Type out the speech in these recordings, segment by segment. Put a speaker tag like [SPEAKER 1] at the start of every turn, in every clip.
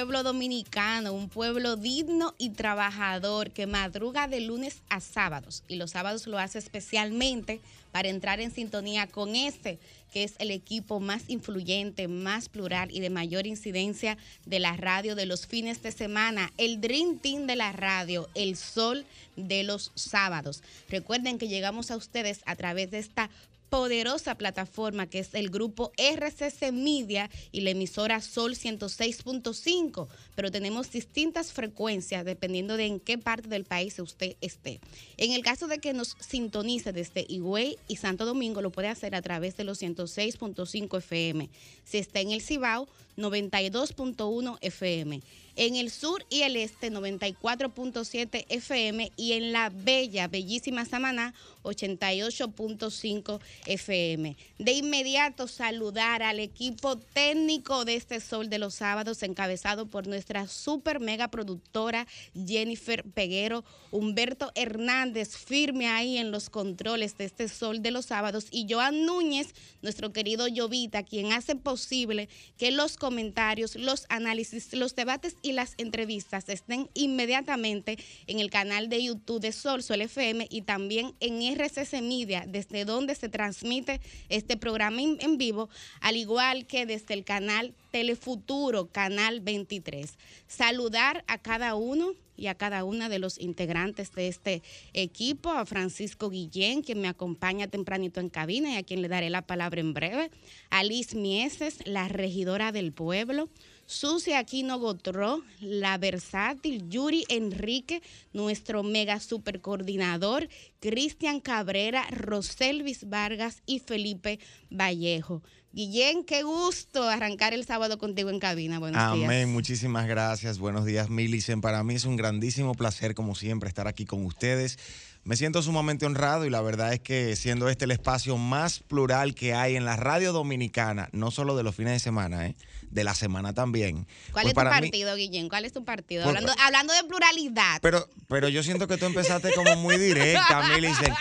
[SPEAKER 1] Pueblo dominicano, un pueblo digno y trabajador que madruga de lunes a sábados y los sábados lo hace especialmente para entrar en sintonía con este, que es el equipo más influyente, más plural y de mayor incidencia de la radio de los fines de semana, el Dream Team de la radio, el sol de los sábados. Recuerden que llegamos a ustedes a través de esta poderosa plataforma que es el grupo RCC Media y la emisora Sol 106.5, pero tenemos distintas frecuencias dependiendo de en qué parte del país usted esté. En el caso de que nos sintonice desde Higüey y Santo Domingo, lo puede hacer a través de los 106.5 FM. Si está en el Cibao, 92.1 FM en el sur y el este 94.7 FM y en la bella, bellísima Samaná 88.5 FM. De inmediato saludar al equipo técnico de este Sol de los Sábados encabezado por nuestra super mega productora Jennifer Peguero, Humberto Hernández firme ahí en los controles de este Sol de los Sábados y Joan Núñez, nuestro querido Llovita, quien hace posible que los comentarios, los análisis, los debates y las entrevistas estén inmediatamente en el canal de YouTube de Sol, Sol FM y también en RCC Media, desde donde se transmite este programa en vivo, al igual que desde el canal Telefuturo, canal 23. Saludar a cada uno y a cada una de los integrantes de este equipo, a Francisco Guillén, quien me acompaña tempranito en cabina y a quien le daré la palabra en breve, a Liz Mieses, la regidora del pueblo, Sucia Aquino Gotró, la versátil Yuri Enrique, nuestro mega super coordinador, Cristian Cabrera, Roselvis Vargas y Felipe Vallejo. Guillén, qué gusto arrancar el sábado contigo en cabina. Buenos
[SPEAKER 2] Amén,
[SPEAKER 1] días.
[SPEAKER 2] Amén, muchísimas gracias. Buenos días, Milicen. Para mí es un grandísimo placer, como siempre, estar aquí con ustedes. Me siento sumamente honrado y la verdad es que siendo este el espacio más plural que hay en la radio dominicana, no solo de los fines de semana, ¿eh? de la semana también.
[SPEAKER 1] ¿Cuál
[SPEAKER 2] Pues
[SPEAKER 1] es tu
[SPEAKER 2] para mí-
[SPEAKER 1] partido, Guillén? ¿Cuál es tu partido?
[SPEAKER 2] Pues-
[SPEAKER 1] hablando, hablando de pluralidad.
[SPEAKER 2] Pero, pero yo siento que tú empezaste como muy directa, Milicen.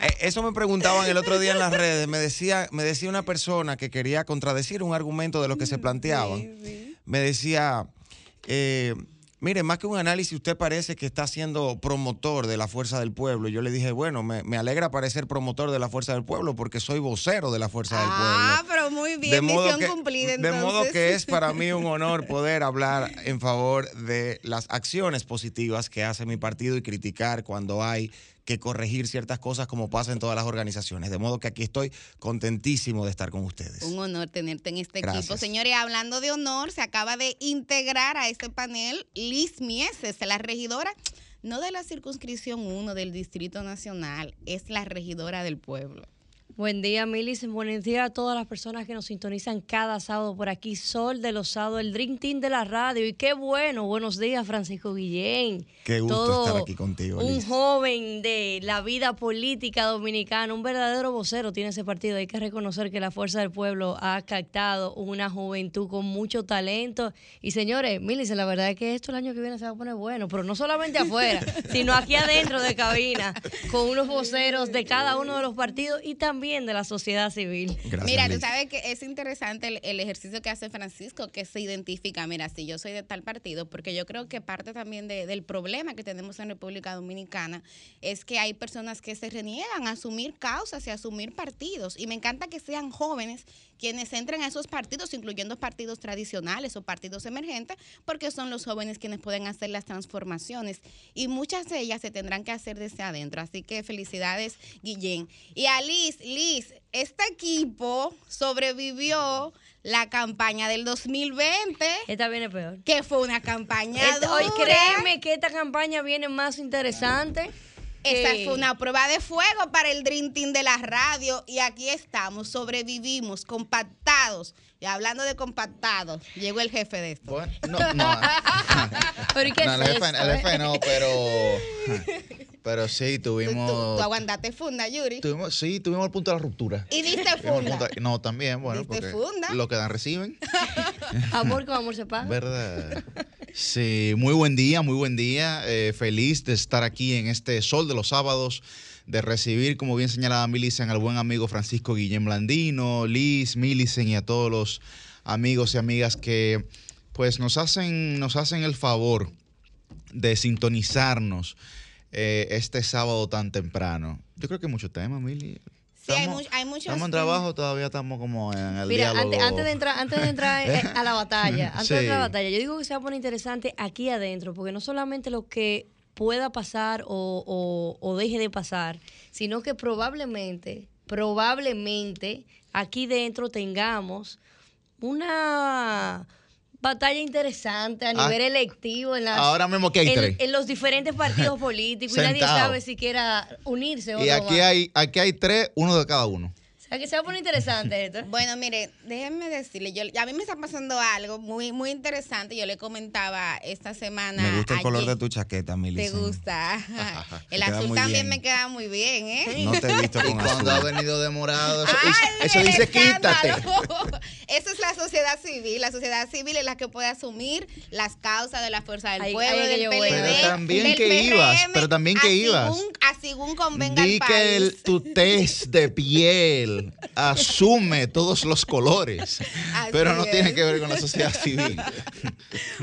[SPEAKER 2] Eh, Eso me preguntaban el otro día en las redes. Me decía, me decía una persona que quería contradecir un argumento de lo que se planteaban. Me decía, eh, mire, más que un análisis, usted parece que está siendo promotor de la fuerza del pueblo. Y yo le dije, bueno, me, me alegra parecer promotor de la fuerza del pueblo porque soy vocero de la fuerza del pueblo.
[SPEAKER 1] ah, pero muy bien, misión cumplida
[SPEAKER 2] de modo que es para mí un honor poder hablar en favor de las acciones positivas que hace mi partido y criticar cuando hay que corregir ciertas cosas como pasa en todas las organizaciones. De modo que aquí estoy contentísimo de estar con ustedes.
[SPEAKER 1] Un honor tenerte en este equipo. Señores, hablando de honor, se acaba de integrar a este panel Liz Mieses, la regidora, no de la circunscripción 1 del Distrito Nacional, es la regidora del pueblo.
[SPEAKER 3] Buen día, Milis. Buen día a todas las personas que nos sintonizan cada sábado por aquí. Sol de los sábados, el Dream Team de la radio. Y qué bueno. Buenos días, Francisco Guillén.
[SPEAKER 2] Qué gusto
[SPEAKER 3] Todo
[SPEAKER 2] estar aquí contigo,
[SPEAKER 3] Un
[SPEAKER 2] Liz.
[SPEAKER 3] joven de la vida política dominicana, un verdadero vocero tiene ese partido. Hay que reconocer que la Fuerza del Pueblo ha captado una juventud con mucho talento. Y señores, Milis, la verdad es que esto el año que viene se va a poner bueno, pero no solamente afuera, sino aquí adentro de cabina, con unos voceros de cada uno de los partidos y también de la sociedad civil.
[SPEAKER 1] Mira, tú sabes que es interesante el, el ejercicio que hace Francisco, que se identifica, mira, si yo soy de tal partido, porque yo creo que parte también de- del problema que tenemos en República Dominicana es que hay personas que se reniegan a asumir causas y a asumir partidos. Y me encanta que sean jóvenes quienes entren a esos partidos, incluyendo partidos tradicionales o partidos emergentes, porque son los jóvenes quienes pueden hacer las transformaciones. Y muchas de ellas se tendrán que hacer desde adentro. Así que felicidades, Guillén. Y a Liz, Liz, este equipo sobrevivió la campaña del 2020.
[SPEAKER 3] Esta viene peor.
[SPEAKER 1] Que fue una campaña
[SPEAKER 3] Esta- hoy
[SPEAKER 1] dura.
[SPEAKER 3] créeme que esta campaña viene más interesante. Que-
[SPEAKER 1] fue una prueba de fuego para el Dream Team de la radio y aquí estamos, sobrevivimos, compactados. Y hablando de compactados, llegó el jefe de esto.
[SPEAKER 4] No, no.
[SPEAKER 1] ¿Pero y qué
[SPEAKER 4] No, el jefe,
[SPEAKER 1] esto,
[SPEAKER 4] el
[SPEAKER 1] eh?
[SPEAKER 4] jefe no, pero. Pero sí, tuvimos.
[SPEAKER 1] Tú, tú aguantaste funda, Yuri.
[SPEAKER 4] tuvimos sí, tuvimos el punto de la ruptura.
[SPEAKER 1] Y diste funda.
[SPEAKER 4] punto- no, también, bueno,
[SPEAKER 1] ¿Diste
[SPEAKER 4] porque
[SPEAKER 1] funda?
[SPEAKER 4] lo que dan reciben.
[SPEAKER 3] Amor con amor se paga.
[SPEAKER 4] ¿Verdad? Sí, muy buen día, muy buen día. Eh, feliz de estar aquí en este Sol de los Sábados, de recibir, como bien señalaba Milicen, al buen amigo Francisco Guillén Blandino, Liz, Milicen y a todos los amigos y amigas que pues nos hacen, nos hacen el favor de sintonizarnos eh, este sábado tan temprano. Yo creo que mucho tema, Mili.
[SPEAKER 1] Sí, hay,
[SPEAKER 4] Estamos-
[SPEAKER 1] much- hay muchos.
[SPEAKER 4] Estamos en trabajo, todavía estamos como en el
[SPEAKER 3] Mira,
[SPEAKER 4] diálogo.
[SPEAKER 3] antes, antes de entrar, antes de entrar eh, a la batalla, antes de entrar a la batalla, yo digo que se va a poner interesante aquí adentro, porque no solamente lo que pueda pasar o, o- o deje de pasar, sino que probablemente, probablemente aquí dentro tengamos una batalla interesante a
[SPEAKER 4] Ah,
[SPEAKER 3] nivel electivo en, las-
[SPEAKER 4] ahora mismo que hay
[SPEAKER 3] en-
[SPEAKER 4] tres.
[SPEAKER 3] en los diferentes partidos políticos y nadie sabe si quiera unirse o
[SPEAKER 4] Y
[SPEAKER 3] no.
[SPEAKER 4] aquí
[SPEAKER 3] va.
[SPEAKER 4] hay, aquí hay tres, uno de cada uno.
[SPEAKER 3] Que se va a poner interesante esto.
[SPEAKER 1] Bueno, mire, déjenme decirle, yo, a mí me está pasando algo muy muy interesante. Yo le comentaba esta semana.
[SPEAKER 2] Me gusta el color de tu chaqueta, Mili.
[SPEAKER 1] ¿Te gusta? El azul también
[SPEAKER 2] bien.
[SPEAKER 1] me queda muy bien, ¿eh?
[SPEAKER 2] No te he visto
[SPEAKER 4] Y
[SPEAKER 2] con
[SPEAKER 4] cuando ha venido de morado, eso,
[SPEAKER 1] ¡Ay,
[SPEAKER 4] eso
[SPEAKER 1] el
[SPEAKER 4] dice
[SPEAKER 1] escándalo!
[SPEAKER 4] quítate.
[SPEAKER 1] Eso es la sociedad civil. La sociedad civil es la que puede asumir las causas de la fuerza del pueblo, del. PLD,
[SPEAKER 4] Pero también
[SPEAKER 1] del
[SPEAKER 4] que ibas, pero también que
[SPEAKER 1] así
[SPEAKER 4] ibas.
[SPEAKER 1] un- Así según convenga
[SPEAKER 4] Di
[SPEAKER 1] al
[SPEAKER 4] que el-
[SPEAKER 1] país.
[SPEAKER 4] tu test de piel asume todos los colores,
[SPEAKER 1] Así
[SPEAKER 4] pero no tiene que ver con la sociedad civil.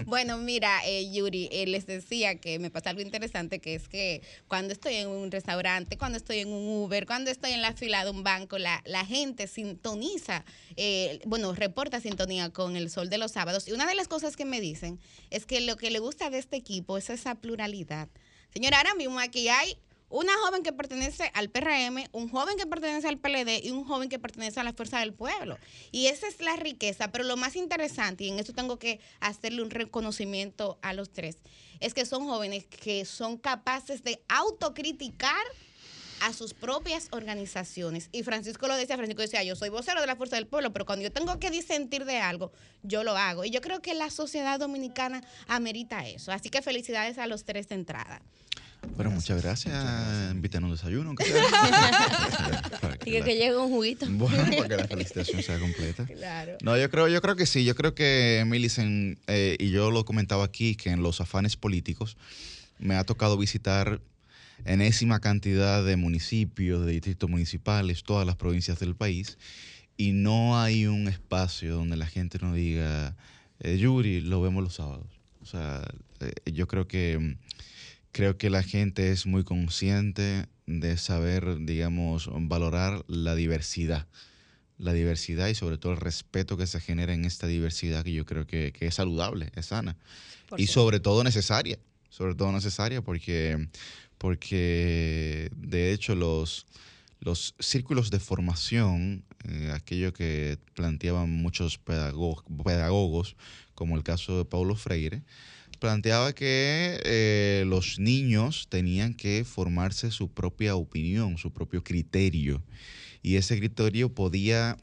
[SPEAKER 1] Bueno, mira, eh, Yuri, eh, les decía que me pasa algo interesante, que es que cuando estoy en un restaurante, cuando estoy en un Uber, cuando estoy en la fila de un banco, la, la gente sintoniza, eh, bueno, reporta sintonía con el sol de los sábados. Y una de las cosas que me dicen es que lo que le gusta de este equipo es esa pluralidad. Señora, ahora mismo aquí hay una joven que pertenece al PRM, un joven que pertenece al PLD y un joven que pertenece a la Fuerza del Pueblo. Y esa es la riqueza, pero lo más interesante, y en eso tengo que hacerle un reconocimiento a los tres, es que son jóvenes que son capaces de autocriticar a sus propias organizaciones. Y Francisco lo decía, Francisco decía, yo soy vocero de la Fuerza del Pueblo, pero cuando yo tengo que disentir de algo, yo lo hago. Y yo creo que la sociedad dominicana amerita eso. Así que felicidades a los tres de entrada.
[SPEAKER 4] Bueno, muchas gracias. Invítanos un desayuno.
[SPEAKER 3] Y que, que llegue un juguito.
[SPEAKER 4] Bueno, para que la felicitación sea completa.
[SPEAKER 1] Claro.
[SPEAKER 4] No, yo creo, yo creo que sí. Yo creo que Millicent, eh, y yo lo comentaba aquí, que en los afanes políticos me ha tocado visitar enésima cantidad de municipios, de distritos municipales, todas las provincias del país, y no hay un espacio donde la gente no diga, eh, Yuri, lo vemos los sábados. O sea, eh, yo creo que creo que la gente es muy consciente de saber, digamos, valorar la diversidad. La diversidad y sobre todo el respeto que se genera en esta diversidad que yo creo que, que es saludable, es sana.
[SPEAKER 3] Por
[SPEAKER 4] y sobre todo necesaria. Sobre todo necesaria porque, porque de hecho los, los círculos de formación, eh, aquello que planteaban muchos pedago- pedagogos, como el caso de Paulo Freire, planteaba que eh, los niños tenían que formarse su propia opinión, su propio criterio. Y ese criterio podía,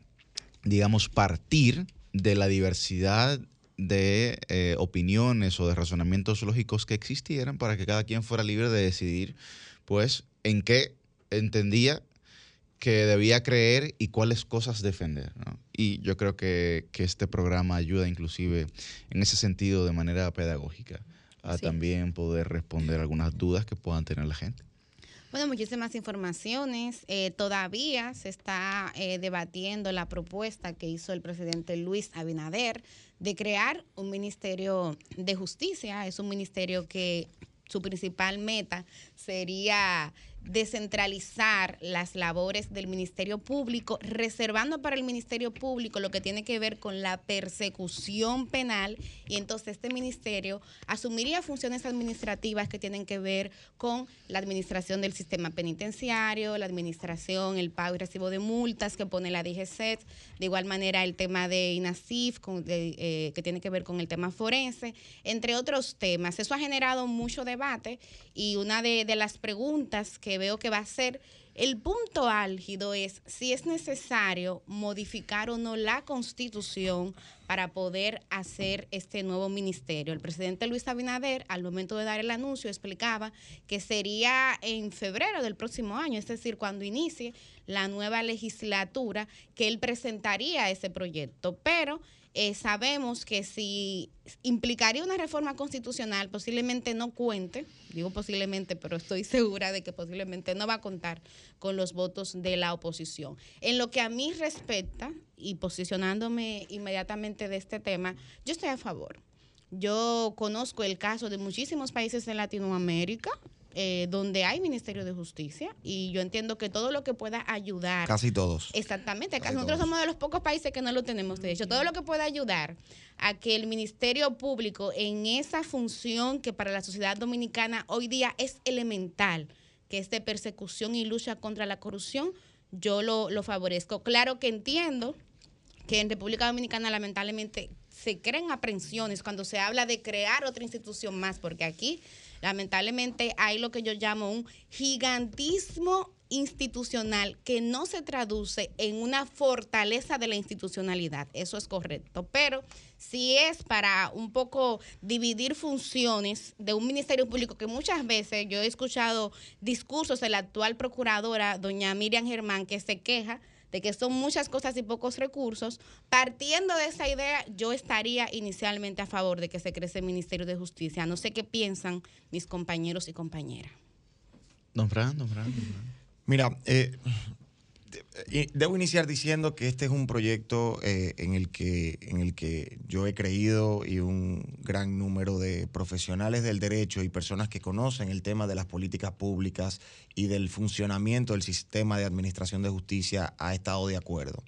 [SPEAKER 4] digamos, partir de la diversidad de eh, opiniones o de razonamientos lógicos que existieran para que cada quien fuera libre de decidir, pues, en qué entendía que debía creer y cuáles cosas defender. ¿no? Y yo creo que, que este programa ayuda inclusive en ese sentido de manera pedagógica a también poder responder algunas dudas que puedan tener la gente.
[SPEAKER 1] Bueno, muchísimas informaciones. Eh, todavía se está eh, debatiendo la propuesta que hizo el presidente Luis Abinader de crear un ministerio de justicia. Es un ministerio que su principal meta sería descentralizar las labores del Ministerio Público, reservando para el Ministerio Público lo que tiene que ver con la persecución penal y entonces este ministerio asumiría funciones administrativas que tienen que ver con la administración del sistema penitenciario, la administración, el pago y recibo de multas que pone la DGCET, de igual manera el tema de INASIF, eh, que tiene que ver con el tema forense, entre otros temas. Eso ha generado mucho debate y una de las preguntas que veo que va a ser el punto álgido es si es necesario modificar o no la constitución para poder hacer este nuevo ministerio. El presidente Luis Abinader, al momento de dar el anuncio, explicaba que sería en febrero del próximo año, es decir, cuando inicie la nueva legislatura, que él presentaría ese proyecto. Pero eh, sabemos que si implicaría una reforma constitucional, posiblemente no cuente, digo posiblemente, pero estoy segura de que posiblemente no va a contar con los votos de la oposición. En lo que a mí respecta, y posicionándome inmediatamente de este tema, yo estoy a favor. Yo conozco el caso de muchísimos países en Latinoamérica, eh, donde hay Ministerio de Justicia y yo entiendo que todo lo que pueda ayudar.
[SPEAKER 2] Casi todos.
[SPEAKER 1] Exactamente, casi nosotros somos de los pocos países que no lo tenemos, de hecho, todo lo que pueda ayudar a que el Ministerio Público en esa función que para la sociedad dominicana hoy día es elemental, que es de persecución y lucha contra la corrupción, yo lo, lo favorezco. Claro que entiendo que en República Dominicana lamentablemente se creen aprensiones cuando se habla de crear otra institución más, porque aquí lamentablemente hay lo que yo llamo un gigantismo institucional que no se traduce en una fortaleza de la institucionalidad. Eso es correcto. Pero si es para un poco dividir funciones de un ministerio público que muchas veces yo he escuchado discursos de la actual procuradora, doña Miriam Germán, que se queja de que son muchas cosas y pocos recursos, partiendo de esa idea, yo estaría inicialmente a favor de que se crece el Ministerio de Justicia. No sé qué piensan mis compañeros y compañeras.
[SPEAKER 4] Don Fran, don Fran. Don Fran.
[SPEAKER 2] Mira, eh, debo iniciar diciendo que este es un proyecto eh, en, el que, en el que yo he creído y un gran número de profesionales del derecho y personas que conocen el tema de las políticas públicas y del funcionamiento del sistema de administración de justicia ha estado de acuerdo.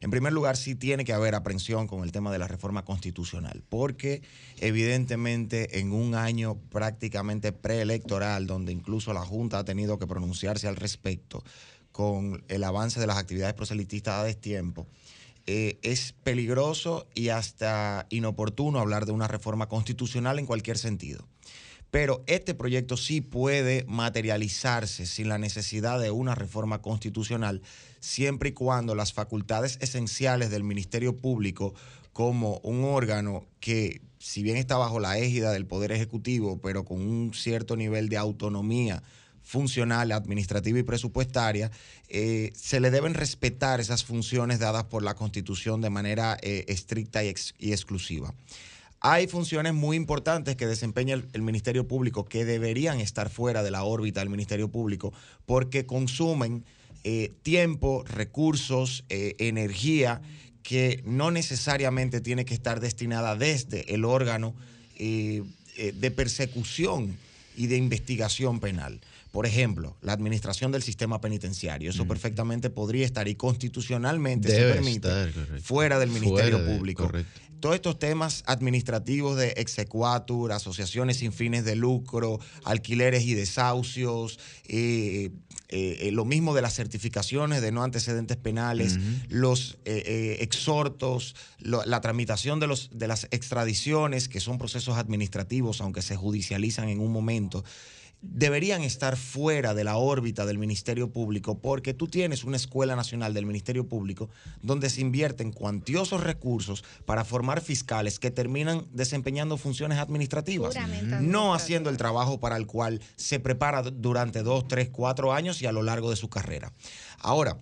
[SPEAKER 2] En primer lugar, sí tiene que haber aprensión con el tema de la reforma constitucional, porque evidentemente en un año prácticamente preelectoral, donde incluso la Junta ha tenido que pronunciarse al respecto, con el avance de las actividades proselitistas a destiempo, eh, es peligroso y hasta inoportuno hablar de una reforma constitucional en cualquier sentido. Pero este proyecto sí puede materializarse sin la necesidad de una reforma constitucional, siempre y cuando las facultades esenciales del Ministerio Público como un órgano que, si bien está bajo la égida del Poder Ejecutivo, pero con un cierto nivel de autonomía funcional, administrativa y presupuestaria, eh, se le deben respetar esas funciones dadas por la Constitución de manera eh, estricta y, ex- y exclusiva. Hay funciones muy importantes que desempeña el, Ministerio Público que deberían estar fuera de la órbita del Ministerio Público porque consumen eh, tiempo, recursos, energía que no necesariamente tiene que estar destinada desde el órgano de persecución y de investigación penal. Por ejemplo, la administración del sistema penitenciario. Eso perfectamente podría estar y constitucionalmente
[SPEAKER 4] Debe
[SPEAKER 2] se permite
[SPEAKER 4] estar,
[SPEAKER 2] fuera del Ministerio
[SPEAKER 4] Fuera de-
[SPEAKER 2] Público
[SPEAKER 4] correcto.
[SPEAKER 2] todos estos temas administrativos de exequatur, asociaciones sin fines de lucro, alquileres y desahucios, eh, eh, eh, lo mismo de las certificaciones de no antecedentes penales, los eh, exhortos, lo- la tramitación de, los, de las extradiciones, que son procesos administrativos, aunque se judicializan en un momento deberían estar fuera de la órbita del Ministerio Público porque tú tienes una escuela nacional del Ministerio Público donde se invierten cuantiosos recursos para formar fiscales que terminan desempeñando funciones administrativas, no haciendo el trabajo para el cual se prepara durante dos, tres, cuatro años y a lo largo de su carrera. Ahora,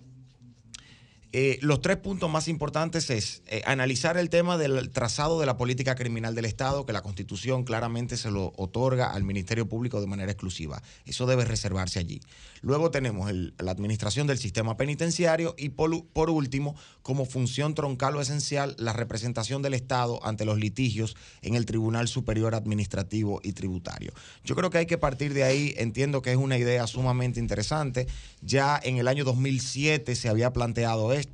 [SPEAKER 2] eh, los tres puntos más importantes es eh, analizar el tema del trazado de la política criminal del Estado, que la Constitución claramente se lo otorga al Ministerio Público de manera exclusiva. Eso debe reservarse allí. Luego tenemos la administración del sistema penitenciario y por, por último, como función troncal o esencial, la representación del Estado ante los litigios en el Tribunal Superior Administrativo y Tributario. Yo creo que hay que partir de ahí. Entiendo que es una idea sumamente interesante. Ya en el año 2007 se había planteado esto,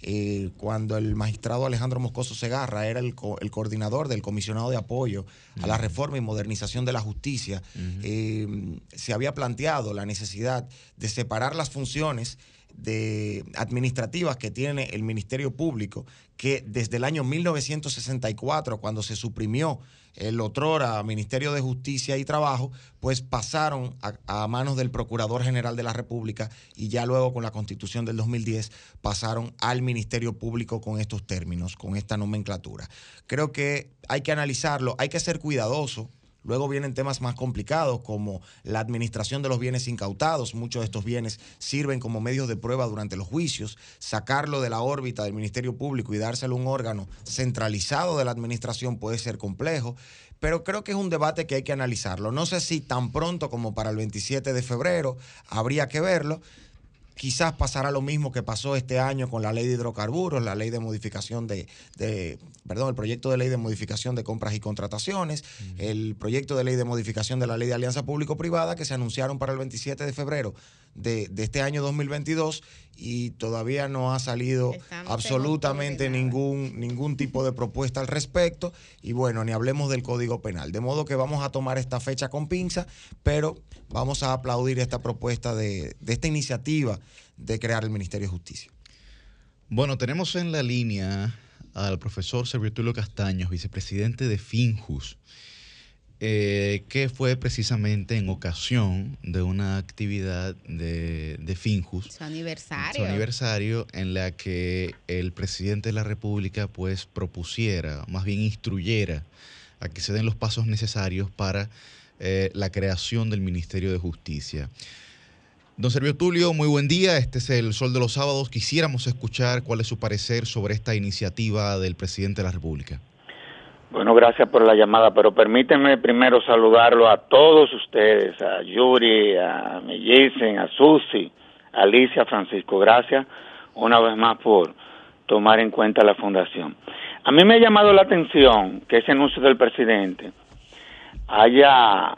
[SPEAKER 2] eh, cuando el magistrado Alejandro Moscoso Segarra era el, co- el coordinador del comisionado de apoyo a la reforma y modernización de la justicia. eh, se había planteado la necesidad de separar las funciones de administrativas que tiene el Ministerio Público, que desde el año 1964, cuando se suprimió el otrora Ministerio de Justicia y Trabajo, pues pasaron a, a manos del Procurador General de la República y ya luego con la Constitución del 2010 pasaron al Ministerio Público con estos términos, con esta nomenclatura. Creo que hay que analizarlo, hay que ser cuidadoso Luego vienen temas más complicados como la administración de los bienes incautados. Muchos de estos bienes sirven como medios de prueba durante los juicios. Sacarlo de la órbita del Ministerio Público y dárselo a un órgano centralizado de la administración puede ser complejo. Pero creo que es un debate que hay que analizarlo. No sé si tan pronto como para el 27 de febrero habría que verlo. Quizás pasará lo mismo que pasó este año con la ley de hidrocarburos, la ley de modificación de, de perdón, el proyecto de ley de modificación de compras y contrataciones, el proyecto de ley de modificación de la ley de alianza público-privada que se anunciaron para el 27 de febrero de, de este año 2022 y todavía no ha salido
[SPEAKER 1] Estamos
[SPEAKER 2] absolutamente ningún, ningún tipo de propuesta al respecto y bueno, ni hablemos del Código Penal. De modo que vamos a tomar esta fecha con pinza, pero vamos a aplaudir esta propuesta de, de esta iniciativa de crear el Ministerio de Justicia.
[SPEAKER 4] Bueno, tenemos en la línea al profesor Servitulo Castaños, vicepresidente de Finjus, eh, que fue precisamente en ocasión de una actividad de, de Finjus,
[SPEAKER 1] Su aniversario.
[SPEAKER 4] su aniversario, en la que el presidente de la República pues propusiera, más bien instruyera, a que se den los pasos necesarios para eh, la creación del Ministerio de Justicia. Don Servio Tulio, muy buen día. Este es el Sol de los Sábados. Quisiéramos escuchar cuál es su parecer sobre esta iniciativa del presidente de la República.
[SPEAKER 5] Bueno, gracias por la llamada, pero permítanme primero saludarlo a todos ustedes, a Yuri, a Mellisen, a Susi, a Alicia, Francisco. Gracias una vez más por tomar en cuenta la fundación. A mí me ha llamado la atención que ese anuncio del presidente haya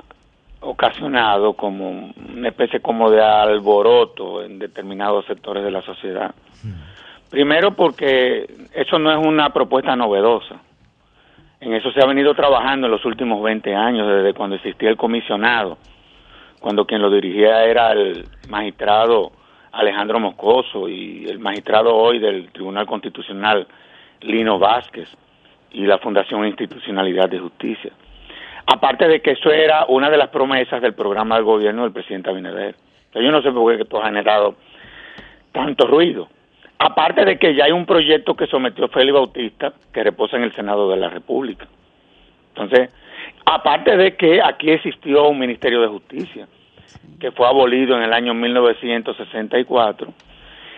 [SPEAKER 5] ocasionado como una especie como de alboroto en determinados sectores de la sociedad. Primero porque eso no es una propuesta novedosa. En eso se ha venido trabajando en los últimos 20 años, desde cuando existía el comisionado, cuando quien lo dirigía era el magistrado Alejandro Moscoso y el magistrado hoy del Tribunal Constitucional Lino Vázquez y la Fundación Institucionalidad de Justicia. Aparte de que eso era una de las promesas del programa del gobierno del presidente Abinader. Yo no sé por qué esto ha generado tanto ruido. Aparte de que ya hay un proyecto que sometió Félix Bautista que reposa en el Senado de la República. Entonces, aparte de que aquí existió un Ministerio de Justicia que fue abolido en el año 1964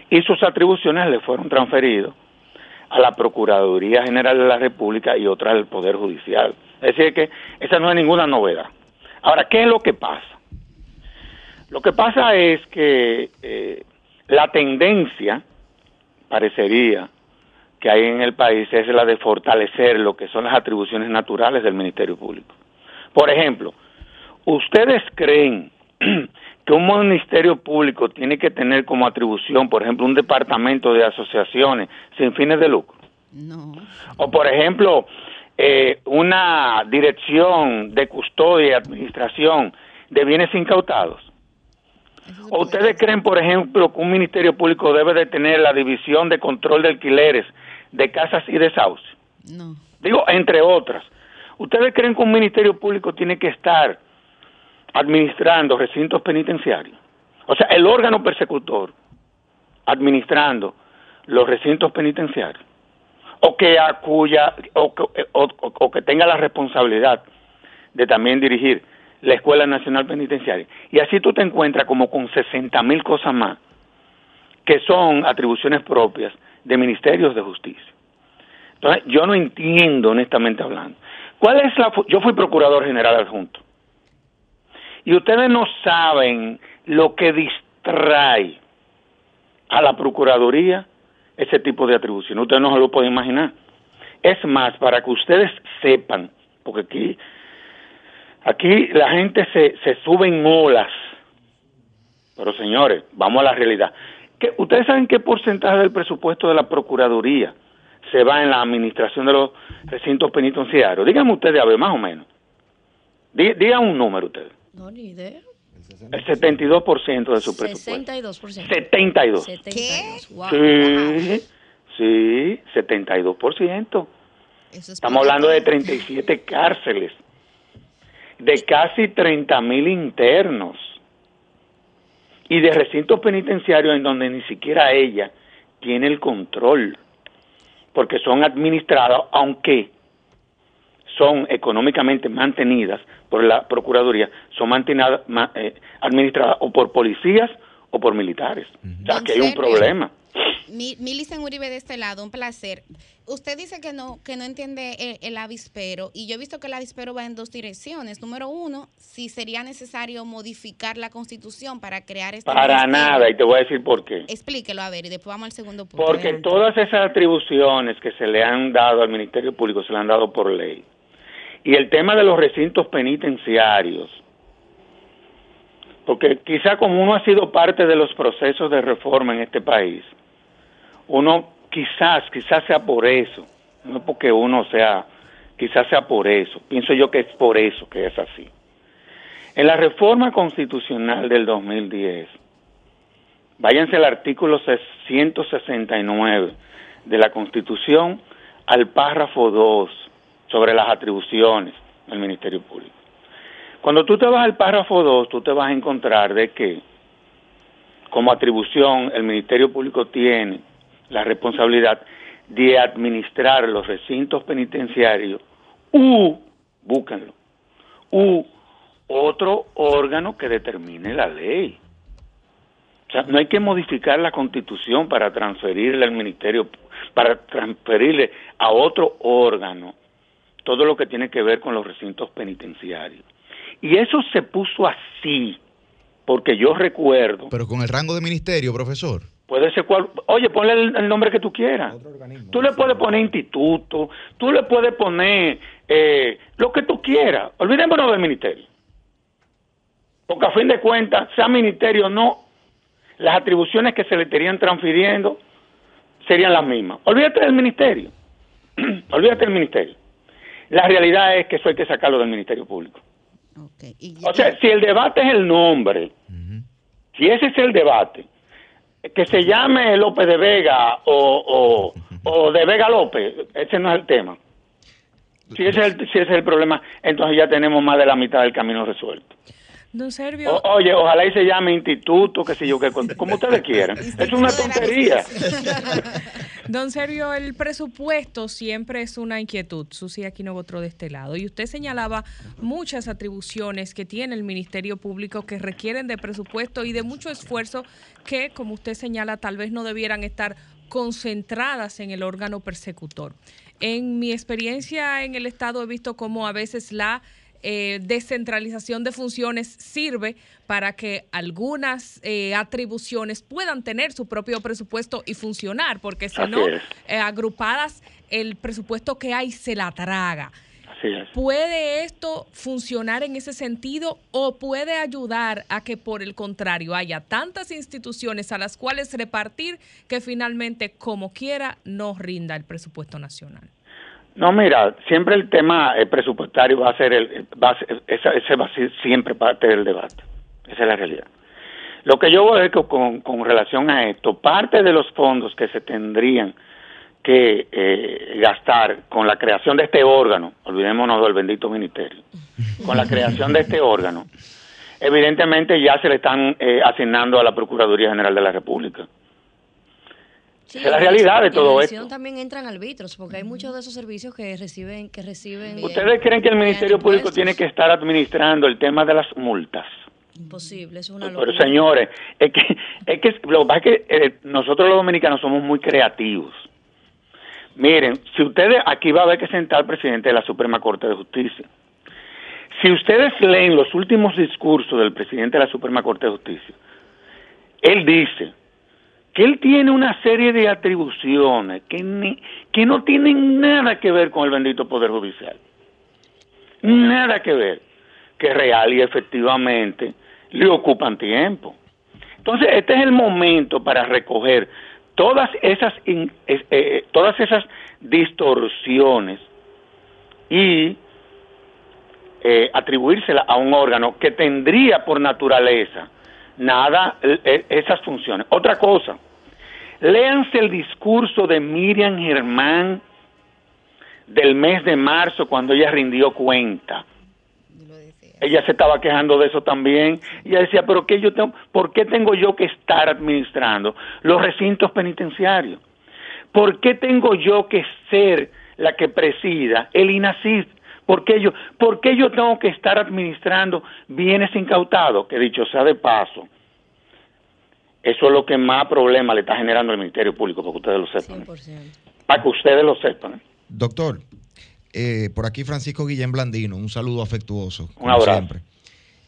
[SPEAKER 5] y sus atribuciones le fueron transferidas a la Procuraduría General de la República y otras al Poder Judicial. Es decir, que esa no es ninguna novedad. Ahora, ¿qué es lo que pasa? Lo que pasa es que eh, la tendencia, parecería, que hay en el país es la de fortalecer lo que son las atribuciones naturales del Ministerio Público. Por ejemplo, ¿ustedes creen que un ministerio público tiene que tener como atribución, por ejemplo, un departamento de asociaciones sin fines de lucro?
[SPEAKER 1] No.
[SPEAKER 5] O, por ejemplo, eh, una dirección de custodia y administración de bienes incautados. ¿O ustedes creen, por ejemplo, que un ministerio público debe de tener la división de control de alquileres de casas y desahucios?
[SPEAKER 1] No.
[SPEAKER 5] Digo, entre otras. ¿Ustedes creen que un ministerio público tiene que estar administrando recintos penitenciarios? O sea, el órgano persecutor administrando los recintos penitenciarios. O que acuya, o- o- o que tenga la responsabilidad de también dirigir la Escuela Nacional Penitenciaria. Y así tú te encuentras como con 60 mil cosas más que son atribuciones propias de ministerios de justicia. Entonces, yo no entiendo, honestamente hablando. ¿Cuál es la yo fui procurador general adjunto. Y ustedes no saben lo que distrae a la procuraduría ese tipo de atribuciones. Ustedes no se lo pueden imaginar. Es más, para que ustedes sepan, porque aquí aquí la gente se, se sube en olas. Pero señores, vamos a la realidad. ¿Qué- ¿Ustedes saben qué porcentaje del presupuesto de la Procuraduría se va en la administración de los recintos penitenciarios? Díganme ustedes, a ver, más o menos. Dí- Digan un número ustedes.
[SPEAKER 3] No, ni idea.
[SPEAKER 5] El 72% de su presupuesto.
[SPEAKER 3] 62%.
[SPEAKER 5] 72.
[SPEAKER 3] 72. Wow.
[SPEAKER 5] Sí, sí, 72%.
[SPEAKER 1] Eso es
[SPEAKER 5] Estamos hablando de 37 cárceles, de casi 30 mil internos y de recintos penitenciarios en donde ni siquiera ella tiene el control, porque son administradas, aunque son económicamente mantenidas por la Procuraduría, son mantenidas, administradas o por policías o por militares. O sea, que hay un problema.
[SPEAKER 1] Mi, Milicen Uribe de este lado, un placer. Usted dice que no, que no entiende el, avispero y yo he visto que el avispero va en dos direcciones. Número uno, si sería necesario modificar la constitución para crear este
[SPEAKER 5] Para nada, y te voy a decir por qué.
[SPEAKER 1] Explíquelo, a ver, y después vamos al segundo punto.
[SPEAKER 5] Porque todas esas atribuciones que se le han dado al Ministerio Público se le han dado por ley. Y el tema de los recintos penitenciarios, porque quizá como uno ha sido parte de los procesos de reforma en este país, uno quizás, quizás sea por eso, no porque uno sea, quizás sea por eso, pienso yo que es por eso que es así. En la reforma constitucional del 2010, váyanse al artículo 169 de la Constitución, al párrafo 2 sobre las atribuciones del Ministerio Público. Cuando tú te vas al párrafo 2, tú te vas a encontrar de que como atribución el Ministerio Público tiene la responsabilidad de administrar los recintos penitenciarios u, búsquenlo, u otro órgano que determine la ley. O sea, no hay que modificar la constitución para transferirle al ministerio, para transferirle a otro órgano todo lo que tiene que ver con los recintos penitenciarios. Y eso se puso así, porque yo recuerdo...
[SPEAKER 4] Pero con el rango de ministerio, profesor.
[SPEAKER 5] Puede ser cual, oye, ponle el, nombre que tú quieras. Tú le puedes poner instituto, tú le puedes poner eh, lo que tú quieras. Olvidémonos del ministerio. Porque a fin de cuentas, sea ministerio o no, las atribuciones que se le estarían transfiriendo serían las mismas. Olvídate del ministerio. Olvídate del ministerio. La realidad es que eso hay que sacarlo del Ministerio Público. o sea, si el debate es el nombre, si ese es el debate, que se llame López de Vega o, o, de Vega López, ese no es el tema. Si ese es el, si ese es el problema, entonces ya tenemos más de la mitad del camino resuelto.
[SPEAKER 6] Don Servio.
[SPEAKER 5] oye, ojalá y se llame instituto, qué sé yo, que, como ustedes quieran. es una tontería.
[SPEAKER 6] Don Servio, el presupuesto siempre es una inquietud. Susi aquí no otro de este lado. Y usted señalaba muchas atribuciones que tiene el Ministerio Público que requieren de presupuesto y de mucho esfuerzo que, como usted señala, tal vez no debieran estar concentradas en el órgano persecutor. En mi experiencia en el Estado he visto cómo a veces la eh, descentralización de funciones sirve para que algunas eh, atribuciones puedan tener su propio presupuesto y funcionar, porque si no, eh, agrupadas, el presupuesto que hay se la traga. ¿Puede esto funcionar en ese sentido o puede ayudar a que por el contrario haya tantas instituciones a las cuales repartir que finalmente como quiera no rinda el presupuesto nacional?
[SPEAKER 5] No, mira, siempre el tema presupuestario va a ser el, va a ese, va a ser siempre parte del debate. Esa es la realidad. Lo que yo voy a decir con, con relación a esto, parte de los fondos que se tendrían que eh, gastar con la creación de este órgano, olvidémonos del bendito ministerio, con la creación de este órgano, evidentemente ya se le están eh, asignando a la Procuraduría General de la República es la realidad de todo esto.
[SPEAKER 3] también entran arbitros, porque hay muchos de esos servicios que reciben... que reciben
[SPEAKER 5] ¿Ustedes creen que el Ministerio Público tiene que estar administrando el tema de las multas?
[SPEAKER 3] Imposible, es una locura.
[SPEAKER 5] Pero señores, es que, es que lo que que eh, nosotros los dominicanos somos muy creativos. Miren, si ustedes, aquí va a haber que sentar al presidente de la Suprema Corte de Justicia. Si ustedes leen los últimos discursos del presidente de la Suprema Corte de Justicia, él dice que él tiene una serie de atribuciones que, que no tienen nada que ver con el bendito Poder Judicial. Nada que ver. Que real y efectivamente le ocupan tiempo. Entonces, este es el momento para recoger todas esas, eh, eh, todas esas distorsiones y eh, atribuírsela a un órgano que tendría por naturaleza nada esas funciones. Otra cosa, Léanse el discurso de Miriam Germán del mes de marzo cuando ella rindió cuenta. Ella se estaba quejando de eso también. Ella decía, pero qué yo tengo, ¿por qué tengo yo que estar administrando los recintos penitenciarios? ¿Por qué tengo yo que ser la que presida el INACID? ¿Por qué yo, por qué yo tengo que estar administrando bienes incautados? Que dicho sea de paso, Eso es lo que más problema le está generando al Ministerio Público, para que ustedes lo sepan. 100%. Para que ustedes lo sepan.
[SPEAKER 2] Doctor, eh, por aquí Francisco Guillén Blandino, un saludo afectuoso.
[SPEAKER 5] Un abrazo. Siempre.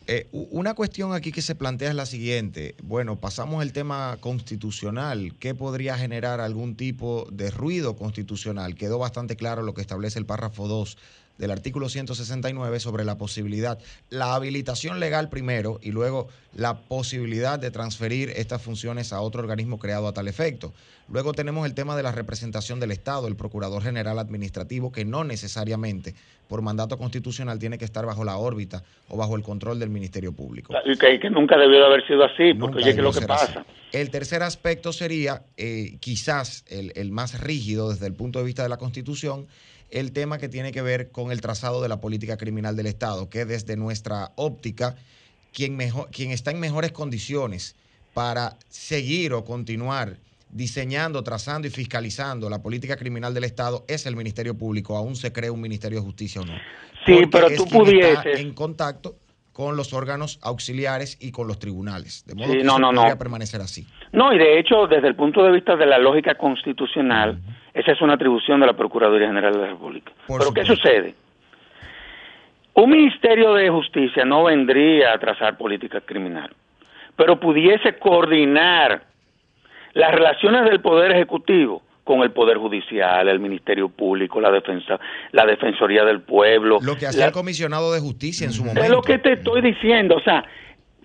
[SPEAKER 2] Eh, una cuestión aquí que se plantea es la siguiente. Bueno, pasamos el tema constitucional. ¿Qué podría generar algún tipo de ruido constitucional? Quedó bastante claro lo que establece el párrafo 2 del artículo 169 sobre la posibilidad, la habilitación legal primero y luego la posibilidad de transferir estas funciones a otro organismo creado a tal efecto. Luego tenemos el tema de la representación del Estado, el Procurador General Administrativo, que no necesariamente por mandato constitucional tiene que estar bajo la órbita o bajo el control del Ministerio Público.
[SPEAKER 5] Y que, nunca debió de haber sido así, porque oye, ¿qué es lo que pasa?
[SPEAKER 2] El tercer aspecto sería eh, quizás el, el más rígido desde el punto de vista de la Constitución, el tema que tiene que ver con el trazado de la política criminal del Estado, que desde nuestra óptica, quien, mejor, quien está en mejores condiciones para seguir o continuar diseñando, trazando y fiscalizando la política criminal del Estado es el Ministerio Público, aún se cree un Ministerio de Justicia o no.
[SPEAKER 5] Sí, pero tú pudieses.
[SPEAKER 2] en contacto con los órganos auxiliares y con los tribunales. De modo que no, no, no. permanecer así.
[SPEAKER 5] No, y de hecho, desde el punto de vista de la lógica constitucional, esa es una atribución de la Procuraduría General de la República. Pero ¿qué sucede? Un Ministerio de Justicia no vendría a trazar política criminal, pero pudiese coordinar las relaciones del Poder Ejecutivo con el Poder Judicial, el Ministerio Público, la defensa, la Defensoría del Pueblo.
[SPEAKER 2] Lo que hacía el comisionado de justicia en su momento.
[SPEAKER 5] Es lo que te estoy diciendo, o sea,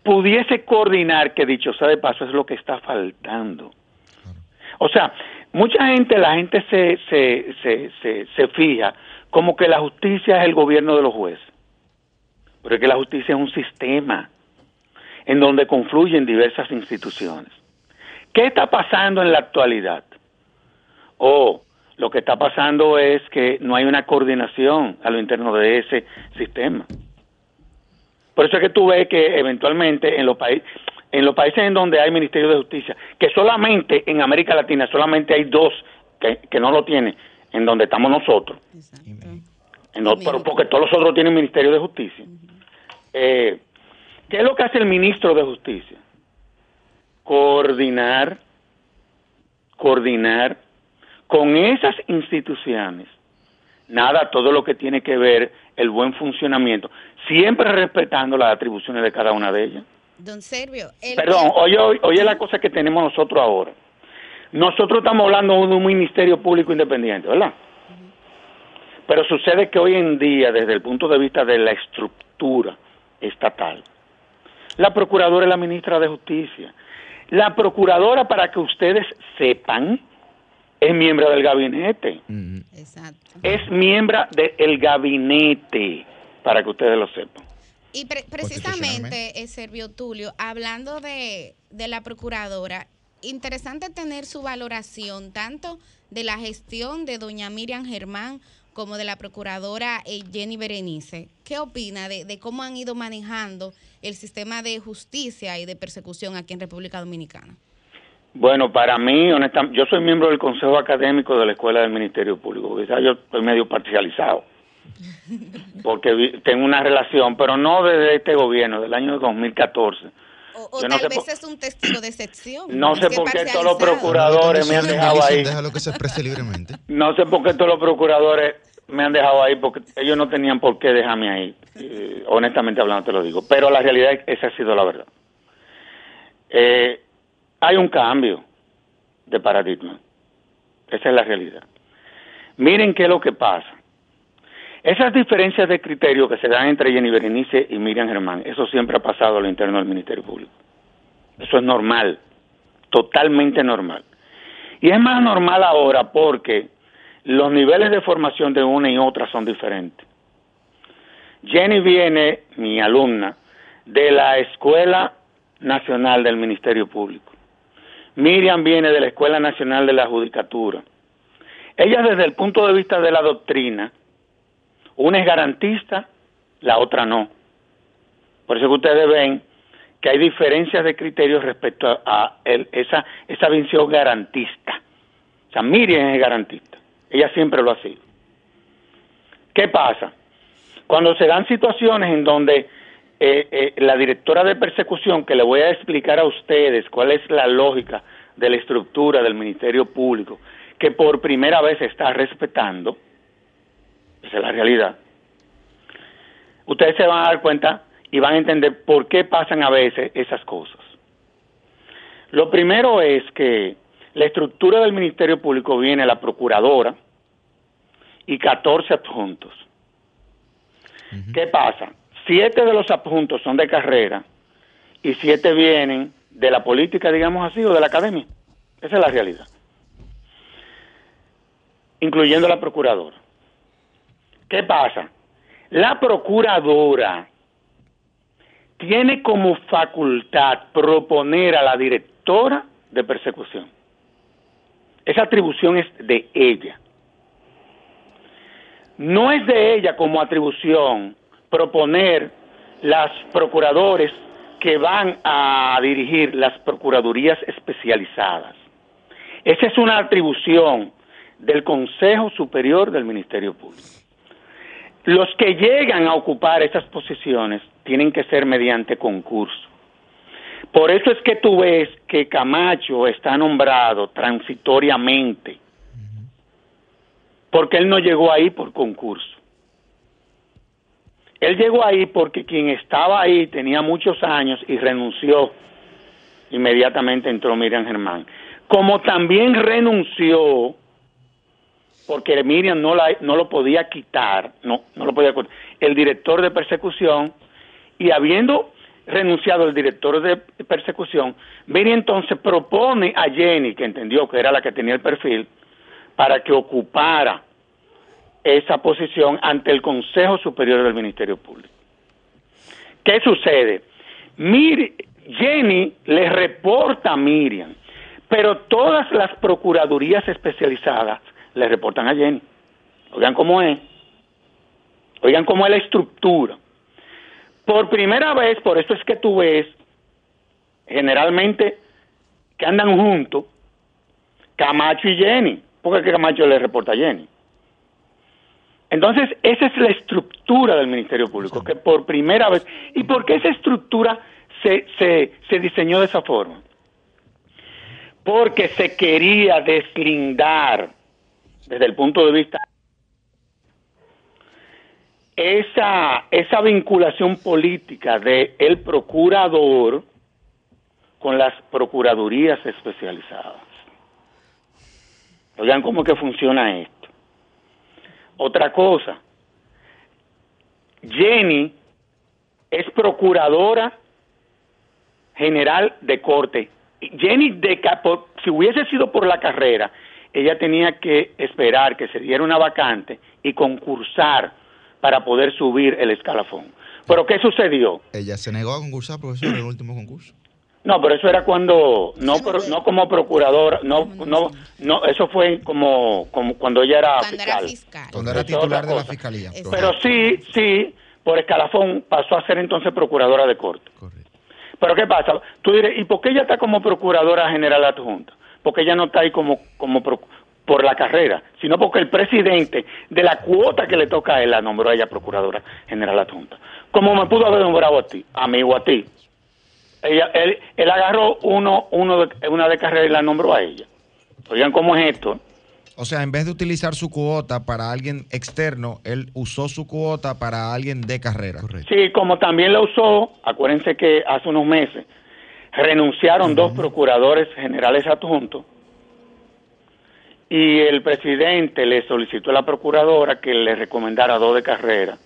[SPEAKER 5] pudiese coordinar, que dicho sea de paso, es lo que está faltando. O sea, mucha gente, la gente se, se, se, se, se fija como que la justicia es el gobierno de los jueces, pero es que la justicia es un sistema en donde confluyen diversas instituciones. ¿Qué está pasando en la actualidad? O lo que está pasando es que no hay una coordinación a lo interno de ese sistema. Por eso es que tú ves que eventualmente en los países en los países en donde hay Ministerio de Justicia, que solamente en América Latina solamente hay dos que, no lo tienen, en donde estamos nosotros. pero porque todos los otros tienen Ministerio de Justicia. Eh, ¿Qué es lo que hace el ministro de Justicia? Coordinar, coordinar con esas instituciones, nada, todo lo que tiene que ver el buen funcionamiento, siempre respetando las atribuciones de cada una de ellas.
[SPEAKER 1] Don Servio.
[SPEAKER 5] Perdón, oye, oye la cosa que tenemos nosotros ahora. Nosotros estamos hablando de un ministerio público independiente, ¿verdad? Pero sucede que hoy en día, desde el punto de vista de la estructura estatal, la procuradora es la ministra de Justicia. La procuradora, para que ustedes sepan, es miembro del gabinete. Exacto. Es miembro del gabinete, para que ustedes lo sepan.
[SPEAKER 1] Y precisamente, eh, Servio Tulio, hablando de, de la procuradora, interesante tener su valoración tanto de la gestión de doña Miriam Germán como de la procuradora eh, Jenny Berenice. ¿Qué opina de, de, cómo han ido manejando el sistema de justicia y de persecución aquí en República Dominicana?
[SPEAKER 5] Bueno, para mí, honestamente, yo soy miembro del Consejo Académico de la Escuela del Ministerio Público. Quizás yo estoy medio parcializado, porque tengo una relación, pero no desde este gobierno, del año 2014.
[SPEAKER 1] O, tal vez es un testigo de excepción.
[SPEAKER 5] No sé por qué todos los procuradores me han dejado ahí.
[SPEAKER 2] Déjalo que se exprese libremente.
[SPEAKER 5] No sé por qué todos los procuradores me han dejado ahí, porque ellos no tenían por qué dejarme ahí. Eh, honestamente hablando te lo digo. Pero la realidad es que esa ha sido la verdad. Eh, hay un cambio de paradigma. Esa es la realidad. Miren qué es lo que pasa. Esas diferencias de criterio que se dan entre Jenny Berenice y Miriam Germán, eso siempre ha pasado a lo interno del Ministerio Público. Eso es normal, totalmente normal. Y es más normal ahora porque los niveles de formación de una y otra son diferentes. Jenny viene, mi alumna, de la Escuela Nacional del Ministerio Público. Miriam viene de la Escuela Nacional de la Judicatura. Ella desde el punto de vista de la doctrina, una es garantista, la otra no. Por eso que ustedes ven que hay diferencias de criterios respecto a, esa, esa garantista. O sea, Miriam es garantista. Ella siempre lo ha sido. ¿Qué pasa? Cuando se dan situaciones en donde eh, eh, la directora de persecución, que le voy a explicar a ustedes cuál es la lógica de la estructura del Ministerio Público, que por primera vez está respetando, esa es la realidad, ustedes se van a dar cuenta y van a entender por qué pasan a veces esas cosas. Lo primero es que la estructura del Ministerio Público viene la procuradora y 14 adjuntos. ¿Qué pasa? Siete de los adjuntos son de carrera y siete vienen de la política, digamos así, o de la academia. Esa es la realidad. Incluyendo la procuradora. ¿Qué pasa? La procuradora tiene como facultad proponer a la directora de persecución. Esa atribución es de ella. No es de ella como atribución proponer las procuradores que van a dirigir las procuradurías especializadas. Esa es una atribución del Consejo Superior del Ministerio Público. Los que llegan a ocupar esas posiciones tienen que ser mediante concurso. Por eso es que tú ves que Camacho está nombrado transitoriamente, porque él no llegó ahí por concurso. Él llegó ahí porque quien estaba ahí tenía muchos años y renunció. Inmediatamente entró Miriam Germán. Como también renunció porque Miriam no, lo podía quitar, no, no lo podía el director de persecución, y habiendo renunciado el director de persecución, Miriam entonces propone a Jenny, que entendió que era la que tenía el perfil, para que ocupara esa posición ante el Consejo Superior del Ministerio Público. ¿Qué sucede? Jenny le reporta a Miriam, pero todas las procuradurías especializadas le reportan a Jenny. Oigan cómo es. Oigan cómo es la estructura. Por primera vez, por eso es que tú ves generalmente que andan juntos Camacho y Jenny. Porque Camacho le reporta a Jenny. Entonces, esa es la estructura del Ministerio Público, que por primera vez, ¿y por qué esa estructura se, se, se diseñó de esa forma? Porque se quería deslindar desde el punto de vista esa, esa vinculación política de el procurador con las procuradurías especializadas. Oigan cómo que funciona esto. Otra cosa, Jenny es procuradora general de corte. Jenny, de, si hubiese sido por la carrera, ella tenía que esperar que se diera una vacante y concursar para poder subir el escalafón. Pero ¿qué sucedió?
[SPEAKER 4] Ella se negó a concursar eso era el último concurso.
[SPEAKER 5] No, pero eso era cuando no no como procuradora, no no no eso fue como, como cuando ella era fiscal.
[SPEAKER 2] Cuando era titular de la fiscalía.
[SPEAKER 5] Pero sí, sí, por escalafón pasó a ser entonces procuradora de corte. Correcto. Pero ¿qué pasa? Tú dirás, ¿y por qué ella está como procuradora general adjunta? porque ella no está ahí como, como por la carrera, sino porque el presidente de la cuota que le toca a él la nombró a ella procuradora general adjunta. Como me pudo haber nombrado a ti, a mí o a ti. Ella, él, él agarró uno, uno de, una de carrera y la nombró a ella. Oigan cómo es esto.
[SPEAKER 2] O sea, en vez de utilizar su cuota para alguien externo, él usó su cuota para alguien de carrera.
[SPEAKER 5] Sí, como también la usó, acuérdense que hace unos meses renunciaron dos procuradores generales adjuntos y el presidente le solicitó a la procuradora que le recomendara dos de carrera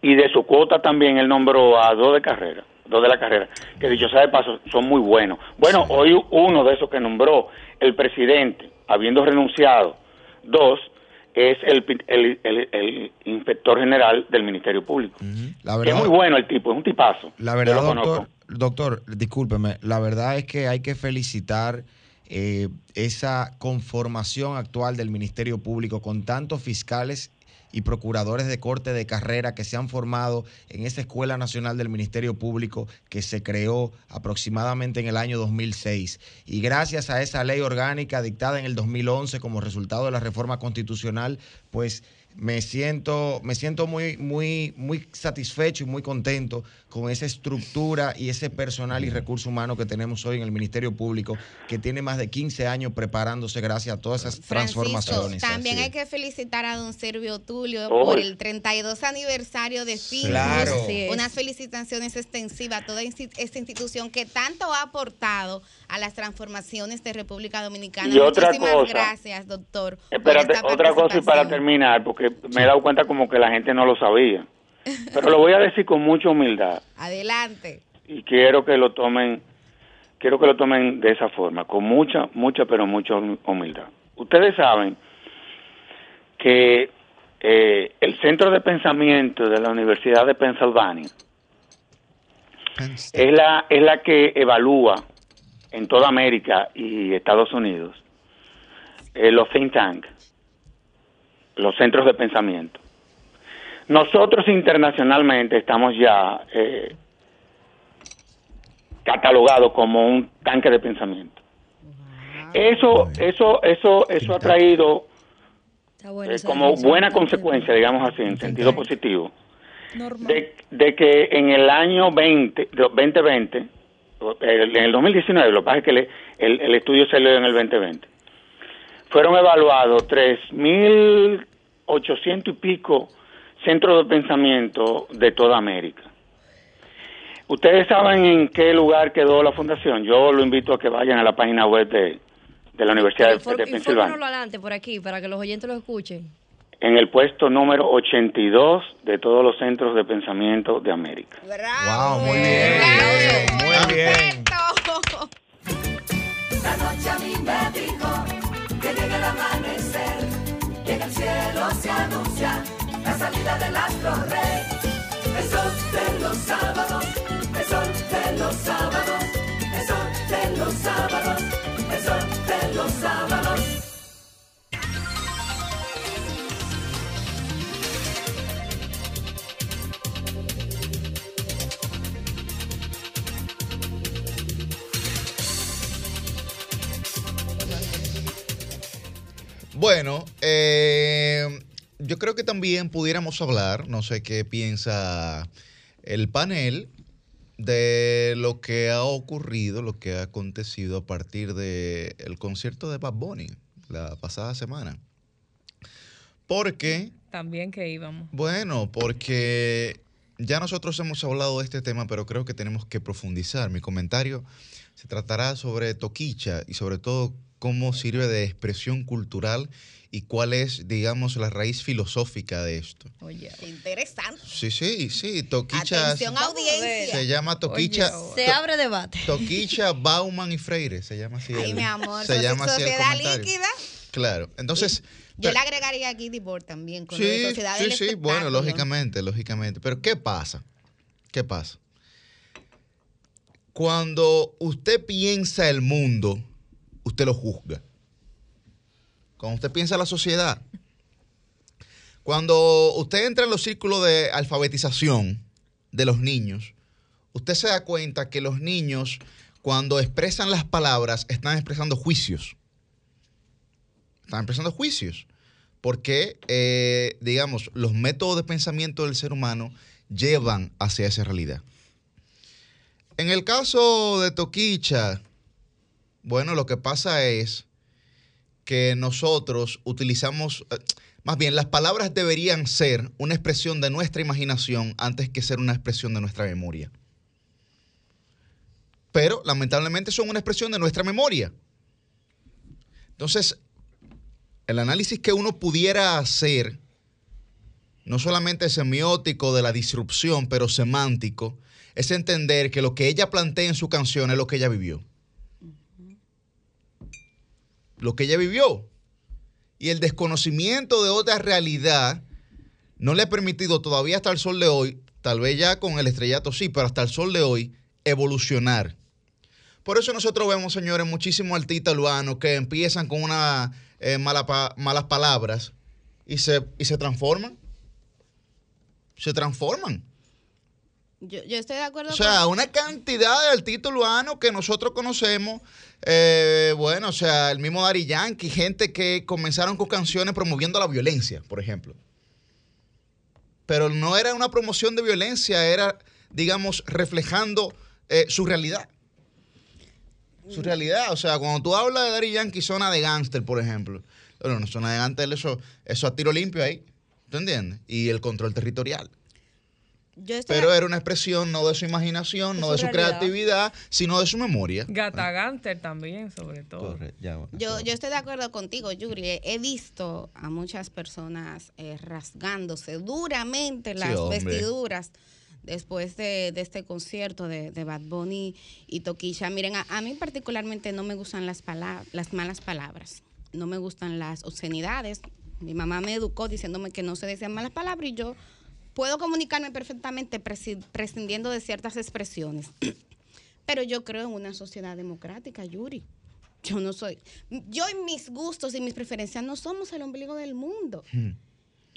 [SPEAKER 5] y de su cuota también él nombró a dos de carrera, dos de la carrera, que dicho sea de paso son muy buenos. Bueno, hoy uno de esos que nombró el presidente, habiendo renunciado, dos, es el, el, inspector general del Ministerio Público. es muy bueno el tipo, es un tipazo.
[SPEAKER 2] La verdad, doctor, doctor, discúlpeme, la verdad es que hay que felicitar eh, esa conformación actual del Ministerio Público con tantos fiscales y procuradores de corte de carrera que se han formado en esa Escuela Nacional del Ministerio Público que se creó aproximadamente en el año 2006. Y gracias a esa ley orgánica dictada en el 2011 como resultado de la reforma constitucional, pues me siento, me siento muy, muy, muy satisfecho y muy contento con esa estructura y ese personal y recurso humano que tenemos hoy en el Ministerio Público, que tiene más de 15 años preparándose gracias a todas esas
[SPEAKER 1] Francisco,
[SPEAKER 2] transformaciones.
[SPEAKER 1] también hay que felicitar a don Servio Tulio
[SPEAKER 5] Oh.
[SPEAKER 1] por el 32 aniversario de FIMUS.
[SPEAKER 2] Claro.
[SPEAKER 1] Unas felicitaciones extensivas a toda esta institución que tanto ha aportado a las transformaciones de República Dominicana.
[SPEAKER 5] Y otra
[SPEAKER 1] Muchísimas
[SPEAKER 5] cosa.
[SPEAKER 1] gracias, doctor.
[SPEAKER 5] Espérate, otra cosa y para terminar, porque me he dado cuenta como que la gente no lo sabía. Pero lo voy a decir con mucha humildad
[SPEAKER 1] Adelante.
[SPEAKER 5] y quiero que lo tomen, quiero que lo tomen de esa forma, con mucha, mucha, pero mucha hum- humildad. Ustedes saben que eh, el centro de pensamiento de la Universidad de
[SPEAKER 4] State.
[SPEAKER 5] es la es la que evalúa en toda América y Estados Unidos eh, los think tank, los centros de pensamiento. Nosotros internacionalmente estamos ya eh, catalogados como un tanque de pensamiento. Eso, eso, eso, eso ha traído eh, como buena consecuencia, digamos así, en sentido positivo de, de que en el año 20, de 2020, el- en el 2019, lo que pasa es que le- el, el estudio salió en el 2020, fueron evaluados 3.800 y pico centros de pensamiento de toda América. ¿Ustedes saben en qué lugar quedó la fundación? Yo lo invito a que vayan a la página web de, de la Universidad de,
[SPEAKER 3] Infor-
[SPEAKER 5] de Pensilvania.
[SPEAKER 3] adelante por aquí para que los oyentes lo escuchen.
[SPEAKER 5] En el puesto número 82 de todos los centros de pensamiento de América.
[SPEAKER 1] Bravo.
[SPEAKER 2] Wow, muy bien.
[SPEAKER 1] Bravo.
[SPEAKER 2] Muy bien.
[SPEAKER 7] La noche a mí me dijo que llega el amanecer y en el cielo se anuncia la salida del astro rey. El sol de los sábados, el sol de los sábados, el sol de los sábados, el sol de los sábados.
[SPEAKER 4] Bueno, eh, yo creo que también pudiéramos hablar, no sé qué piensa el panel, de lo que ha ocurrido, lo que ha acontecido a partir del concierto de Bad Bunny la pasada semana. Porque
[SPEAKER 6] También que íbamos.
[SPEAKER 4] bueno, porque ya nosotros hemos hablado de este tema, pero creo que tenemos que profundizar. Mi comentario se tratará sobre Toquicha y sobre todo cómo sirve de expresión cultural y cuál es, digamos, la raíz filosófica de esto.
[SPEAKER 6] Oye,
[SPEAKER 1] interesante.
[SPEAKER 4] Sí, sí, sí, Toquicha
[SPEAKER 1] Atención, audiencia.
[SPEAKER 4] se llama Toquicha.
[SPEAKER 3] Se
[SPEAKER 4] To-
[SPEAKER 3] abre debate.
[SPEAKER 4] Toquicha, Bauman y Freire, se llama así.
[SPEAKER 1] Ay,
[SPEAKER 4] el-
[SPEAKER 1] mi amor.
[SPEAKER 4] Se llama así el
[SPEAKER 1] sociedad
[SPEAKER 4] comentario.
[SPEAKER 1] líquida.
[SPEAKER 4] Claro, entonces...
[SPEAKER 1] Yo le agregaría aquí Dibor también con
[SPEAKER 4] Sí,
[SPEAKER 1] sociedad
[SPEAKER 4] sí,
[SPEAKER 1] del
[SPEAKER 4] sí, bueno, lógicamente, lógicamente. Pero ¿qué pasa? ¿Qué pasa? Cuando usted piensa el mundo, usted lo juzga. Cuando usted piensa la sociedad, cuando usted entra en los círculos de alfabetización de los niños, usted se da cuenta que los niños, cuando expresan las palabras, están expresando juicios. Están expresando juicios porque, eh, digamos, los métodos de pensamiento del ser humano llevan hacia esa realidad. En el caso de Toquicha, bueno, lo que pasa es que nosotros utilizamos, eh, más bien, las palabras deberían ser una expresión de nuestra imaginación antes que ser una expresión de nuestra memoria. Pero, lamentablemente, son una expresión de nuestra memoria. Entonces, el análisis que uno pudiera hacer, no solamente semiótico de la disrupción, pero semántico, es entender que lo que ella plantea en su canción es lo que ella vivió. Lo que ella vivió. Y el desconocimiento de otra realidad no le ha permitido todavía hasta el sol de hoy, tal vez ya con el estrellato sí, pero hasta el sol de hoy, evolucionar. Por eso nosotros vemos, señores, muchísimos artistas urbanos que empiezan con unas eh, mala pa- malas palabras y se, y se transforman. Se transforman.
[SPEAKER 1] Yo, yo estoy de acuerdo
[SPEAKER 4] O sea,
[SPEAKER 1] con...
[SPEAKER 4] una cantidad de artistas urbanos que nosotros conocemos, eh, bueno, o sea, el mismo Dari Yankee, gente que comenzaron con canciones promoviendo la violencia, por ejemplo. pero no era una promoción de violencia, era, digamos, reflejando eh, su realidad. Su realidad, o sea, cuando tú hablas de Daddy Yankee, zona de gángster, por ejemplo. Bueno, no, zona de gángster, eso, eso a tiro limpio ahí, ¿tú entiendes? Y el control territorial.
[SPEAKER 1] Yo estoy
[SPEAKER 4] Pero era una expresión no de su imaginación,
[SPEAKER 3] De
[SPEAKER 4] no
[SPEAKER 3] su
[SPEAKER 4] de su
[SPEAKER 3] realidad.
[SPEAKER 4] creatividad, sino de su memoria.
[SPEAKER 6] Gata Ganter también, sobre todo.
[SPEAKER 4] Correcto, ya, bueno,
[SPEAKER 1] Yo, yo estoy de acuerdo contigo, Yuri. He visto a muchas personas eh, rasgándose duramente las vestiduras después de, este concierto de, Bad Bunny y Toquilla. Miren, a, a mí particularmente no me gustan las, las malas palabras, no me gustan las obscenidades. Mi mamá me educó diciéndome que no se decían malas palabras y yo puedo comunicarme perfectamente prescindiendo de ciertas expresiones. Pero yo creo en una sociedad democrática, Yuri. Yo no soy. Yo y mis gustos y mis preferencias no somos el ombligo del mundo.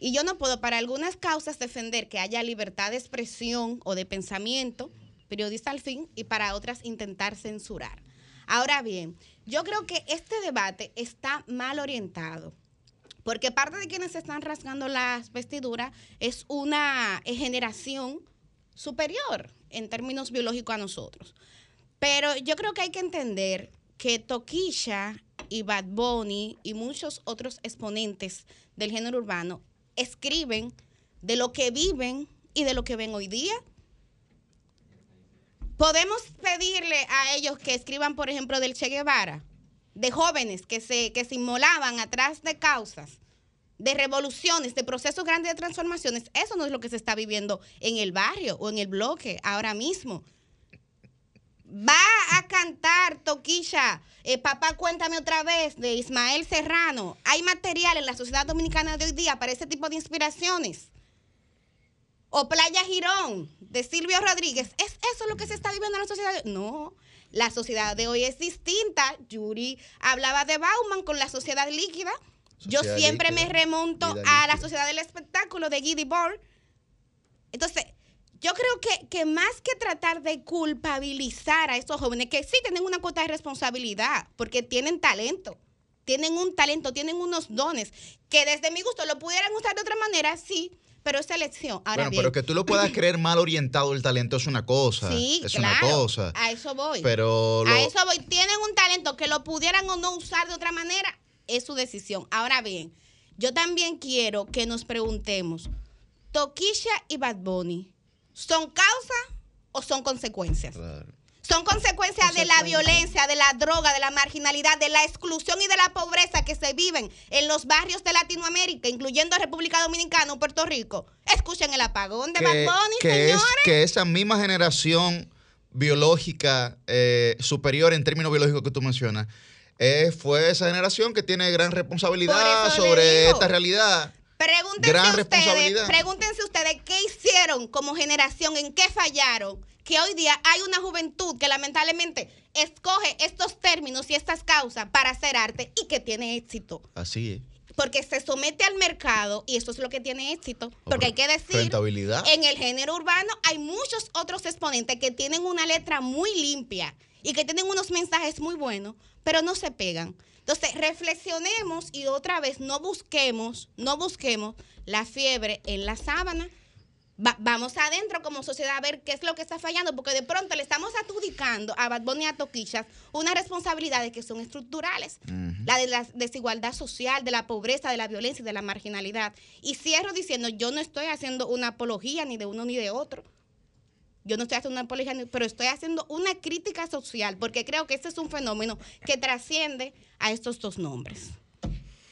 [SPEAKER 1] Y yo no puedo para algunas causas defender que haya libertad de expresión o de pensamiento, periodista al fin, y para otras intentar censurar. Ahora bien, yo creo que este debate está mal orientado. Porque parte de quienes están rasgando las vestiduras es una generación superior en términos biológicos a nosotros. Pero yo creo que hay que entender que Toquilla y Bad Bunny y muchos otros exponentes del género urbano escriben de lo que viven y de lo que ven hoy día. Podemos pedirle a ellos que escriban, por ejemplo, del Che Guevara, de jóvenes que se, que se inmolaban atrás de causas, de revoluciones, de procesos grandes de transformaciones. Eso no es lo que se está viviendo en el barrio o en el bloque ahora mismo. Va a cantar Toquilla, eh, Papá Cuéntame otra vez, de Ismael Serrano. Hay material en la sociedad dominicana de hoy día para ese tipo de inspiraciones. O Playa Girón, de Silvio Rodríguez. ¿Es eso lo que se está viviendo en la sociedad? de- No, la sociedad de hoy es distinta. Yuri hablaba de Bauman con la sociedad líquida. Yo siempre
[SPEAKER 4] líquida,
[SPEAKER 1] me remonto a la sociedad del espectáculo de Giddy Ball. Entonces, yo creo que, que más que tratar de culpabilizar a estos jóvenes, que sí tienen una cuota de responsabilidad, porque tienen talento, tienen un talento, tienen unos dones, que desde mi gusto lo pudieran usar de otra manera, sí, pero es elección. Ahora
[SPEAKER 4] bueno,
[SPEAKER 1] bien,
[SPEAKER 4] pero que tú lo puedas creer mal orientado el talento es una cosa.
[SPEAKER 1] sí,
[SPEAKER 4] es
[SPEAKER 1] claro,
[SPEAKER 4] una cosa.
[SPEAKER 1] a eso voy.
[SPEAKER 4] Pero lo-
[SPEAKER 1] A eso voy. Tienen un talento que lo pudieran o no usar de otra manera, es su decisión. Ahora bien, yo también quiero que nos preguntemos, ¿Toquilla y Bad Bunny son causa o son consecuencias?
[SPEAKER 4] Claro.
[SPEAKER 1] Son consecuencias de la violencia, de la droga, de la marginalidad, de la exclusión y de la pobreza que se viven en los barrios de Latinoamérica, incluyendo República Dominicana o Puerto Rico. Escuchen el apagón de Bad Bunny,
[SPEAKER 4] que es
[SPEAKER 1] señores.
[SPEAKER 4] que esa misma generación biológica eh, superior en términos biológicos que tú mencionas eh, fue esa generación que tiene gran responsabilidad sobre esta realidad.
[SPEAKER 1] Pregúntense
[SPEAKER 4] Gran
[SPEAKER 1] ustedes, pregúntense ustedes qué hicieron como generación, en qué fallaron, que hoy día hay una juventud que lamentablemente escoge estos términos y estas causas para hacer arte y que tiene éxito.
[SPEAKER 4] Así es.
[SPEAKER 1] Porque se somete al mercado y eso es lo que tiene éxito. Porque hay que decir,
[SPEAKER 4] Rentabilidad.
[SPEAKER 1] en el género urbano hay muchos otros exponentes que tienen una letra muy limpia y que tienen unos mensajes muy buenos, pero no se pegan. Entonces, reflexionemos y otra vez no busquemos, no busquemos la fiebre en la sábana. Va- vamos adentro como sociedad a ver qué es lo que está fallando, porque de pronto le estamos adjudicando a Bad Bunny y a Toquillas unas responsabilidades que son estructurales. La de la desigualdad social, de la pobreza, de la violencia y de la marginalidad. Y cierro diciendo, yo no estoy haciendo una apología ni de uno ni de otro. Yo no estoy haciendo una apología, pero estoy haciendo una crítica social, porque creo que este es un fenómeno que trasciende a estos dos nombres.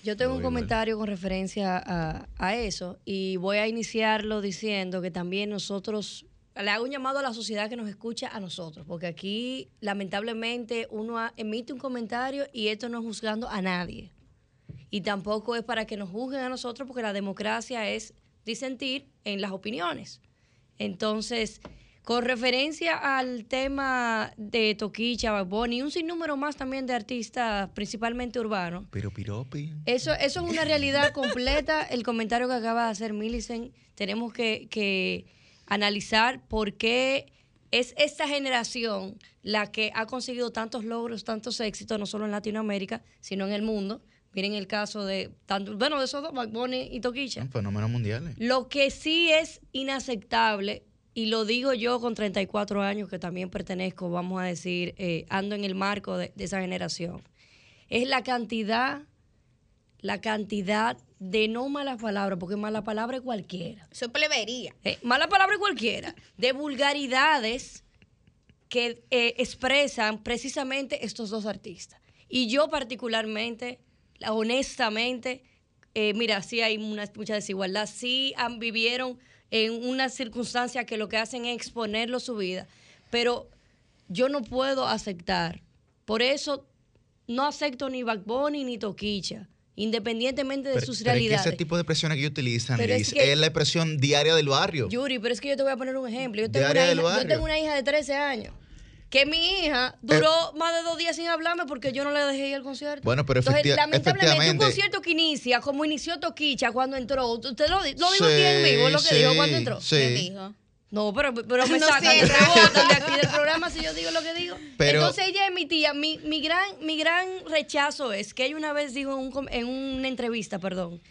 [SPEAKER 3] Yo tengo un
[SPEAKER 4] Muy
[SPEAKER 3] comentario con referencia a, a eso y voy a iniciarlo diciendo que también nosotros, le hago un llamado a la sociedad que nos escucha a nosotros, porque aquí lamentablemente uno emite un comentario y esto no es juzgando a nadie. Y tampoco es para que nos juzguen a nosotros, porque la democracia es disentir en las opiniones. Entonces, con referencia al tema de Toquicha, Bad Bunny y un sinnúmero más también de artistas, principalmente urbanos,
[SPEAKER 4] Pero piropi.
[SPEAKER 3] eso, eso es una realidad completa. El comentario que acaba de hacer Millicent, tenemos que, que analizar por qué es esta generación la que ha conseguido tantos logros, tantos éxitos, no solo en Latinoamérica, sino en el mundo. Miren el caso de tanto, bueno, de esos dos, Bad Bunny y Toquicha.
[SPEAKER 4] Fenómenos mundiales.
[SPEAKER 3] Lo que sí es inaceptable, y lo digo yo con 34 años, que también pertenezco, vamos a decir, eh, ando en el marco de, de esa generación, es la cantidad, la cantidad de no malas palabras, porque mala palabra es cualquiera.
[SPEAKER 1] Eso es plebería.
[SPEAKER 3] Eh, mala palabra es cualquiera, de vulgaridades que eh, expresan precisamente estos dos artistas. Y yo particularmente, la- honestamente, eh, mira, sí hay una, mucha desigualdad, sí han, vivieron en una circunstancia que lo que hacen es exponerlo su vida, pero yo no puedo aceptar. Por eso no acepto ni Bunny ni Toquicha, independientemente de
[SPEAKER 4] Pero-
[SPEAKER 3] sus
[SPEAKER 4] pero es que
[SPEAKER 3] realidades.
[SPEAKER 4] ese tipo de expresiones que utilizan,
[SPEAKER 3] es
[SPEAKER 4] Liz,
[SPEAKER 3] que-
[SPEAKER 4] es, la expresión diaria del barrio.
[SPEAKER 3] Yuri, pero es que yo te voy a poner un ejemplo. Yo tengo, una hija, yo tengo una hija de 13 años. Que mi hija duró más de dos días sin hablarme porque yo no le dejé ir al concierto.
[SPEAKER 4] Bueno, pero
[SPEAKER 3] Entonces, lamentablemente, un concierto que inicia como inició Toquicha cuando entró. ¿Usted lo, di- lo dijo
[SPEAKER 4] Sí,
[SPEAKER 3] aquí en vivo lo que
[SPEAKER 4] sí,
[SPEAKER 3] dijo cuando entró?
[SPEAKER 4] sí.
[SPEAKER 1] ¿Qué dijo?
[SPEAKER 3] No, pero, pero me
[SPEAKER 1] No
[SPEAKER 3] sacan,
[SPEAKER 1] sé.
[SPEAKER 3] me de aquí del programa si yo digo lo que digo.
[SPEAKER 4] Pero-
[SPEAKER 3] Entonces ella es mi tía. Mi, mi, gran, mi gran rechazo es que ella una vez dijo en, un com- en una entrevista, perdón,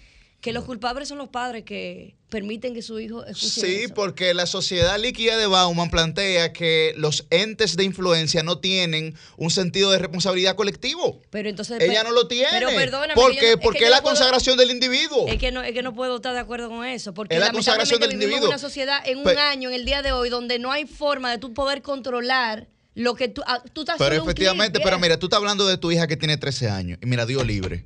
[SPEAKER 3] que los culpables son los padres que permiten que su hijo escuche
[SPEAKER 4] Sí,
[SPEAKER 3] eso.
[SPEAKER 4] porque la sociedad líquida de Bauman plantea que los entes de influencia no tienen un sentido de responsabilidad colectivo.
[SPEAKER 3] Pero entonces
[SPEAKER 4] Ella no lo tiene.
[SPEAKER 3] Pero perdóname.
[SPEAKER 4] Porque
[SPEAKER 3] que
[SPEAKER 4] es
[SPEAKER 3] yo
[SPEAKER 4] la
[SPEAKER 3] no puedo-
[SPEAKER 4] consagración del individuo.
[SPEAKER 3] Es que, no, es que no puedo estar de acuerdo con eso, porque
[SPEAKER 4] Es la consagración del
[SPEAKER 3] vivimos en
[SPEAKER 4] individuo.
[SPEAKER 3] una sociedad en un año, en el día de hoy, donde no hay forma de tú poder controlar lo que tú, ah, tú estás
[SPEAKER 4] Pero efectivamente, pero mira, tú estás hablando de tu hija que tiene 13 años. Y mira, Dios libre.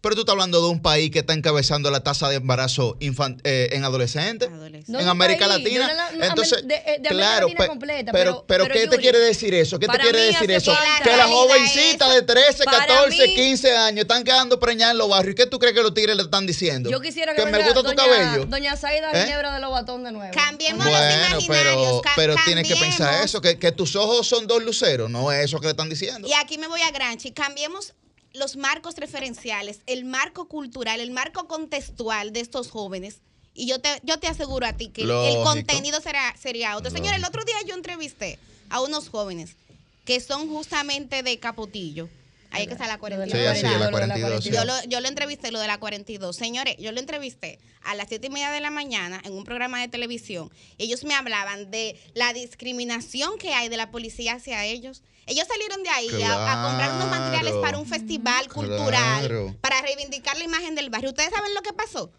[SPEAKER 4] Pero tú estás hablando de un país que está encabezando la tasa de embarazo infan- eh, en adolescentes.
[SPEAKER 1] Adolescente.
[SPEAKER 3] No
[SPEAKER 4] en
[SPEAKER 3] de
[SPEAKER 4] América
[SPEAKER 3] país,
[SPEAKER 4] Latina.
[SPEAKER 3] de
[SPEAKER 4] Entonces,
[SPEAKER 3] de- de América
[SPEAKER 4] claro,
[SPEAKER 3] Latina
[SPEAKER 4] pe-
[SPEAKER 3] completa,
[SPEAKER 4] pero,
[SPEAKER 3] pero-
[SPEAKER 4] pero,
[SPEAKER 3] pero,
[SPEAKER 4] ¿qué te quiere decir eso? ¿Qué te quiere decir eso? Que las jovencitas de 13,
[SPEAKER 3] para
[SPEAKER 4] 14,
[SPEAKER 3] mí-
[SPEAKER 4] 15 años están quedando preñadas en los barrios. ¿Y qué tú crees que los tigres le están diciendo?
[SPEAKER 3] Yo quisiera que,
[SPEAKER 4] me
[SPEAKER 3] venga
[SPEAKER 4] gusta tu
[SPEAKER 3] doña,
[SPEAKER 4] cabello.
[SPEAKER 3] Doña Zaida
[SPEAKER 4] ¿Eh?
[SPEAKER 3] Ginebra de Lobatón de nuevo.
[SPEAKER 1] Cambiemos los
[SPEAKER 4] Bueno,
[SPEAKER 1] imaginarios.
[SPEAKER 4] pero, tienes que pensar eso, que, que tus ojos son dos luceros, no es eso que le están diciendo.
[SPEAKER 1] Y aquí me voy a Granchi. Cambiemos los marcos referenciales, el marco cultural, el marco contextual de estos jóvenes. Y yo te, yo te aseguro a ti que el- contenido será, sería otro. Señor, el otro día yo entrevisté a unos jóvenes que son justamente de Capotillo. Ahí es que está la 42.
[SPEAKER 4] Sí, así,
[SPEAKER 1] ¿verdad?
[SPEAKER 4] la 42. sí.
[SPEAKER 1] Yo lo, yo lo entrevisté, lo de la 42. Señores, yo lo entrevisté a las siete y media de la mañana en un programa de televisión. Ellos me hablaban de la discriminación que hay de la policía hacia ellos. Ellos salieron de ahí a, a comprar unos materiales para un festival cultural,
[SPEAKER 4] Claro.
[SPEAKER 1] para reivindicar la imagen del barrio. ¿Ustedes saben lo que pasó?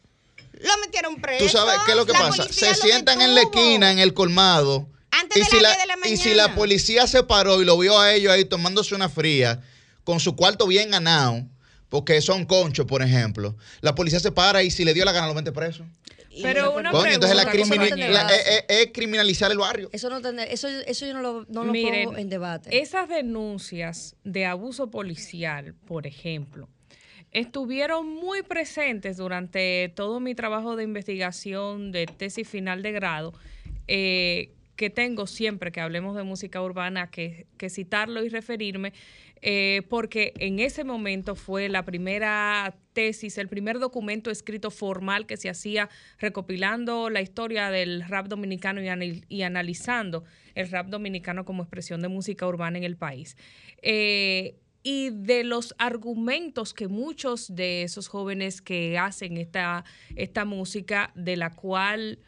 [SPEAKER 1] Lo metieron preso.
[SPEAKER 4] Tú sabes qué es lo que
[SPEAKER 1] la
[SPEAKER 4] pasa. Se sientan en la esquina, en el colmado.
[SPEAKER 1] Antes
[SPEAKER 4] y
[SPEAKER 1] de
[SPEAKER 4] si
[SPEAKER 1] las
[SPEAKER 4] la,
[SPEAKER 1] 10 de la
[SPEAKER 4] y si la
[SPEAKER 1] mañana.
[SPEAKER 4] policía se paró y lo vio a ellos ahí tomándose una fría, con su cuarto bien ganado, porque son conchos, por ejemplo, la policía se para y si le dio la gana lo mete preso.
[SPEAKER 6] Pero una
[SPEAKER 4] Coño, entonces la la-
[SPEAKER 3] tiene
[SPEAKER 4] es, es- es criminalizar el barrio.
[SPEAKER 3] Eso, no tener- eso, eso yo no lo, no lo
[SPEAKER 6] Miren,
[SPEAKER 3] pongo en debate.
[SPEAKER 6] Esas denuncias de abuso policial, por ejemplo, estuvieron muy presentes durante todo mi trabajo de investigación de tesis final de grado, eh, que tengo siempre que hablemos de música urbana, que, que citarlo y referirme, eh, porque en ese momento fue la primera tesis, el primer documento escrito formal que se hacía recopilando la historia del rap dominicano y, anal- y analizando el rap dominicano como expresión de música urbana en el país. Eh, y de los argumentos que muchos de esos jóvenes que hacen esta, esta música, de la cual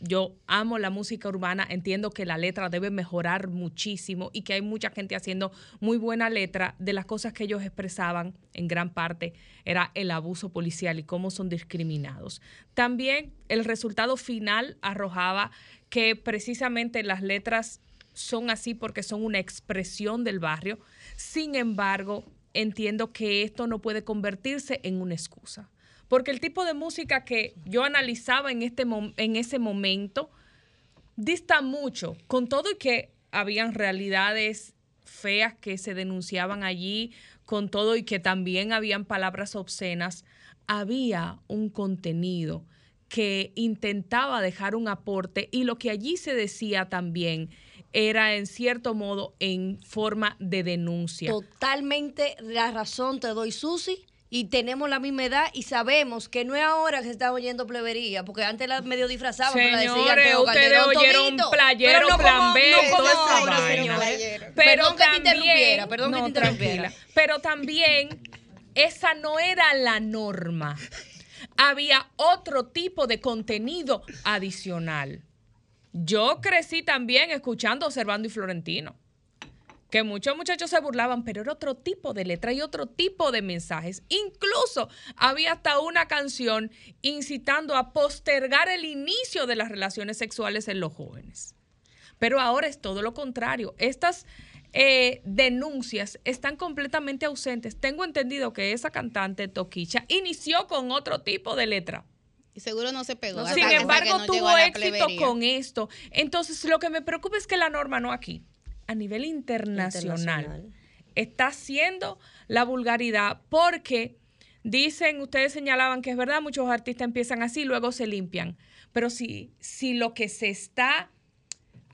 [SPEAKER 6] yo amo la música urbana, entiendo que la letra debe mejorar muchísimo y que hay mucha gente haciendo muy buena letra. De las cosas que ellos expresaban, en gran parte, era el abuso policial y cómo son discriminados. También el resultado final arrojaba que precisamente las letras son así porque son una expresión del barrio. Sin embargo, entiendo que esto no puede convertirse en una excusa. Porque el tipo de música que yo analizaba en, este en ese momento dista mucho, con todo y que habían realidades feas que se denunciaban allí, con todo y que también habían palabras obscenas, había un contenido que intentaba dejar un aporte y lo que allí se decía también era en cierto modo en forma de denuncia.
[SPEAKER 3] Totalmente la razón te doy, Susi. Y tenemos la misma edad y sabemos que no es ahora que se está oyendo plebería, porque antes la medio disfrazaban. pero la decían
[SPEAKER 6] Señores,
[SPEAKER 3] Teo
[SPEAKER 6] ustedes
[SPEAKER 3] Calderón
[SPEAKER 6] oyeron playero,
[SPEAKER 3] no
[SPEAKER 6] plan
[SPEAKER 3] como-
[SPEAKER 6] B,
[SPEAKER 3] no
[SPEAKER 6] toda
[SPEAKER 3] como
[SPEAKER 6] esa
[SPEAKER 3] ahora,
[SPEAKER 6] vaina.
[SPEAKER 3] señores.
[SPEAKER 1] Playero.
[SPEAKER 6] Pero
[SPEAKER 3] Perdón que te
[SPEAKER 6] también,
[SPEAKER 3] interrumpiera, perdón que
[SPEAKER 6] no,
[SPEAKER 3] te interrumpiera.
[SPEAKER 6] Pero también esa no era la norma. Había otro tipo de contenido adicional. Yo crecí también escuchando Observando y Florentino. Que muchos muchachos se burlaban, pero era otro tipo de letra y otro tipo de mensajes. Incluso había hasta una canción incitando a postergar el inicio de las relaciones sexuales en los jóvenes. Pero ahora es todo lo contrario. Estas eh, denuncias están completamente ausentes. Tengo entendido que esa cantante Toquicha inició con otro tipo de letra.
[SPEAKER 1] Y seguro no se pegó.
[SPEAKER 6] Sin embargo,
[SPEAKER 1] no
[SPEAKER 6] tuvo éxito con esto. Entonces, lo que me preocupa es que la norma no aquí, a nivel internacional,
[SPEAKER 3] Internacional.
[SPEAKER 6] está haciendo la vulgaridad porque dicen, ustedes señalaban que es verdad, muchos artistas empiezan así, luego se limpian. Pero si, si lo que se está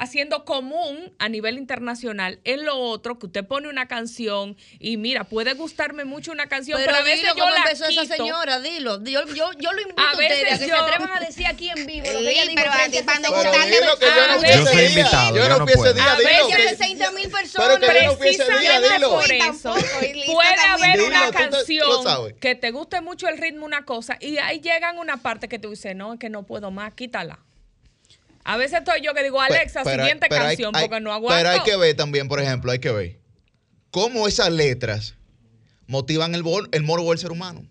[SPEAKER 6] haciendo común a nivel internacional es lo otro, que usted pone una canción y mira, puede gustarme mucho una canción, pero,
[SPEAKER 3] Pero,
[SPEAKER 6] a veces
[SPEAKER 3] dilo
[SPEAKER 6] yo la
[SPEAKER 3] empezó esa
[SPEAKER 6] quito.
[SPEAKER 3] señora, dilo. Yo, yo, yo lo invito a,
[SPEAKER 6] A
[SPEAKER 3] ustedes a que
[SPEAKER 6] yo-
[SPEAKER 3] se atrevan a decir aquí en vivo lo que ella
[SPEAKER 1] Sí,
[SPEAKER 3] dijo
[SPEAKER 1] pero a ti gustarle-
[SPEAKER 8] yo no
[SPEAKER 2] Yo soy
[SPEAKER 8] día.
[SPEAKER 2] invitado,
[SPEAKER 8] Yo no
[SPEAKER 2] no
[SPEAKER 8] hubiese
[SPEAKER 2] puedo.
[SPEAKER 8] día,
[SPEAKER 6] A veces-
[SPEAKER 3] Tiene
[SPEAKER 8] que-
[SPEAKER 3] 60 mil
[SPEAKER 8] Pero
[SPEAKER 3] personas.
[SPEAKER 8] que yo no hubiese día,
[SPEAKER 6] Precisamente
[SPEAKER 8] dilo.
[SPEAKER 6] por eso puede haber una canción que te guste mucho el ritmo, una cosa, y ahí llegan una parte que tú dices, no, es que no puedo más, quítala. A veces estoy yo que digo, Alexa,
[SPEAKER 8] Pero-
[SPEAKER 6] siguiente
[SPEAKER 8] pero
[SPEAKER 6] canción,
[SPEAKER 8] hay-
[SPEAKER 6] porque no aguanto.
[SPEAKER 8] Pero hay que ver también, por ejemplo, hay que ver cómo esas letras motivan el, bol- el morbo del ser humano.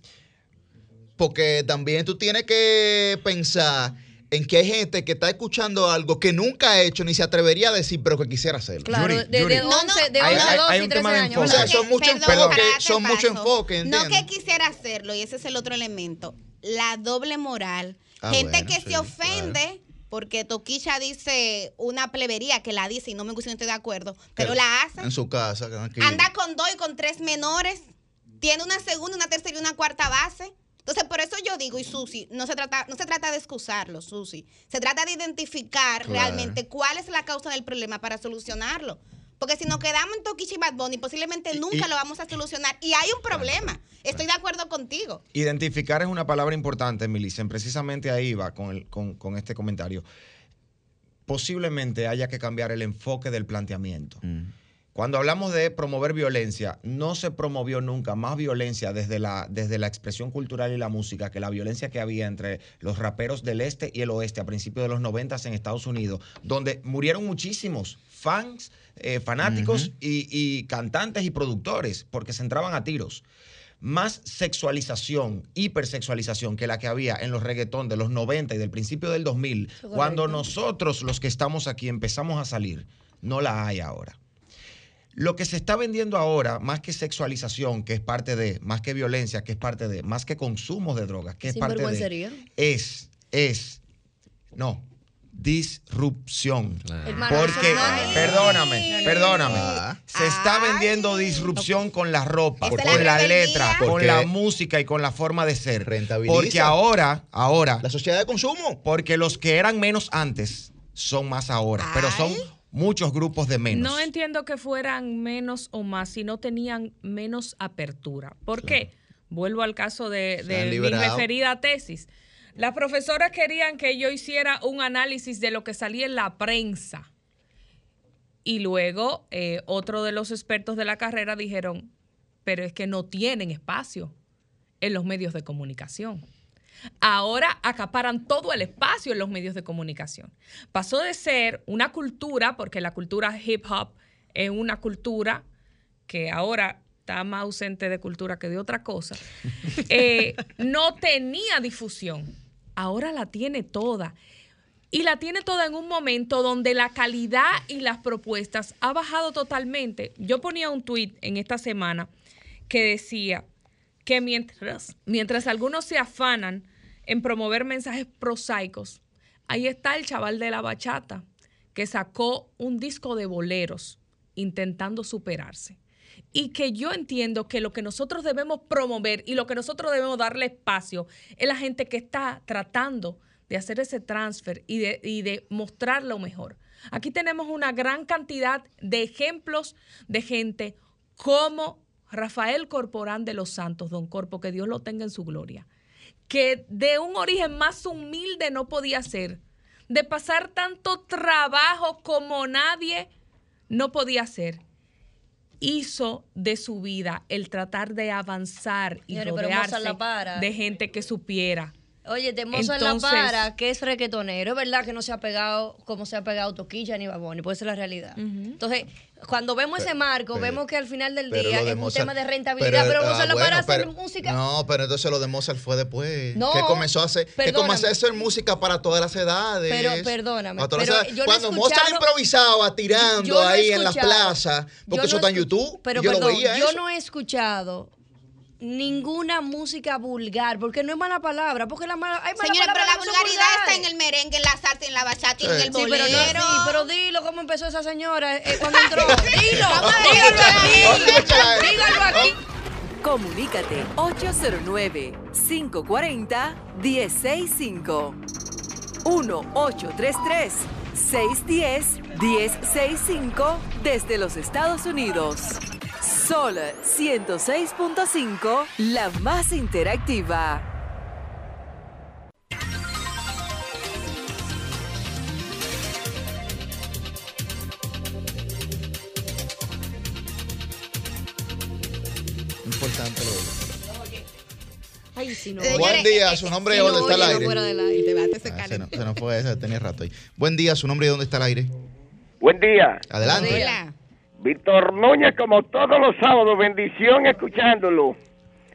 [SPEAKER 8] Porque también tú tienes que pensar en que hay gente que está escuchando algo que nunca ha hecho ni se atrevería a decir, pero que quisiera hacerlo.
[SPEAKER 3] Claro,
[SPEAKER 2] Yuri,
[SPEAKER 3] de,
[SPEAKER 2] Yuri.
[SPEAKER 3] de
[SPEAKER 1] No, no,
[SPEAKER 3] 11, de
[SPEAKER 2] hay-
[SPEAKER 3] 11,
[SPEAKER 2] hay-
[SPEAKER 3] 12
[SPEAKER 2] hay
[SPEAKER 3] y
[SPEAKER 2] un
[SPEAKER 3] 13
[SPEAKER 2] tema de
[SPEAKER 3] años.
[SPEAKER 8] O sea,
[SPEAKER 2] enfoque.
[SPEAKER 8] son muchos enfoques,
[SPEAKER 1] paso.
[SPEAKER 8] enfoques,
[SPEAKER 1] No que quisiera hacerlo, y ese es el otro elemento. La doble moral.
[SPEAKER 8] Ah,
[SPEAKER 1] Gente
[SPEAKER 8] bueno,
[SPEAKER 1] que
[SPEAKER 8] sí,
[SPEAKER 1] se ofende porque Toquilla dice una plebería que la dice y no me gusta no estoy de acuerdo, pero la hace.
[SPEAKER 8] En su casa, aquí.
[SPEAKER 1] Anda con dos y con tres menores. Tiene una segunda, una tercera y una cuarta base. Entonces, por eso yo digo, y Susi, no se trata, no se trata de excusarlo, Susi. Se trata de identificar
[SPEAKER 8] Claro.
[SPEAKER 1] realmente cuál es la causa del problema para solucionarlo. Porque si nos quedamos en Toquicha y Bad Bunny, posiblemente nunca
[SPEAKER 2] y-
[SPEAKER 1] lo vamos a solucionar. Y hay un problema. Estoy de acuerdo contigo.
[SPEAKER 2] Identificar es una palabra importante, Milicen. Precisamente ahí va con, el- con- con este comentario. Posiblemente haya que cambiar el enfoque del planteamiento.
[SPEAKER 8] Mm.
[SPEAKER 2] Cuando hablamos de promover violencia, no se promovió nunca más violencia desde la, desde la expresión cultural y la música que la violencia que había entre los raperos del este y el oeste a principios de los 90 en Estados Unidos, donde murieron muchísimos fans, eh, fanáticos y, y cantantes y productores porque se entraban a tiros. Más sexualización, hipersexualización que la que había en los reggaetón de los 90 y del principio del 2000, cuando nosotros los que estamos aquí empezamos a salir, no la hay ahora. Lo que se está vendiendo ahora, más que sexualización, que es parte de, más que violencia, que es parte de, más que consumo de drogas, que es parte de, es, es, no, disrupción. Porque, perdóname, perdóname,
[SPEAKER 8] Ah.
[SPEAKER 2] se está vendiendo disrupción con la ropa, con
[SPEAKER 1] la
[SPEAKER 2] letra,
[SPEAKER 8] ¿Por
[SPEAKER 2] con la música y con la forma de ser.
[SPEAKER 8] Rentabiliza.
[SPEAKER 2] Porque ahora, ahora,
[SPEAKER 8] La sociedad de consumo.
[SPEAKER 2] porque los que eran menos antes son más ahora, pero son. Muchos grupos de menos.
[SPEAKER 6] No entiendo que fueran menos o más, sino tenían menos apertura. ¿Por qué? Vuelvo al caso de, de mi referida tesis. Las profesoras querían que yo hiciera un análisis de lo que salía en la prensa. Y luego eh, otro de los expertos de la carrera dijeron, pero es que no tienen espacio en los medios de comunicación. Ahora acaparan todo el espacio en los medios de comunicación. Pasó de ser una cultura, porque la cultura hip hop es una cultura que ahora está más ausente de cultura que de otra cosa, eh, no tenía difusión. Ahora la tiene toda. Y la tiene toda en un momento donde la calidad y las propuestas ha bajado totalmente. Yo ponía un tweet en esta semana que decía que mientras, mientras algunos se afanan en promover mensajes prosaicos, ahí está el chaval de la bachata que sacó un disco de boleros intentando superarse. Y que yo entiendo que lo que nosotros debemos promover y lo que nosotros debemos darle espacio es la gente que está tratando de hacer ese transfer y de, y de mostrar lo mejor. Aquí tenemos una gran cantidad de ejemplos de gente como Rafael Corporán de los Santos, don Corpo, que Dios lo tenga en su gloria, que de un origen más humilde no podía ser, de pasar tanto trabajo como nadie no podía ser. hizo de su vida el tratar de avanzar y
[SPEAKER 3] Señores,
[SPEAKER 6] rodearse
[SPEAKER 3] Mozart la para.
[SPEAKER 6] de gente que supiera.
[SPEAKER 3] Oye, te mozo en la para, que es reggaetonero, es verdad que no se ha pegado como se ha pegado Toquilla ni Baboni, puede ser la realidad. Entonces, cuando vemos ese marco,
[SPEAKER 8] pero-
[SPEAKER 3] vemos que al final del día es un tema de rentabilidad, pero,
[SPEAKER 8] ah,
[SPEAKER 3] la
[SPEAKER 8] bueno,
[SPEAKER 3] para hacer música.
[SPEAKER 8] No, pero entonces lo de Mozart fue después.
[SPEAKER 3] No,
[SPEAKER 8] que comenzó a hacer, que comenzó a hacer música para todas las edades.
[SPEAKER 3] Pero, perdóname, pero
[SPEAKER 8] edades.
[SPEAKER 3] yo no
[SPEAKER 8] Cuando Mozart improvisaba tirando
[SPEAKER 3] no
[SPEAKER 8] ahí en las plazas, porque
[SPEAKER 3] no
[SPEAKER 8] eso está en YouTube,
[SPEAKER 3] Pero
[SPEAKER 8] yo lo veía
[SPEAKER 3] yo no he escuchado ninguna música vulgar, porque no es mala palabra, porque la mala, hay malas
[SPEAKER 1] Señora, pero
[SPEAKER 3] palabras
[SPEAKER 1] la vulgaridad está en el merengue, en la salsa, en la bachata y en
[SPEAKER 8] Sí.
[SPEAKER 1] el
[SPEAKER 3] Sí,
[SPEAKER 1] bolero.
[SPEAKER 3] pero, no, sí, pero dilo cómo empezó esa señora eh, cuando entró. Dilo, dígalo
[SPEAKER 1] échala ahí,
[SPEAKER 3] aquí.
[SPEAKER 8] échala ahí.
[SPEAKER 3] Dígalo aquí.
[SPEAKER 9] Comunícate 809-540-1065. 1-833-610-1065 desde los Estados Unidos. Sol 106.5, la más interactiva.
[SPEAKER 8] Importante lo
[SPEAKER 3] Ay, si no.
[SPEAKER 8] Buen día, su nombre y
[SPEAKER 3] si
[SPEAKER 8] dónde
[SPEAKER 3] no
[SPEAKER 8] está el
[SPEAKER 3] no
[SPEAKER 8] aire.
[SPEAKER 3] del
[SPEAKER 8] Ah, se, nos, se nos fue esa, tenía rato ahí. Buen día, su nombre y dónde está el aire.
[SPEAKER 10] Buen día.
[SPEAKER 8] Adelante.
[SPEAKER 1] Hola.
[SPEAKER 10] Víctor Núñez, como todos los sábados, bendición escuchándolo.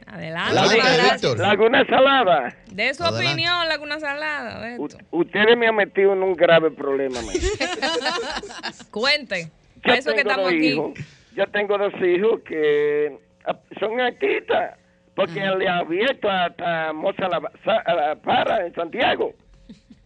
[SPEAKER 6] Adelante.
[SPEAKER 3] Gracias.
[SPEAKER 8] Víctor.
[SPEAKER 10] Laguna Salada,
[SPEAKER 6] De su
[SPEAKER 8] Adelante.
[SPEAKER 6] opinión, Laguna Salada.
[SPEAKER 10] ustedes me han metido en un grave problema. man.
[SPEAKER 6] Cuente.
[SPEAKER 10] Yo
[SPEAKER 6] eso que
[SPEAKER 10] tengo
[SPEAKER 6] estamos
[SPEAKER 10] dos
[SPEAKER 6] aquí.
[SPEAKER 10] hijos. Yo tengo dos hijos que ah, son artistas, porque le ha abierto hasta Moza la, la Para en Santiago.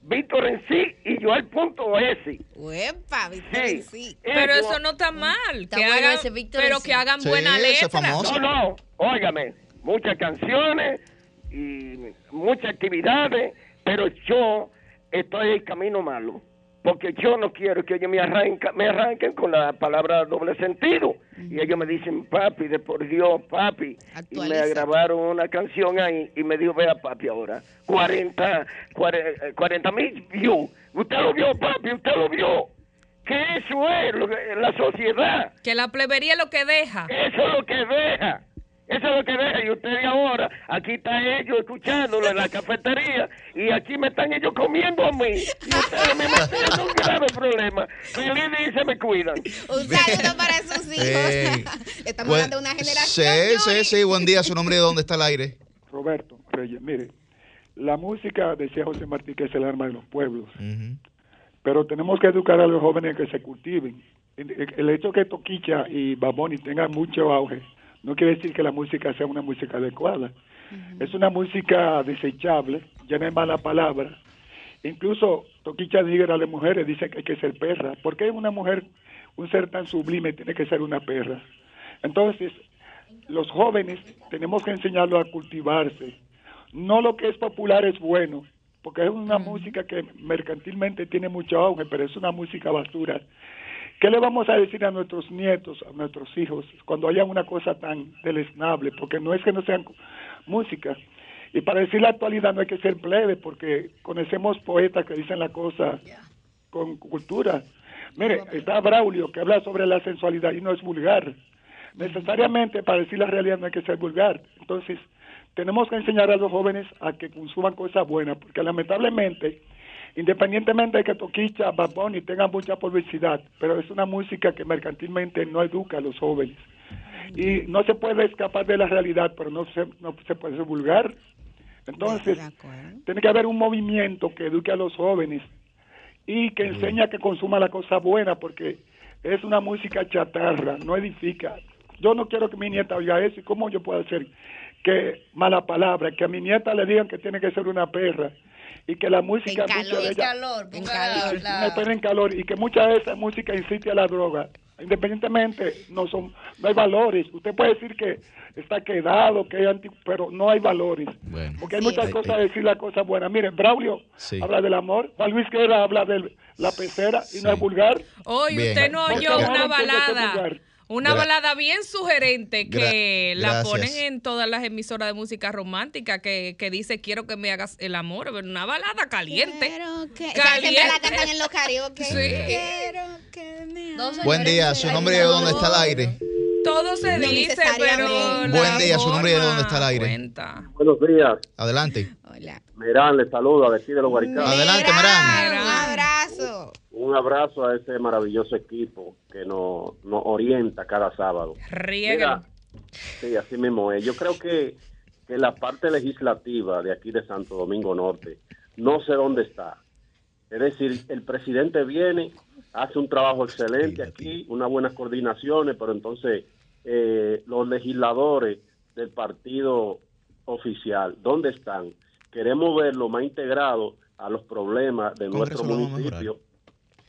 [SPEAKER 10] Víctor en sí y yo al punto S.
[SPEAKER 1] Uepa, Víctor,
[SPEAKER 10] Sí.
[SPEAKER 1] sí.
[SPEAKER 6] Pero eso no está mal.
[SPEAKER 3] Está
[SPEAKER 6] que
[SPEAKER 3] bueno
[SPEAKER 6] hagan,
[SPEAKER 3] ese Víctor
[SPEAKER 6] pero
[SPEAKER 3] en sí.
[SPEAKER 6] que hagan
[SPEAKER 8] Sí,
[SPEAKER 6] buena
[SPEAKER 8] ese
[SPEAKER 6] letra.
[SPEAKER 8] famoso.
[SPEAKER 10] No, no, óigame, muchas canciones y muchas actividades, pero yo estoy en camino malo, porque yo no quiero que ellos me, arranca, me arranquen con la palabra doble sentido. Y ellos me dicen, papi, de por Dios, papi. Y me grabaron una canción ahí y me dijo, vea, papi, ahora, 40 cuare- 40 mil views. Usted lo vio, papi, usted lo vio. Que eso es lo que- la sociedad.
[SPEAKER 6] Que la plebería es lo que deja.
[SPEAKER 10] Eso es lo que deja. Eso es lo que deja. Y ustedes ahora, aquí están ellos escuchándolo en la cafetería y aquí me están ellos comiendo a mí. Y ustedes me meten en un grave problema. Feliz y se me cuidan.
[SPEAKER 1] Un saludo para sus hijos. Estamos
[SPEAKER 8] Buen-
[SPEAKER 1] hablando de una generación.
[SPEAKER 8] Sí, sí, sí. Buen día, su nombre y dónde está el aire.
[SPEAKER 11] Roberto Reyes, mire, la música, decía José Martí, que es el arma de los pueblos, pero tenemos que educar a los jóvenes que se cultiven. El el hecho que Toquicha y Baboni tengan mucho auge no quiere decir que la música sea una música adecuada. Es una música desechable, ya no hay mala palabra. Incluso Toquicha Níger a las mujeres dice que hay que ser perra. ¿Por qué una mujer, un ser tan sublime, tiene que ser una perra? Entonces, los jóvenes tenemos que enseñarlos a cultivarse. No lo que es popular es bueno, porque es una música que mercantilmente tiene mucho auge, pero es una música basura. ¿Qué le vamos a decir a nuestros nietos, a nuestros hijos, cuando haya una cosa tan deleznable? Porque no es que no sean música. Y para decir la actualidad no hay que ser plebe, porque conocemos poetas que dicen la cosa con cultura. Mire, está Braulio que habla sobre la sensualidad y no es vulgar. Necesariamente para decir la realidad no hay que ser vulgar. Entonces, tenemos que enseñar a los jóvenes a que consuman cosas buenas, porque lamentablemente, independientemente de que Toquicha, Bad Bunny tengan mucha publicidad, pero es una música que mercantilmente no educa a los jóvenes. Y no se puede escapar de la realidad, pero no se, no se puede ser vulgar. Entonces, tiene que haber un movimiento que eduque a los jóvenes y que enseñe a que consuma la cosa buena, porque es una música chatarra, no edifica. Yo no quiero que mi nieta oiga eso, ¿y cómo yo puedo hacer que mala palabra, que a mi nieta le digan que tiene que ser una perra y que la música
[SPEAKER 1] En
[SPEAKER 11] de
[SPEAKER 3] En
[SPEAKER 11] ella-
[SPEAKER 3] calor,
[SPEAKER 1] En calor.
[SPEAKER 3] la-
[SPEAKER 11] ponen calor y que mucha de esa música incite a la droga. Independientemente, no son, no hay valores. Usted puede decir que está quedado, que es anti, pero no hay valores.
[SPEAKER 4] Bueno.
[SPEAKER 11] Porque hay
[SPEAKER 1] Sí.
[SPEAKER 11] muchas cosas
[SPEAKER 4] ay.
[SPEAKER 11] de decir la cosa buena. Miren, Braulio
[SPEAKER 4] Sí.
[SPEAKER 11] habla del amor, Juan Luis Guerra habla de la pecera y no
[SPEAKER 4] Sí.
[SPEAKER 11] es vulgar.
[SPEAKER 6] Hoy usted no oyó una balada. Una
[SPEAKER 4] Gra-
[SPEAKER 6] balada bien sugerente que
[SPEAKER 4] Gra-
[SPEAKER 6] la
[SPEAKER 4] gracias.
[SPEAKER 6] ponen en todas las emisoras de música romántica que, que dice quiero que me hagas el amor. pero Una balada caliente.
[SPEAKER 1] Quiero que... Esa siempre la
[SPEAKER 6] Caliente.
[SPEAKER 1] cantan en los karaoke.
[SPEAKER 6] Sí.
[SPEAKER 1] Quiero que me
[SPEAKER 3] No,
[SPEAKER 8] Buen día, su nombre y
[SPEAKER 3] una
[SPEAKER 8] dónde está el aire.
[SPEAKER 6] Todo se
[SPEAKER 1] No
[SPEAKER 6] dice, pero. la
[SPEAKER 8] Buen día, su nombre y de dónde está el aire.
[SPEAKER 6] cuenta.
[SPEAKER 12] Buenos días.
[SPEAKER 8] Adelante.
[SPEAKER 1] Hola.
[SPEAKER 12] Merán, le saludo a decir de los Guaricados.
[SPEAKER 8] Adelante, Marán.
[SPEAKER 1] Un abrazo.
[SPEAKER 12] Un abrazo a ese maravilloso equipo que nos, nos orienta cada sábado.
[SPEAKER 6] Riega.
[SPEAKER 12] Mira, sí, así mismo es. Yo creo que, que la parte legislativa de aquí de Santo Domingo Norte, no sé dónde está. Es decir, el presidente viene, hace un trabajo excelente aquí, unas buenas coordinaciones, pero entonces eh, los legisladores del partido oficial, ¿dónde están? Queremos verlo más integrado a los problemas de nuestro municipio.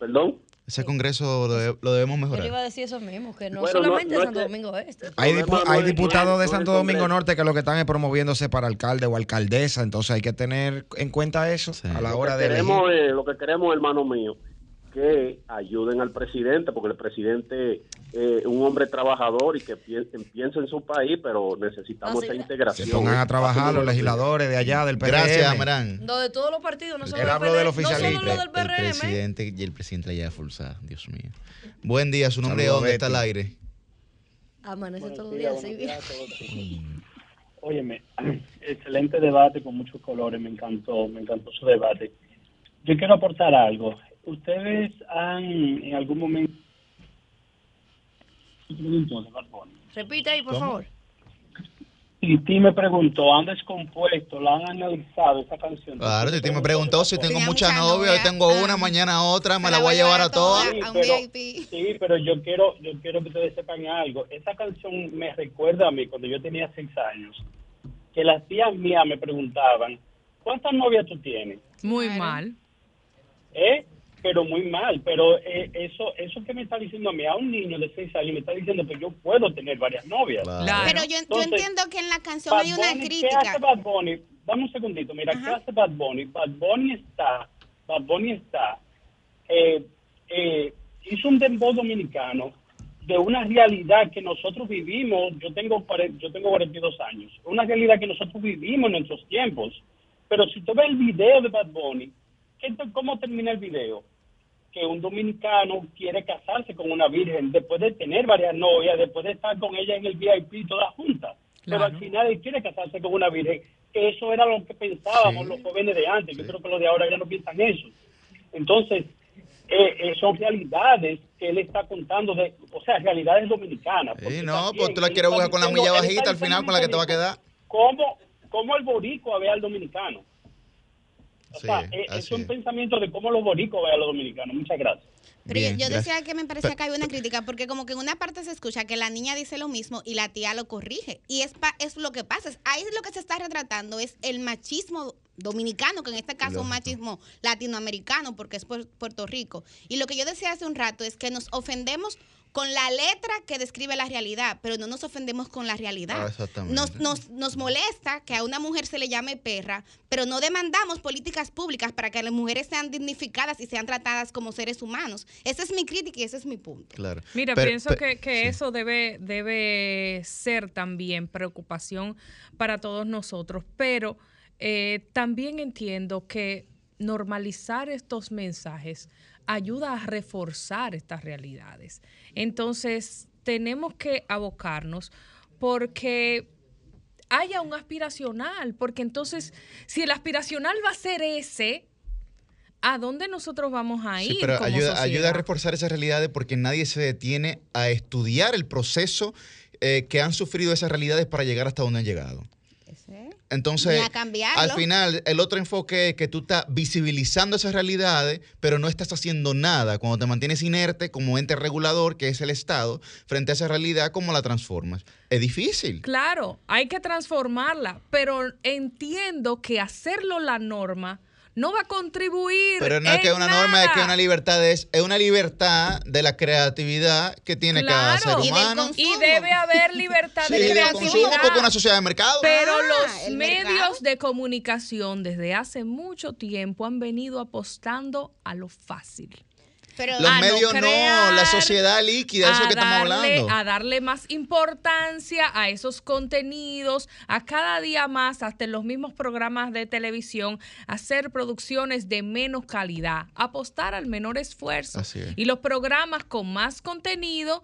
[SPEAKER 12] ¿Perdón?
[SPEAKER 4] Ese congreso lo, de- lo debemos
[SPEAKER 3] Yo
[SPEAKER 4] mejorar.
[SPEAKER 3] iba a decir eso mismo, que no
[SPEAKER 12] Bueno,
[SPEAKER 3] solamente
[SPEAKER 12] no es
[SPEAKER 3] Santo
[SPEAKER 12] que-
[SPEAKER 3] Domingo Este.
[SPEAKER 2] Hay, dipu- diputados de Santo Domingo. Norte que lo que están es promoviéndose para alcalde o alcaldesa, entonces hay que tener en cuenta eso
[SPEAKER 4] Sí.
[SPEAKER 2] a la
[SPEAKER 12] Lo
[SPEAKER 2] hora
[SPEAKER 12] que
[SPEAKER 2] de elegir.
[SPEAKER 12] queremos, es- lo que queremos, hermano mío, que ayuden al presidente, porque el presidente es un hombre trabajador y que pi- piensa en su país, pero necesitamos
[SPEAKER 3] Así
[SPEAKER 12] esa
[SPEAKER 3] es.
[SPEAKER 12] integración.
[SPEAKER 2] Se pongan a trabajar los legisladores de allá del PRM.
[SPEAKER 8] Gracias, Marán.
[SPEAKER 3] No, de todos los partidos, no solo
[SPEAKER 2] Él
[SPEAKER 3] del
[SPEAKER 2] habló del
[SPEAKER 3] PRM, no
[SPEAKER 2] oficialismo.
[SPEAKER 3] solo lo del
[SPEAKER 4] El
[SPEAKER 3] PRM.
[SPEAKER 4] presidente y el presidente la lleva forzada, Dios mío. Buen día, su nombre de
[SPEAKER 2] Saludos,
[SPEAKER 4] dónde está el aire.
[SPEAKER 3] Amanece todos los días
[SPEAKER 13] todos. Óyeme, excelente debate con muchos colores, me encantó, me encantó su debate. Yo quiero aportar algo. Ustedes han en algún momento.
[SPEAKER 3] Repite ahí, por
[SPEAKER 8] ¿Cómo?
[SPEAKER 3] favor.
[SPEAKER 13] Titi me preguntó, ¿han descompuesto? ¿La han analizado esa canción?
[SPEAKER 8] Claro, Titi me preguntó si tengo muchas
[SPEAKER 1] mucha
[SPEAKER 8] novias, hoy tengo
[SPEAKER 1] Ah.
[SPEAKER 8] una, mañana otra, me la voy a llevar a todas.
[SPEAKER 13] Sí, pero-. Sí, pero yo quiero, yo quiero que ustedes sepan algo. Esa canción me recuerda a mí cuando yo tenía seis años, que las tías mías me preguntaban, ¿cuántas novias tú tienes?
[SPEAKER 6] Muy mal.
[SPEAKER 13] ¿Eh? Pero muy mal. Pero eh, eso, eso que me está diciendo a mí, a un niño de seis años, me está diciendo que yo puedo tener varias novias.
[SPEAKER 4] Claro.
[SPEAKER 6] Claro.
[SPEAKER 1] Pero yo, yo entiendo que en la canción
[SPEAKER 13] Bad
[SPEAKER 1] hay una
[SPEAKER 13] Bunny, ¿Qué
[SPEAKER 1] crítica.
[SPEAKER 13] hace Bad Bunny? Dame un segundito, mira, ¿qué
[SPEAKER 1] Ajá.
[SPEAKER 13] hace Bad Bunny? Bad Bunny está, Bad Bunny está, eh, eh, hizo un dembow dominicano de una realidad que nosotros vivimos, yo tengo, yo tengo 42 años, una realidad que nosotros vivimos en nuestros tiempos. Pero si tú ves el video de Bad Bunny, ¿qué- ¿cómo termina el video? Que un dominicano quiere casarse con una virgen después de tener varias novias, después de estar con ella en el VIP todas juntas. Pero al final él quiere casarse con una virgen, eso era lo que pensábamos los jóvenes de antes. Yo creo que los de ahora ya no piensan eso. Entonces, eh, eh, son realidades que él está contando, de, o sea, realidades dominicanas.
[SPEAKER 8] Sí, no,
[SPEAKER 13] también
[SPEAKER 8] pues tú la quieres jugar con la milla bajita al final con la que te va a quedar.
[SPEAKER 13] ¿Cómo, cómo el boricua ve al dominicano? O
[SPEAKER 8] Sí,
[SPEAKER 13] sea, eh, es un
[SPEAKER 8] es.
[SPEAKER 13] pensamiento de cómo los boricuas ven a los dominicanos. Muchas gracias.
[SPEAKER 1] Pero yo,
[SPEAKER 8] Bien,
[SPEAKER 1] yo
[SPEAKER 8] gracias.
[SPEAKER 1] decía que me parecía que había una crítica, porque como que en una parte se escucha que la niña dice lo mismo y la tía lo corrige. Y es, pa- es lo que pasa. Es- Ahí lo que se está retratando es el machismo dominicano, que en este caso es un machismo latinoamericano, porque es Puer- Puerto Rico. Y lo que yo decía hace un rato es que nos ofendemos con la letra que describe la realidad, pero no nos ofendemos con la realidad.
[SPEAKER 8] Ah, exactamente.
[SPEAKER 1] Nos, nos, nos molesta que a una mujer se le llame perra, pero no demandamos políticas públicas para que las mujeres sean dignificadas y sean tratadas como seres humanos. Esa es mi crítica y ese es mi punto.
[SPEAKER 8] Claro.
[SPEAKER 6] Mira,
[SPEAKER 8] Pero-
[SPEAKER 6] pienso que, que
[SPEAKER 8] sí.
[SPEAKER 6] eso debe, debe ser también preocupación para todos nosotros, pero eh, también entiendo que normalizar estos mensajes ayuda a reforzar estas realidades. Entonces, tenemos que abocarnos porque haya un aspiracional, porque entonces, si el aspiracional va a ser ese, ¿a dónde nosotros vamos a ir?
[SPEAKER 8] Sí, pero
[SPEAKER 6] como
[SPEAKER 8] ayuda, ayuda a reforzar esas realidades porque nadie se detiene a estudiar el proceso eh, que han sufrido esas realidades para llegar hasta donde han llegado. Entonces, al final, el otro enfoque es que tú estás visibilizando esas realidades, pero no estás haciendo nada. Cuando te mantienes inerte como ente regulador, que es el Estado, frente a esa realidad, ¿cómo la transformas? Es difícil.
[SPEAKER 6] Claro, hay que transformarla, pero entiendo que hacerlo la norma no va a contribuir.
[SPEAKER 8] Pero no es que una norma, es que una libertad es, es una libertad de la creatividad que tiene cada ser
[SPEAKER 6] Claro.
[SPEAKER 8] humano.
[SPEAKER 6] Y debe haber libertad
[SPEAKER 8] Sí,
[SPEAKER 6] de creatividad.
[SPEAKER 8] consumo porque una sociedad de mercado.
[SPEAKER 6] Pero
[SPEAKER 1] Ah,
[SPEAKER 6] los medios
[SPEAKER 1] mercado.
[SPEAKER 6] de comunicación desde hace mucho tiempo han venido apostando a lo fácil.
[SPEAKER 1] Pero
[SPEAKER 8] Los
[SPEAKER 6] a no
[SPEAKER 8] medios no, la sociedad líquida, eso que estamos hablando.
[SPEAKER 6] A darle más importancia a esos contenidos, a cada día más, hasta en los mismos programas de televisión, hacer producciones de menos calidad, apostar al menor esfuerzo.
[SPEAKER 8] Así es.
[SPEAKER 6] Y los programas con más contenido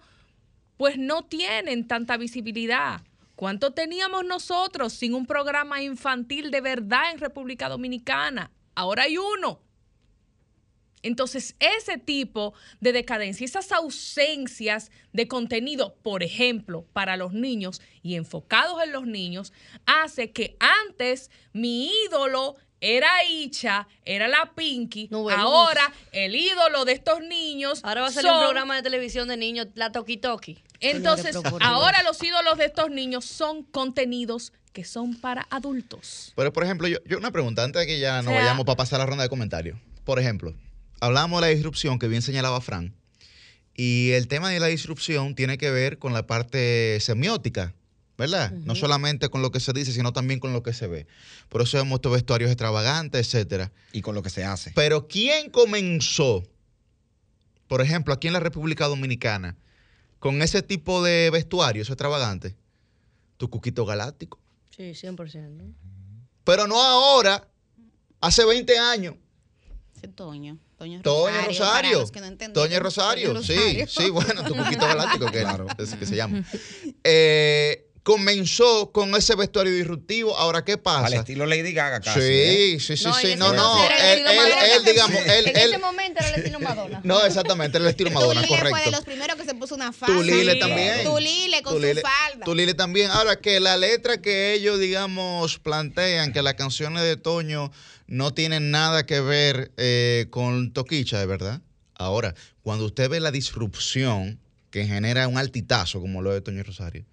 [SPEAKER 6] pues no tienen tanta visibilidad. ¿Cuánto teníamos nosotros sin un programa infantil de verdad en República Dominicana? Ahora hay uno. Entonces, ese tipo de decadencia, esas ausencias de contenido, por ejemplo, para los niños y enfocados en los niños, hace que antes mi ídolo era Icha, era la Pinky, ahora el ídolo de estos niños.
[SPEAKER 3] Ahora va a salir un
[SPEAKER 6] son-
[SPEAKER 3] programa de televisión de niños, la Toki Toki.
[SPEAKER 6] Entonces, ahora los ídolos de estos niños son contenidos que son para adultos.
[SPEAKER 4] Pero, por ejemplo, yo, yo una pregunta antes de que ya nos
[SPEAKER 6] O sea-
[SPEAKER 4] vayamos para pasar a la ronda de comentarios. Por ejemplo, hablamos de la disrupción que bien señalaba Fran. Y el tema de la disrupción tiene que ver con la parte semiótica, ¿verdad? No solamente con lo que se dice, sino también con lo que se ve. Por eso hemos visto vestuarios extravagantes, etcétera.
[SPEAKER 2] Y con lo que se hace.
[SPEAKER 4] Pero ¿quién comenzó, por ejemplo, aquí en la República Dominicana, con ese tipo de vestuarios extravagantes? Tu cuquito galáctico.
[SPEAKER 3] Sí, 100%. ¿no?
[SPEAKER 4] Pero no ahora, hace 20 años.
[SPEAKER 1] Ese Toño. Toño
[SPEAKER 4] Toño
[SPEAKER 1] para
[SPEAKER 4] Rosario.
[SPEAKER 1] los que no entendieron.
[SPEAKER 4] Toño Rosario.
[SPEAKER 1] Toño
[SPEAKER 4] Sí,
[SPEAKER 1] Rosario.
[SPEAKER 4] sí, bueno, tu cuquito galáctico, que, es que se llama. Eh, comenzó con ese vestuario disruptivo. Ahora, ¿qué pasa?
[SPEAKER 2] Al estilo Lady Gaga casi.
[SPEAKER 4] Sí,
[SPEAKER 2] ¿eh?
[SPEAKER 4] sí, sí,
[SPEAKER 3] No,
[SPEAKER 4] sí. No, no. Él,
[SPEAKER 3] estilo
[SPEAKER 4] él, él, digamos, él,
[SPEAKER 3] en
[SPEAKER 4] él.
[SPEAKER 3] ese momento era el estilo Madonna.
[SPEAKER 4] No, exactamente, era el estilo Madonna,
[SPEAKER 1] Tulile fue de
[SPEAKER 4] correcto.
[SPEAKER 1] los primeros que se puso una falda.
[SPEAKER 4] Tulile
[SPEAKER 1] Sí.
[SPEAKER 4] también.
[SPEAKER 1] Tulile con
[SPEAKER 4] Tulile-
[SPEAKER 1] su falda.
[SPEAKER 4] Tulile también. Ahora que la letra que ellos, digamos, plantean, que las canciones de Toño no tienen nada que ver eh, con Toquicha, de verdad. Ahora, cuando usted ve la disrupción que genera un altitazo como lo de Toño Rosario,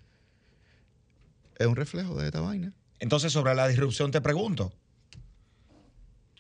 [SPEAKER 4] es un reflejo de esta vaina.
[SPEAKER 2] Entonces, sobre la disrupción te pregunto.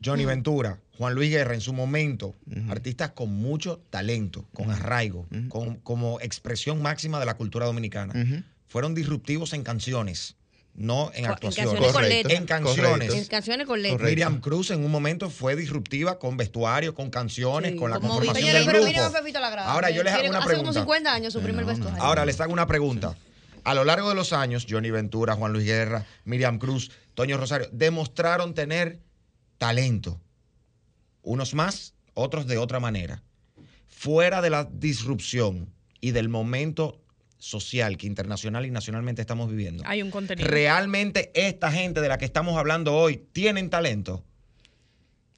[SPEAKER 2] Johnny Ventura, Juan Luis Guerra en su momento, artistas con mucho talento, con arraigo, con, como expresión máxima de la cultura dominicana, fueron disruptivos en canciones, no en
[SPEAKER 3] en
[SPEAKER 2] actuaciones.
[SPEAKER 3] canciones con Correcto. letras.
[SPEAKER 2] En canciones.
[SPEAKER 3] En canciones con letras.
[SPEAKER 2] Miriam Cruz en un momento fue disruptiva con vestuario, con canciones, con la
[SPEAKER 3] Como
[SPEAKER 2] conformación
[SPEAKER 3] Señores,
[SPEAKER 2] del
[SPEAKER 3] pero
[SPEAKER 2] grupo.
[SPEAKER 3] la.
[SPEAKER 2] Ahora yo les hago una
[SPEAKER 3] Hace
[SPEAKER 2] pregunta.
[SPEAKER 3] como 50 años su primer vestuario.
[SPEAKER 2] Ahora les hago una pregunta. A lo largo de los años, Johnny Ventura, Juan Luis Guerra, Miriam Cruz, Toño Rosario, demostraron tener talento. Unos más, otros de otra manera. Fuera de la disrupción y del momento social que internacional y nacionalmente estamos viviendo.
[SPEAKER 6] Hay un contenido.
[SPEAKER 2] ¿Realmente esta gente de la que estamos hablando hoy tienen talento?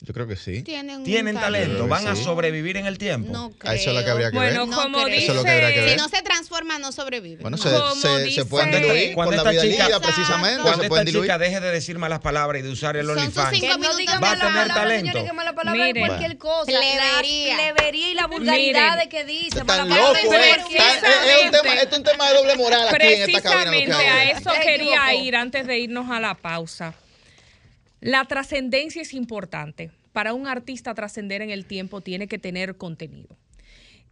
[SPEAKER 4] Yo creo que sí.
[SPEAKER 1] Tienen,
[SPEAKER 2] ¿Tienen talento? ¿Van a
[SPEAKER 4] Sí.
[SPEAKER 2] sobrevivir en el tiempo?
[SPEAKER 1] No
[SPEAKER 4] A eso es lo que habría que
[SPEAKER 6] Bueno,
[SPEAKER 4] ver.
[SPEAKER 6] como
[SPEAKER 1] creo.
[SPEAKER 4] Eso es lo que habría que
[SPEAKER 1] Si no se transforma, no sobrevive.
[SPEAKER 4] Bueno, se, se, se
[SPEAKER 6] dice-
[SPEAKER 4] pueden diluir
[SPEAKER 2] Cuando
[SPEAKER 4] por la
[SPEAKER 2] esta
[SPEAKER 4] vida
[SPEAKER 2] chica-
[SPEAKER 4] precisamente.
[SPEAKER 2] Cuando
[SPEAKER 4] se
[SPEAKER 2] esta
[SPEAKER 4] pueden
[SPEAKER 2] chica deje de decir malas palabras y de usar el OnlyFans,
[SPEAKER 3] no
[SPEAKER 2] Va a tener
[SPEAKER 3] palabras,
[SPEAKER 2] talento.
[SPEAKER 3] señores, que mala palabra
[SPEAKER 6] Miren.
[SPEAKER 3] es cualquier cosa.
[SPEAKER 1] Plebería.
[SPEAKER 3] La plebería y la vulgaridad
[SPEAKER 6] Miren.
[SPEAKER 3] de que dice.
[SPEAKER 4] Están locos,
[SPEAKER 3] palabra
[SPEAKER 4] ¿eh?
[SPEAKER 3] es cualquier
[SPEAKER 4] Están- es, un tema, esto es un tema de doble moral aquí en esta cabina.
[SPEAKER 6] Precisamente a eso
[SPEAKER 3] Se
[SPEAKER 6] quería ir antes de irnos a la pausa. La trascendencia es importante. Para un artista trascender en el tiempo tiene que tener contenido.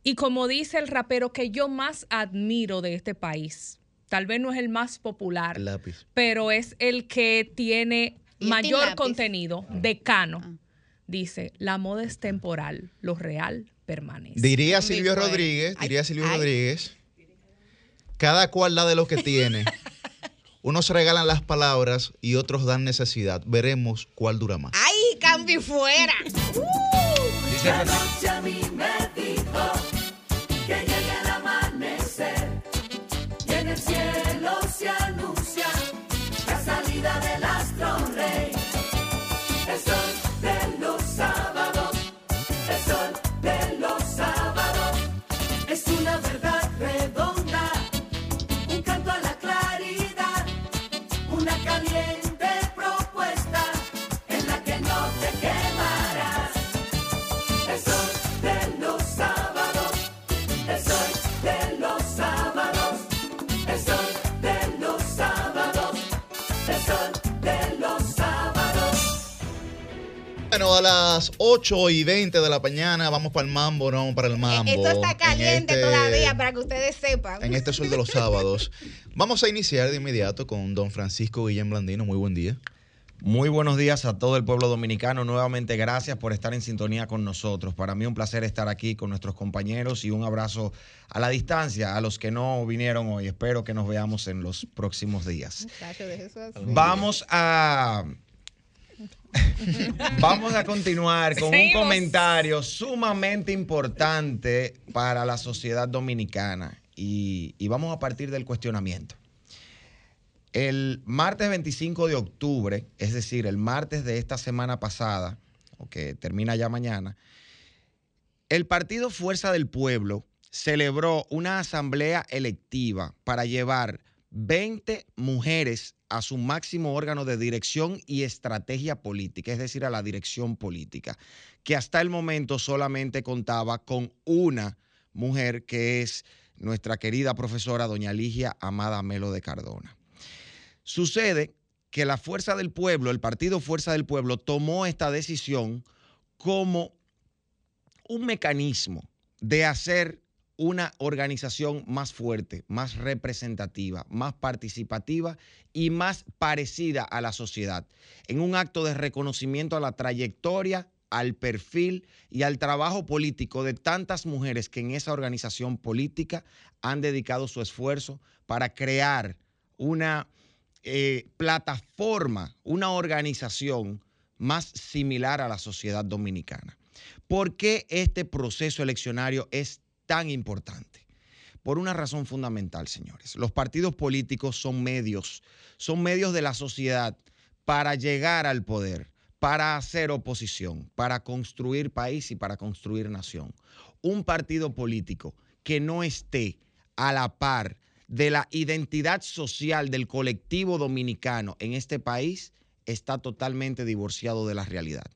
[SPEAKER 6] Y como dice el rapero que yo más admiro de este país, tal vez no es el más popular,
[SPEAKER 4] El lápiz.
[SPEAKER 6] pero es el que tiene
[SPEAKER 1] ¿Y el
[SPEAKER 6] mayor contenido, decano. Dice, la moda es temporal, lo real permanece.
[SPEAKER 4] Diría Silvio. Rodríguez, diría Silvio
[SPEAKER 1] ay.
[SPEAKER 4] Rodríguez, cada cual da de lo que tiene. Unos regalan las palabras y otros dan necesidad. Veremos cuál dura más.
[SPEAKER 1] ¡Ay, cambio fuera!
[SPEAKER 2] dice
[SPEAKER 14] La noche a mí me dijo que llegue el amanecer y en el cielo se anuncia la salida del
[SPEAKER 4] Bueno, a las 8 y 20 de la mañana vamos para el mambo, no vamos para el mambo.
[SPEAKER 1] Esto está
[SPEAKER 4] En
[SPEAKER 1] caliente
[SPEAKER 4] este-
[SPEAKER 1] todavía para que ustedes sepan.
[SPEAKER 4] En este sol de los sábados. Vamos a iniciar de inmediato con don Francisco Guillén Blandino. Muy buen día.
[SPEAKER 2] Muy buenos días a todo el pueblo dominicano. Nuevamente gracias por estar en sintonía con nosotros. Para mí un placer estar aquí con nuestros compañeros y un abrazo a la distancia a los que no vinieron hoy. Espero que nos veamos en los próximos días. Vamos a Vamos a continuar con un comentario sumamente importante para la sociedad dominicana y, y vamos a partir del cuestionamiento. El martes 25 de octubre, es decir, el martes de esta semana pasada, o que termina ya mañana, el Partido Fuerza del Pueblo celebró una asamblea electiva para llevar 20 mujeres a su máximo órgano de dirección y estrategia política, es decir, a la dirección política, que hasta el momento solamente contaba con una mujer que es nuestra querida profesora doña Ligia Amada Melo de Cardona. Sucede que la Fuerza del Pueblo, el Partido Fuerza del Pueblo, tomó esta decisión como un mecanismo de hacer una organización más fuerte, más representativa, más participativa y más parecida a la sociedad, en un acto de reconocimiento a la trayectoria, al perfil y al trabajo político de tantas mujeres que en esa organización política han dedicado su esfuerzo para crear una eh, plataforma, una organización más similar a la sociedad dominicana. ¿Por qué este proceso eleccionario es tan importante? Por una razón fundamental, señores. Los partidos políticos son medios, son medios de la sociedad para llegar al poder, para hacer oposición, para construir país y para construir nación. Un partido político que no esté a la par de la identidad social del colectivo dominicano en este país está totalmente divorciado de la realidad.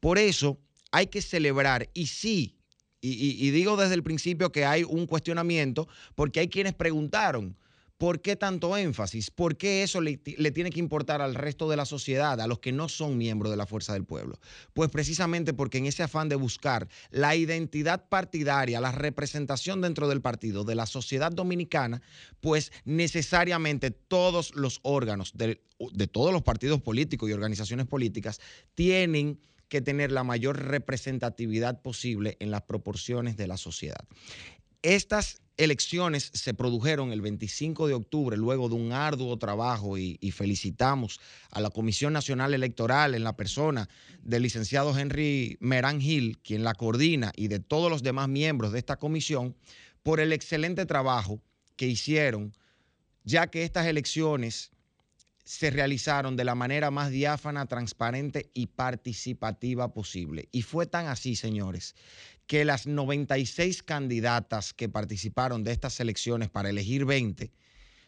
[SPEAKER 2] Por eso hay que celebrar y sí, y, digo desde el principio que hay un cuestionamiento porque hay quienes preguntaron, ¿por qué tanto énfasis? ¿Por qué eso le, le tiene que importar al resto de la sociedad, a los que no son miembros de la Fuerza del Pueblo? Pues precisamente porque en ese afán de buscar la identidad partidaria, la representación dentro del partido de la sociedad dominicana, pues necesariamente todos los órganos del- de todos los partidos políticos y organizaciones políticas tienen que tener la mayor representatividad posible en las proporciones de la sociedad. Estas elecciones se produjeron el 25 de octubre, luego de un arduo trabajo, y, y felicitamos a la Comisión Nacional Electoral en la persona del licenciado Henry Merán Gil, quien la coordina, y de todos los demás miembros de esta comisión, por el excelente trabajo que hicieron, ya que estas elecciones se realizaron de la manera más diáfana, transparente y participativa posible. Y fue tan así, señores, que las 96 candidatas que participaron de estas elecciones para elegir 20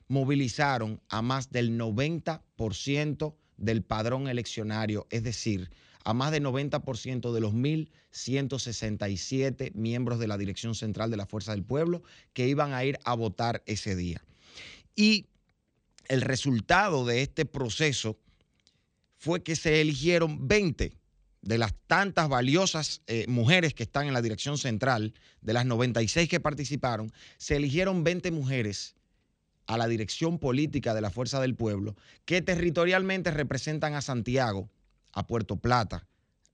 [SPEAKER 2] movilizaron a más del 90% del padrón eleccionario, es decir, a más del 90% de los 1.167 miembros de la Dirección Central de la Fuerza del Pueblo que iban a ir a votar ese día. Y el resultado de este proceso fue que se eligieron 20 de las tantas valiosas eh, mujeres que están en la dirección central, de las 96 que participaron, se eligieron 20 mujeres a la dirección política de la Fuerza del Pueblo, que territorialmente representan a Santiago, a Puerto Plata,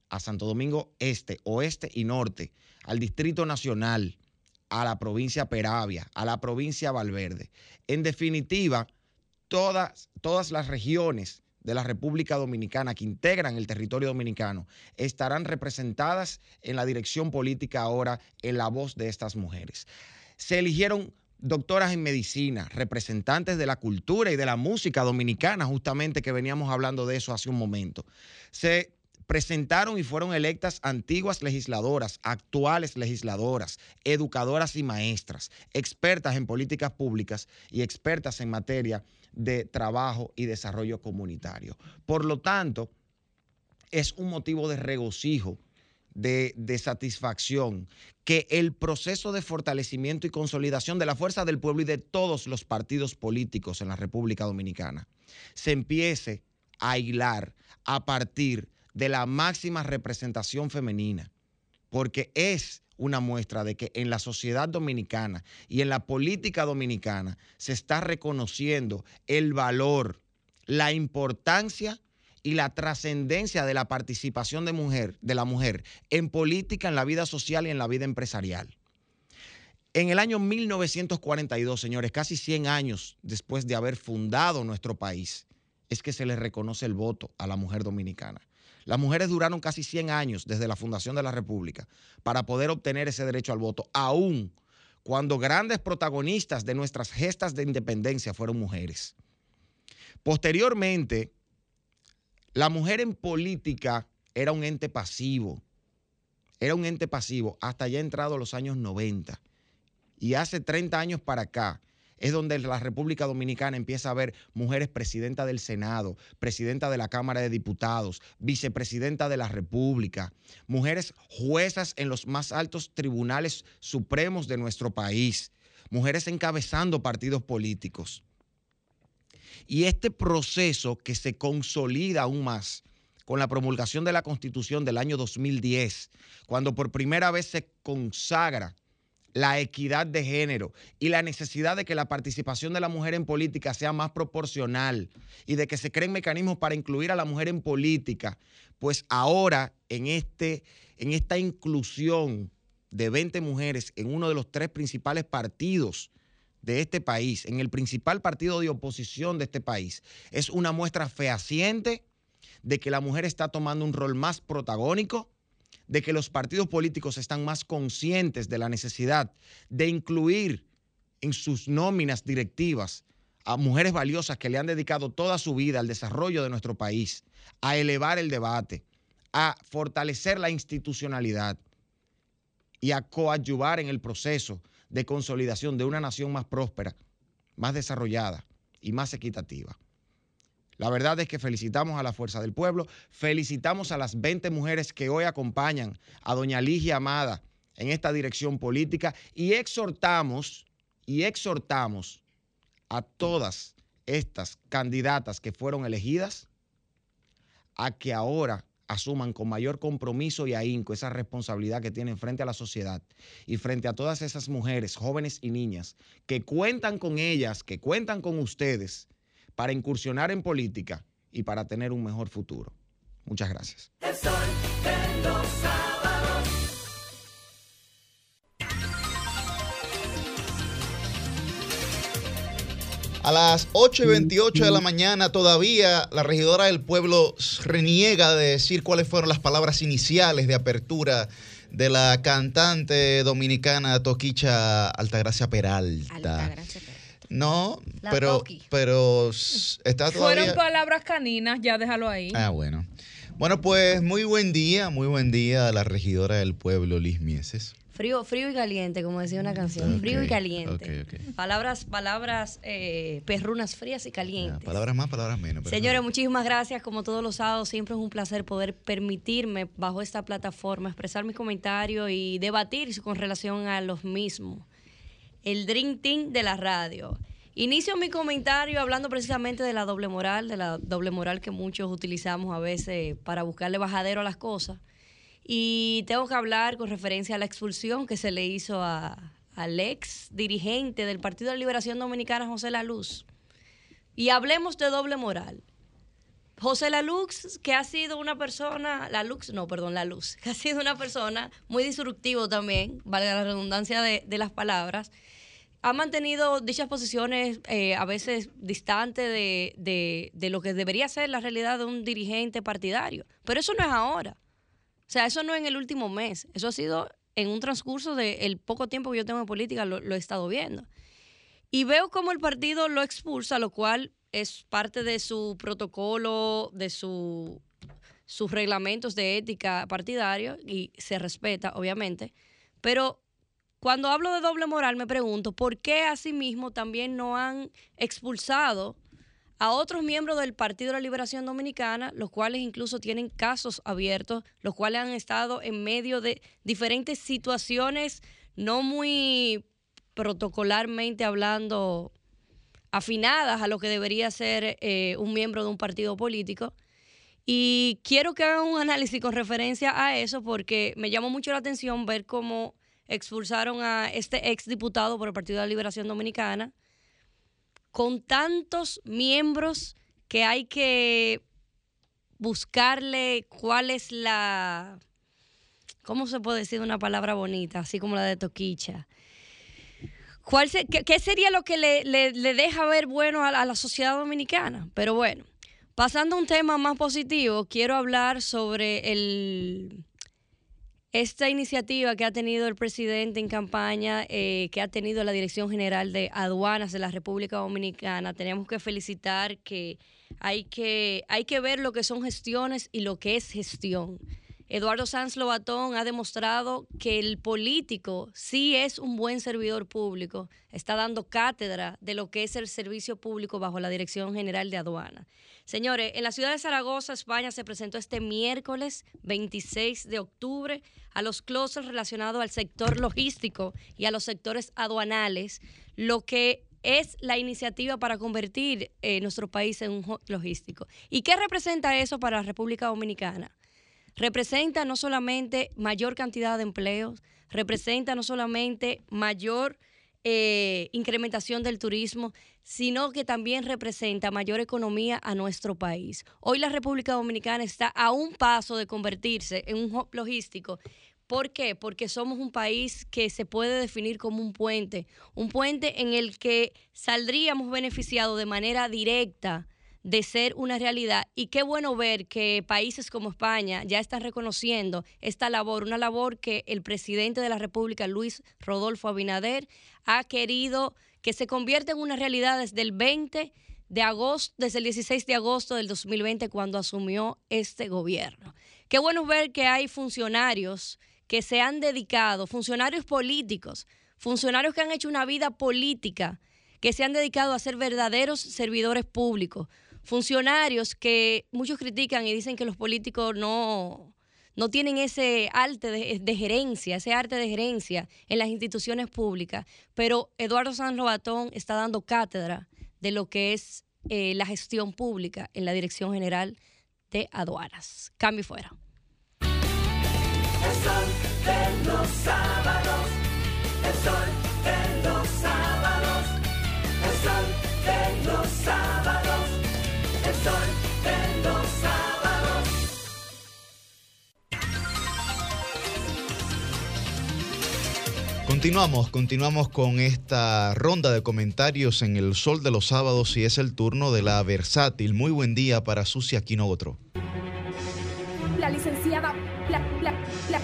[SPEAKER 2] a Santo Domingo Este, Oeste y Norte, al Distrito Nacional, a la provincia Peravia, a la provincia Valverde. En definitiva, todas, todas las regiones de la República Dominicana que integran el territorio dominicano estarán representadas en la dirección política ahora en la voz de estas mujeres. Se eligieron doctoras en medicina, representantes de la cultura y de la música dominicana, justamente que veníamos hablando de eso hace un momento. Se presentaron y fueron electas antiguas legisladoras, actuales legisladoras, educadoras y maestras, expertas en políticas públicas y expertas en materia de trabajo y desarrollo comunitario. Por lo tanto, es un motivo de regocijo, de, satisfacción, que el proceso de fortalecimiento y consolidación de la fuerza del pueblo y de todos los partidos políticos en la República Dominicana se empiece a hilar a partir de la máxima representación femenina, porque es una muestra de que en la sociedad dominicana y en la política dominicana se está reconociendo el valor, la importancia y la trascendencia de la participación de, mujer, de la mujer en política, en la vida social y en la vida empresarial. En el año 1942, señores, casi 100 años después de haber fundado nuestro país, es que se le reconoce el voto a la mujer dominicana. Las mujeres duraron casi 100 años desde la fundación de la República para poder obtener ese derecho al voto, aún cuando grandes protagonistas de nuestras gestas de independencia fueron mujeres. Posteriormente, la mujer en política era un ente pasivo, era un ente pasivo hasta ya entrado los años 90. Y hace 30 años para acá es donde la República Dominicana empieza a ver mujeres presidenta del Senado, presidenta de la Cámara de Diputados, vicepresidenta de la República, mujeres juezas en los más altos tribunales supremos de nuestro país, mujeres encabezando partidos políticos. Y este proceso que se consolida aún más con la promulgación de la Constitución del año 2010, cuando por primera vez se consagra la equidad de género y la necesidad de que la participación de la mujer en política sea más proporcional y de que se creen mecanismos para incluir a la mujer en política, pues ahora en, este, en esta inclusión de 20 mujeres en uno de los tres principales partidos de este país, en el principal partido de oposición de este país, es una muestra fehaciente de que la mujer está tomando un rol más protagónico, de que los partidos políticos están más conscientes de la necesidad de incluir en sus nóminas directivas a mujeres valiosas que le han dedicado toda su vida al desarrollo de nuestro país, a elevar el debate, a fortalecer la institucionalidad y a coadyuvar en el proceso de consolidación de una nación más próspera, más desarrollada y más equitativa. La verdad es que felicitamos a la Fuerza del Pueblo, felicitamos a las 20 mujeres que hoy acompañan a doña Ligia Amada en esta dirección política y exhortamos y exhortamos a todas estas candidatas que fueron elegidas a que ahora asuman con mayor compromiso y ahínco esa responsabilidad que tienen frente a la sociedad y frente a todas esas mujeres, jóvenes y niñas que cuentan con ellas, que cuentan con ustedes para incursionar en política y para tener un mejor futuro. Muchas gracias.
[SPEAKER 7] El sol de los sábados.
[SPEAKER 8] A las 8 y 28 de la mañana todavía la regidora del pueblo reniega de decir cuáles fueron las palabras iniciales de apertura de la cantante dominicana Toquicha Altagracia Peralta. No,
[SPEAKER 3] La
[SPEAKER 8] pero,
[SPEAKER 3] Toqui.
[SPEAKER 8] pero está todavía...
[SPEAKER 6] Fueron palabras caninas, ya déjalo ahí.
[SPEAKER 8] Ah, bueno. Bueno, pues muy buen día, muy buen día a la regidora del pueblo, Liz Mieses.
[SPEAKER 3] Frío, frío y caliente, como decía una canción. Frío y caliente.
[SPEAKER 8] ok, ok.
[SPEAKER 3] Palabras, palabras eh, perrunas frías y calientes.
[SPEAKER 8] Palabras más, palabras menos.
[SPEAKER 3] Señores, muchísimas gracias. Como todos los sábados, siempre es un placer poder permitirme bajo esta plataforma expresar mis comentarios y debatir con relación a los mismos. El Dream Team de la radio. Inicio mi comentario hablando precisamente de la doble moral, de la doble moral que muchos utilizamos a veces para buscarle bajadero a las cosas. Y tengo que hablar con referencia a la expulsión que se le hizo a- al ex dirigente del Partido de Liberación Dominicana, José La Luz. Y hablemos de doble moral. José La Luz, que ha sido una persona, La Luz, no, perdón, La Luz, que ha sido una persona muy disruptivo también, valga la redundancia de, las palabras, ha mantenido dichas posiciones eh, a veces distantes de, de- de lo que debería ser la realidad de un dirigente partidario. Pero eso no es ahora. O sea, eso no es en el último mes. Eso ha sido en un transcurso del poco tiempo que yo tengo en política, lo, lo he estado viendo. Y veo cómo el partido lo expulsa, lo cual es parte de su protocolo, de su, sus reglamentos de ética partidario y se respeta, obviamente. Pero cuando hablo de doble moral, me pregunto por qué asimismo también no han expulsado a otros miembros del Partido de la Liberación Dominicana, los cuales incluso tienen casos abiertos, los cuales han estado en medio de diferentes situaciones no muy protocolarmente hablando afinadas a lo que debería ser eh, un miembro de un partido político. Y quiero que hagan un análisis con referencia a eso porque me llamó mucho la atención ver cómo expulsaron a este ex diputado por el Partido de la Liberación Dominicana con tantos miembros que hay que buscarle cuál es la, ¿cómo se puede decir una palabra bonita? Así como la de Toquicha. ¿Cuál se- qué, qué sería lo que le, le- le deja ver bueno a la, sociedad dominicana? Pero bueno, pasando a un tema más positivo, quiero hablar sobre el, esta iniciativa que ha tenido el presidente en campaña, eh, que ha tenido la Dirección General de Aduanas de la República Dominicana, tenemos que felicitar que hay que, hay que ver lo que son gestiones y lo que es gestión. Eduardo Sanz Lobatón ha demostrado que el político sí es un buen servidor público, está dando cátedra de lo que es el servicio público bajo la Dirección General de Aduanas. Señores, en la ciudad de Zaragoza, España, se presentó este miércoles 26 de octubre a los closets relacionados al sector logístico y a los sectores aduanales, lo que es la iniciativa para convertir eh, nuestro país en un logístico. ¿Y qué representa eso para la República Dominicana? Representa no solamente mayor cantidad de empleos, representa no solamente mayor eh, incrementación del turismo, sino que también representa mayor economía a nuestro país. Hoy la República Dominicana está a un paso de convertirse en un hub logístico. ¿Por qué? Porque somos un país que se puede definir como un puente, un puente en el que saldríamos beneficiados de manera directa de ser una realidad. Y qué bueno ver que países como España ya están reconociendo esta labor, una labor que el presidente de la República, Luis Rodolfo Abinader, ha querido que se convierta en una realidad desde el 20 de agosto, desde el 16 de agosto del 2020, cuando asumió este gobierno. Qué bueno ver que hay funcionarios que se han dedicado, funcionarios políticos, funcionarios que han hecho una vida política, que se han dedicado a ser verdaderos servidores públicos, funcionarios que muchos critican y dicen que los políticos no, no tienen ese arte de, gerencia, ese arte de gerencia en las instituciones públicas, pero Eduardo San Robatón está dando cátedra de lo que es eh, la gestión pública en la Dirección General de Aduanas. Cambio fuera.
[SPEAKER 7] El sol de los sábados, el sol de los sábados, sol de los sábados.
[SPEAKER 4] Continuamos, continuamos con esta ronda de comentarios en el Sol de los Sábados y es el turno de la versátil. Muy buen día para Susi Aquino Otro.
[SPEAKER 15] La licenciada, la, la, la,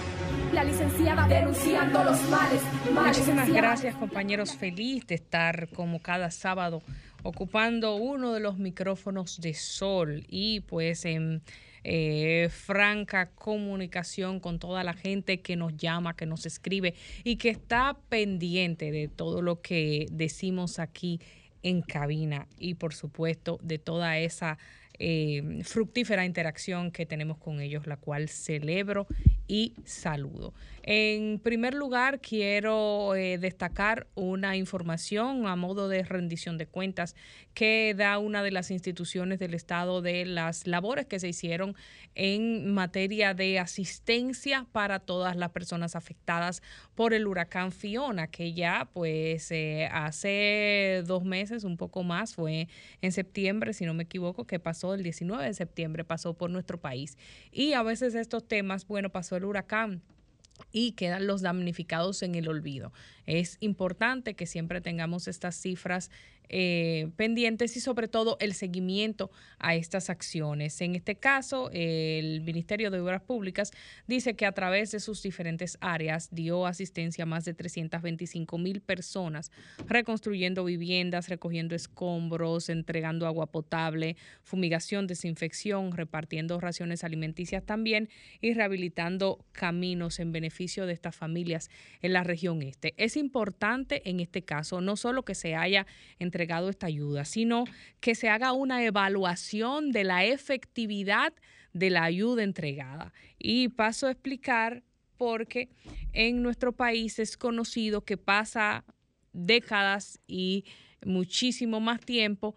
[SPEAKER 15] la licenciada denunciando los males. males
[SPEAKER 6] Muchísimas gracias compañeros, feliz de estar como cada sábado ocupando uno de los micrófonos de Sol y pues en eh, franca comunicación con toda la gente que nos llama, que nos escribe y que está pendiente de todo lo que decimos aquí en cabina y por supuesto de toda esa eh, fructífera interacción que tenemos con ellos, la cual celebro y saludo. En primer lugar, quiero eh, destacar una información a modo de rendición de cuentas que da una de las instituciones del Estado de las labores que se hicieron en materia de asistencia para todas las personas afectadas por el huracán Fiona, que ya pues eh, hace dos meses, un poco más, fue en septiembre, si no me equivoco, que pasó el 19 de septiembre, pasó por nuestro país. Y a veces estos temas, bueno, pasó el huracán y quedan los damnificados en el olvido. Es importante que siempre tengamos estas cifras eh, pendientes y sobre todo el seguimiento a estas acciones. En este caso, el Ministerio de Obras Públicas dice que a través de sus diferentes áreas dio asistencia a más de 325 mil personas, reconstruyendo viviendas, recogiendo escombros, entregando agua potable, fumigación, desinfección, repartiendo raciones alimenticias también y rehabilitando caminos en beneficio de estas familias en la región este. Es importante en este caso no solo que se haya entregado esta ayuda, sino que se haga una evaluación de la efectividad de la ayuda entregada. Y paso a explicar porque en nuestro país es conocido que pasa décadas y muchísimo más tiempo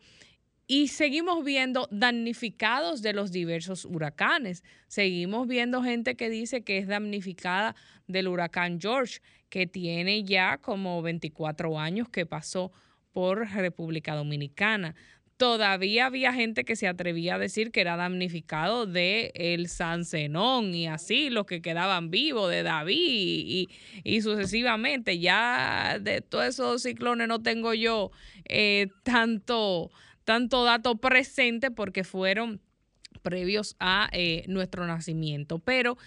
[SPEAKER 6] y seguimos viendo damnificados de los diversos huracanes. Seguimos viendo gente que dice que es damnificada del huracán George, que tiene ya como 24 años que pasó por República Dominicana. Todavía había gente que se atrevía a decir que era damnificado de el San Zenón y así los que quedaban vivos de David y, y sucesivamente. Ya de todos esos ciclones no tengo yo eh, tanto, tanto dato presente porque fueron previos a eh, nuestro nacimiento. Pero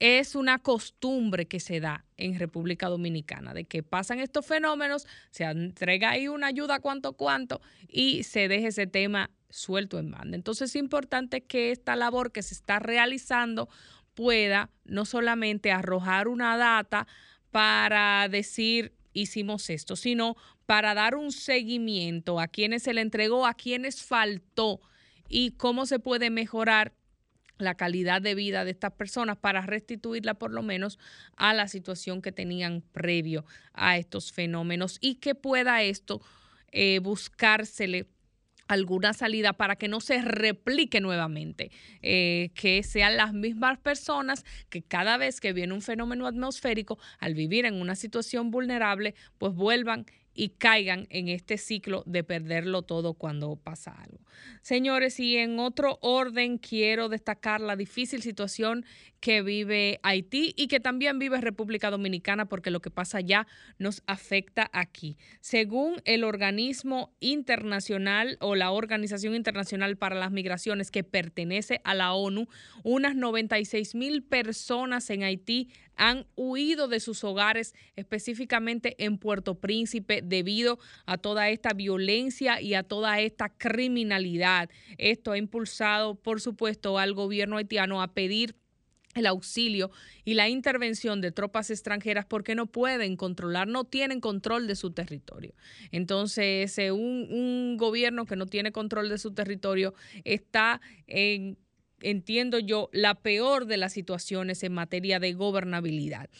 [SPEAKER 6] es una costumbre que se da en República Dominicana, de que pasan estos fenómenos, se entrega ahí una ayuda cuanto cuanto y se deje ese tema suelto en banda. Entonces es importante que esta labor que se está realizando pueda no solamente arrojar una data para decir hicimos esto, sino para dar un seguimiento a quienes se le entregó, a quienes faltó y cómo se puede mejorar la calidad de vida de estas personas para restituirla por lo menos a la situación que tenían previo a estos fenómenos y que pueda esto eh, buscársele alguna salida para que no se replique nuevamente, eh, que sean las mismas personas que cada vez que viene un fenómeno atmosférico, al vivir en una situación vulnerable, pues vuelvan y caigan en este ciclo de perderlo todo cuando pasa algo. Señores, y en otro orden quiero destacar la difícil situación que vive Haití y que también vive República Dominicana porque lo que pasa allá nos afecta aquí. Según el organismo internacional o la Organización Internacional para las Migraciones que pertenece a la ONU, unas 96 mil personas en Haití han huido de sus hogares, específicamente en Puerto Príncipe, debido a toda esta violencia y a toda esta criminalidad. Esto ha impulsado, por supuesto, al gobierno haitiano a pedir el auxilio y la intervención de tropas extranjeras porque no pueden controlar, no tienen control de su territorio. Entonces, eh, un, un gobierno que no tiene control de su territorio está en entiendo yo, la peor de las situaciones en materia de gobernabilidad.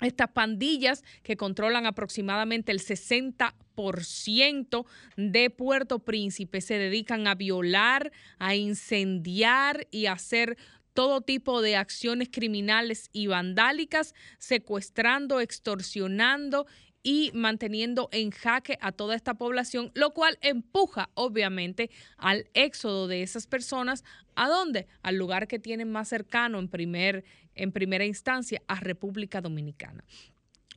[SPEAKER 6] Estas pandillas que controlan aproximadamente el 60% de Puerto Príncipe se dedican a violar, a incendiar y a hacer todo tipo de acciones criminales y vandálicas, secuestrando, extorsionando y manteniendo en jaque a toda esta población, lo cual empuja obviamente al éxodo de esas personas. ¿A dónde? Al lugar que tienen más cercano en, primer, en primera instancia, a República Dominicana.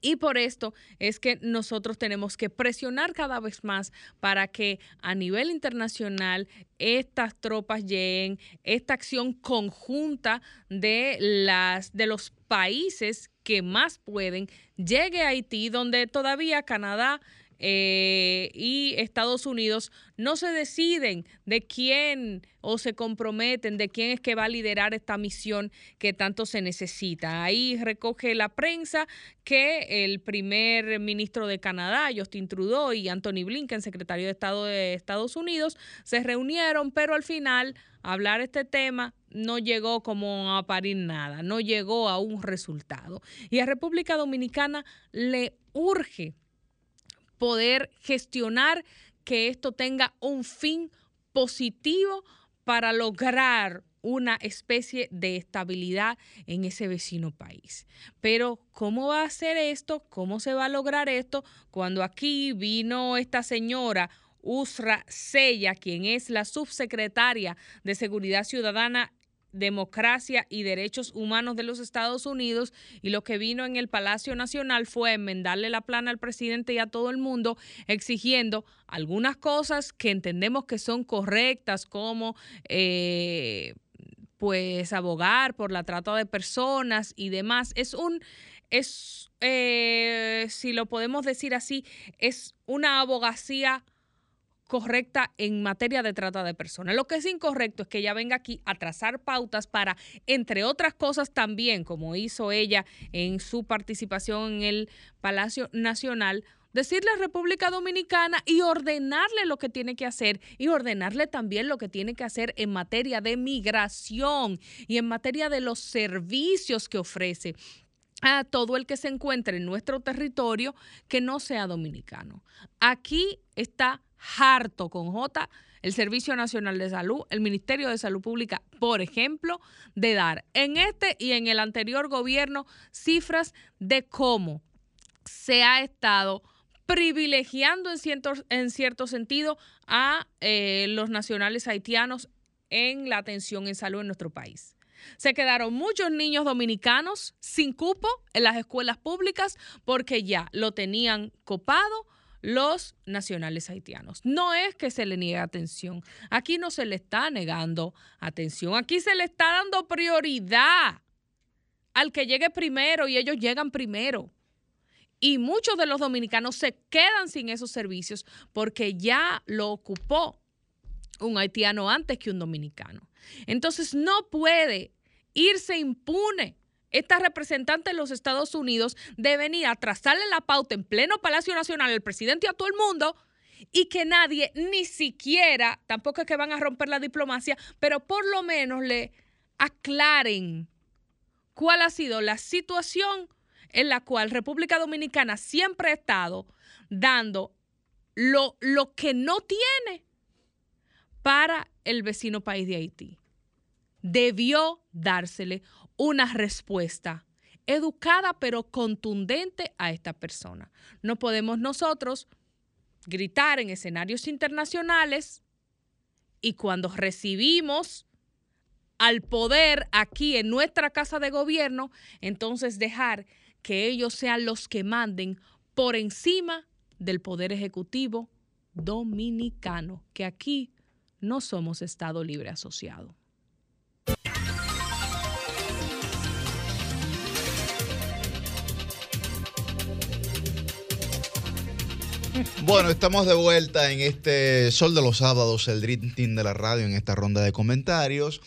[SPEAKER 6] Y por esto es que nosotros tenemos que presionar cada vez más para que a nivel internacional estas tropas lleguen, esta acción conjunta de, las, de los países que más pueden, llegue a Haití, donde todavía Canadá eh, y Estados Unidos no se deciden de quién o se comprometen de quién es que va a liderar esta misión que tanto se necesita. Ahí recoge la prensa que el primer ministro de Canadá, Justin Trudeau, y Anthony Blinken, secretario de Estado de Estados Unidos, se reunieron, pero al final hablar este tema no llegó como a parir nada, no llegó a un resultado. Y a República Dominicana le urge poder gestionar que esto tenga un fin positivo para lograr una especie de estabilidad en ese vecino país. Pero ¿cómo va a ser esto? ¿Cómo se va a lograr esto cuando aquí vino esta señora Usra Sella, quien es la subsecretaria de Seguridad Ciudadana democracia y derechos humanos de los Estados Unidos y lo que vino en el Palacio Nacional fue enmendarle la plana al presidente y a todo el mundo exigiendo algunas cosas que entendemos que son correctas como eh, pues abogar por la trata de personas y demás. Es un, es, eh, si lo podemos decir así, es una abogacía correcta en materia de trata de personas. Lo que es incorrecto es que ella venga aquí a trazar pautas para, entre otras cosas también, como hizo ella en su participación en el Palacio Nacional, decirle a República Dominicana y ordenarle lo que tiene que hacer y ordenarle también lo que tiene que hacer en materia de migración y en materia de los servicios que ofrece a todo el que se encuentre en nuestro territorio que no sea dominicano. Aquí está harto con J el Servicio Nacional de Salud, el Ministerio de Salud Pública, por ejemplo, de dar en este y en el anterior gobierno cifras de cómo se ha estado privilegiando en cierto, en cierto sentido a eh, los nacionales haitianos en la atención en salud en nuestro país. Se quedaron muchos niños dominicanos sin cupo en las escuelas públicas porque ya lo tenían copado los nacionales haitianos. No es que se le niegue atención. Aquí no se le está negando atención. Aquí se le está dando prioridad al que llegue primero y ellos llegan primero. Y muchos de los dominicanos se quedan sin esos servicios porque ya lo ocupó un haitiano antes que un dominicano. Entonces no puede irse impune esta representante de los Estados Unidos de venir a trazarle la pauta en pleno Palacio Nacional al presidente y a todo el mundo y que nadie, ni siquiera, tampoco es que van a romper la diplomacia, pero por lo menos le aclaren cuál ha sido la situación en la cual República Dominicana siempre ha estado dando lo, lo que no tiene para el vecino país de Haití. Debió dársele una respuesta educada pero contundente a esta persona. No podemos nosotros gritar en escenarios internacionales y cuando recibimos al poder aquí en nuestra casa de gobierno, entonces dejar que ellos sean los que manden por encima del poder ejecutivo dominicano, que aquí no somos Estado libre asociado.
[SPEAKER 8] Bueno, estamos de vuelta en este Sol de los Sábados, el Dream Team de la radio, en esta ronda de comentarios.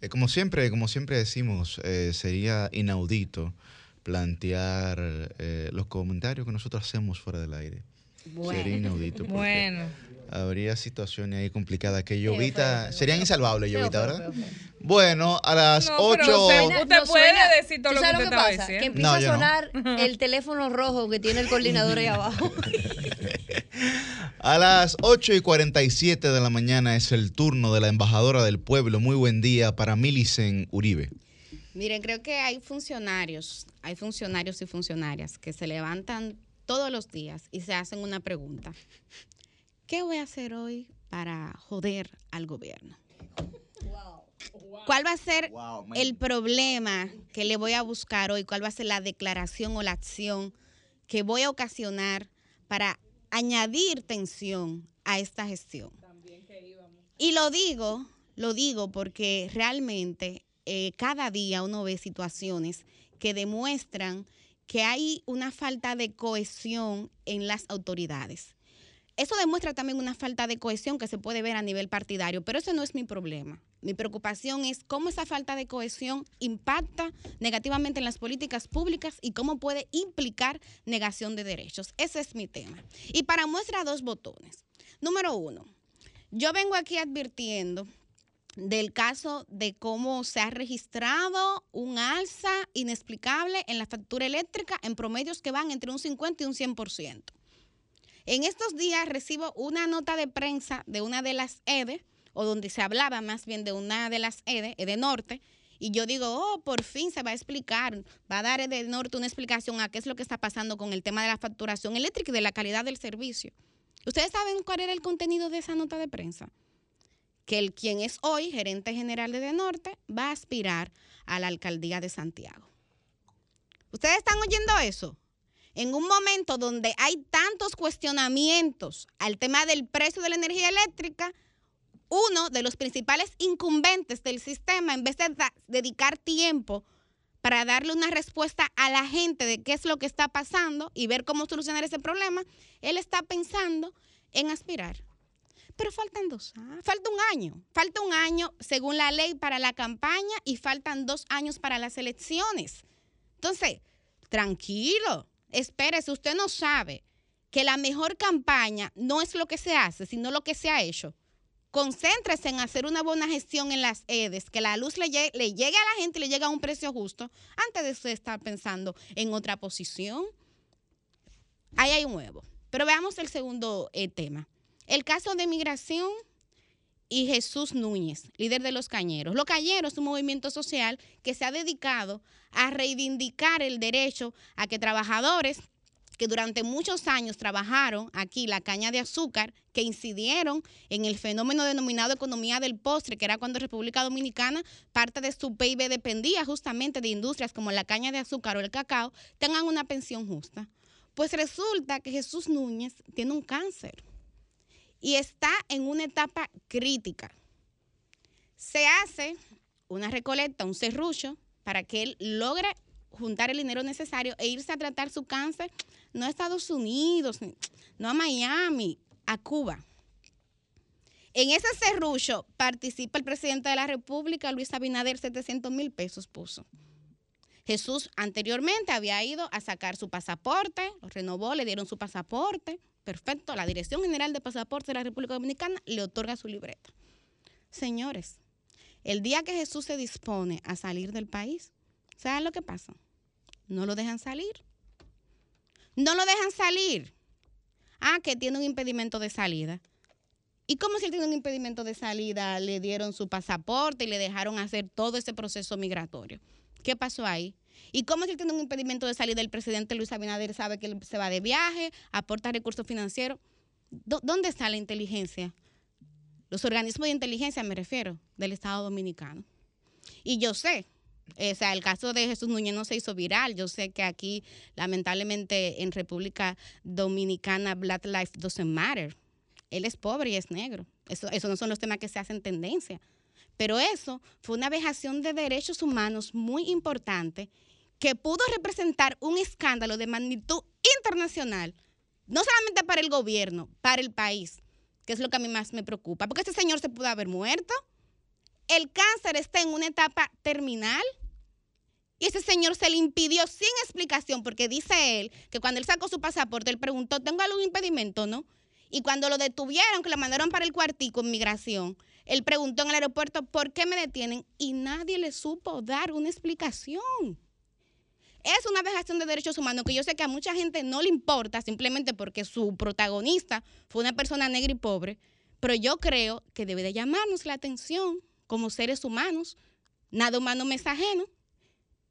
[SPEAKER 8] Eh, como siempre, como siempre decimos, eh, sería inaudito plantear eh, los comentarios que nosotros hacemos fuera del aire. Sería inaudito. porque
[SPEAKER 3] Bueno.
[SPEAKER 8] Habría situaciones ahí complicadas que Llovita... serían insalvables, Llovita,
[SPEAKER 3] feo,
[SPEAKER 8] ¿verdad?
[SPEAKER 3] feo,
[SPEAKER 8] Bueno, a las
[SPEAKER 6] No,
[SPEAKER 8] 8...
[SPEAKER 6] pero usted- usted
[SPEAKER 3] No
[SPEAKER 6] puede
[SPEAKER 3] suena-
[SPEAKER 6] decir todo
[SPEAKER 3] ¿tú
[SPEAKER 6] lo que estaba
[SPEAKER 3] pasa? Que
[SPEAKER 6] diciendo.
[SPEAKER 3] empieza
[SPEAKER 8] No,
[SPEAKER 3] a
[SPEAKER 8] no.
[SPEAKER 3] sonar el teléfono rojo que tiene el coordinador ahí abajo.
[SPEAKER 8] A las 8 y 47 de la mañana es el turno de la embajadora del pueblo. Muy buen día para Milicen Uribe.
[SPEAKER 1] Miren, creo que hay funcionarios, hay funcionarios y funcionarias que se levantan todos los días y se hacen una pregunta. ¿Qué voy a hacer hoy para joder al gobierno? ¿Cuál va a ser el problema que le voy a buscar hoy? ¿Cuál va a ser la declaración o la acción que voy a ocasionar para añadir tensión a esta gestión? Y lo digo, lo digo porque realmente eh, cada día uno ve situaciones que demuestran que hay una falta de cohesión en las autoridades. Eso demuestra también una falta de cohesión que se puede ver a nivel partidario, pero ese no es mi problema. Mi preocupación es cómo esa falta de cohesión impacta negativamente en las políticas públicas y cómo puede implicar negación de derechos. Ese es mi tema. Y para muestra dos botones. Número uno, yo vengo aquí advirtiendo del caso de cómo se ha registrado un alza inexplicable en la factura eléctrica en promedios que van entre un 50 y un 100%. En estos días recibo una nota de prensa de una de las EDE, o donde se hablaba más bien de una de las EDE, EDE Norte, y yo digo, oh, por fin se va a explicar, va a dar EDE Norte una explicación a qué es lo que está pasando con el tema de la facturación eléctrica y de la calidad del servicio. ¿Ustedes saben cuál era el contenido de esa nota de prensa? Que el quien es hoy gerente general de EDE Norte va a aspirar a la alcaldía de Santiago. ¿Ustedes están oyendo eso? En un momento donde hay tantos cuestionamientos al tema del precio de la energía eléctrica, uno de los principales incumbentes del sistema, en vez de dedicar tiempo para darle una respuesta a la gente de qué es lo que está pasando y ver cómo solucionar ese problema, él está pensando en aspirar. Pero faltan dos, ah, falta un año, falta un año según la ley para la campaña y faltan dos años para las elecciones. Entonces, tranquilo, espérese, usted no sabe que la mejor campaña no es lo que se hace, sino lo que se ha hecho. Concéntrese en hacer una buena gestión en las EDES, que la luz le llegue, le llegue a la gente y le llegue a un precio justo, antes de usted estar pensando en otra posición. Ahí hay un huevo. Pero veamos el segundo eh, tema. El caso de migración y Jesús Núñez, líder de los Cañeros. Los Cañeros es un movimiento social que se ha dedicado a reivindicar el derecho a que trabajadores que durante muchos años trabajaron aquí la caña de azúcar, que incidieron en el fenómeno denominado economía del postre, que era cuando República Dominicana parte de su PIB dependía justamente de industrias como la caña de azúcar o el cacao, tengan una pensión justa. Pues resulta que Jesús Núñez tiene un cáncer y está en una etapa crítica. Se hace una recolecta, un serrucho para que él logre juntar el dinero necesario e irse a tratar su cáncer, no a Estados Unidos, ni- no a Miami, a Cuba. En ese serrucho participa el presidente de la República, Luis Abinader, 700 mil pesos puso. Jesús anteriormente había ido a sacar su pasaporte, lo renovó, le dieron su pasaporte. Perfecto, la Dirección General de Pasaportes de la República Dominicana le otorga su libreta. Señores, el día que Jesús se dispone a salir del país, ¿saben lo que pasa? No lo dejan salir. No lo dejan salir. Ah, que tiene un impedimento de salida. ¿Y cómo si él tiene un impedimento de salida le dieron su pasaporte y le dejaron hacer todo ese proceso migratorio? ¿Qué pasó ahí? ¿Y cómo si él tiene un impedimento de salida el presidente Luis Abinader sabe que él se va de viaje, aporta recursos financieros? ¿Dó- ¿Dónde está la inteligencia? Los organismos de inteligencia, me refiero, del Estado Dominicano. Y yo sé, eh, o sea, el caso de Jesús Núñez no se hizo viral. Yo sé que aquí, lamentablemente, en República Dominicana, Black Life doesn't matter. Él es pobre y es negro. Eso, eso no son los temas que se hacen tendencia. Pero eso fue una vejación de derechos humanos muy importante que pudo representar un escándalo de magnitud internacional, no solamente para el gobierno, para el país, que es lo que a mí más me preocupa, porque este señor se pudo haber muerto, el cáncer está en una etapa terminal y ese señor se le impidió sin explicación, porque dice él que cuando él sacó su pasaporte, él preguntó, ¿tengo algún impedimento, no? Y cuando lo detuvieron, que lo mandaron para el cuartico en migración, él preguntó en el aeropuerto, ¿por qué me detienen? Y nadie le supo dar una explicación. Es una vejación de derechos humanos que yo sé que a mucha gente no le importa simplemente porque su protagonista fue una persona negra y pobre, pero yo creo que debe de llamarnos la atención como seres humanos. Nada humano me es ajeno.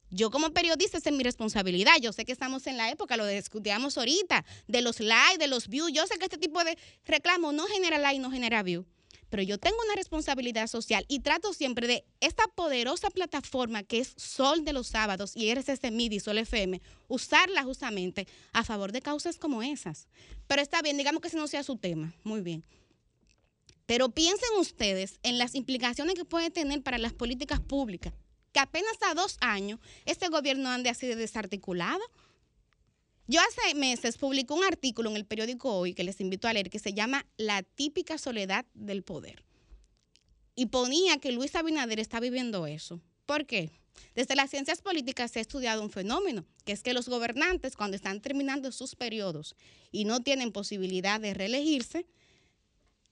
[SPEAKER 1] Yo como periodista esa es mi responsabilidad. Yo sé que estamos en la época, lo discutíamos ahorita, de los likes, de los views. Yo sé que este tipo de reclamo no genera like, no genera view. Pero yo tengo una responsabilidad social y trato siempre de esta poderosa plataforma que es Sol de los Sábados y RCC MIDI, Sol FM, usarla justamente a favor de causas como esas. Pero está bien, digamos que ese no sea su tema. Muy bien. Pero piensen ustedes en las implicaciones que puede tener para las políticas públicas, que apenas a dos años este gobierno ande así de desarticulado. Yo hace meses publicé un artículo en el periódico Hoy que les invito a leer que se llama La típica soledad del poder. Y ponía que Luis Abinader está viviendo eso. ¿Por qué? Desde las ciencias políticas se ha estudiado un fenómeno, que es que los gobernantes cuando están terminando sus periodos y no tienen posibilidad de reelegirse,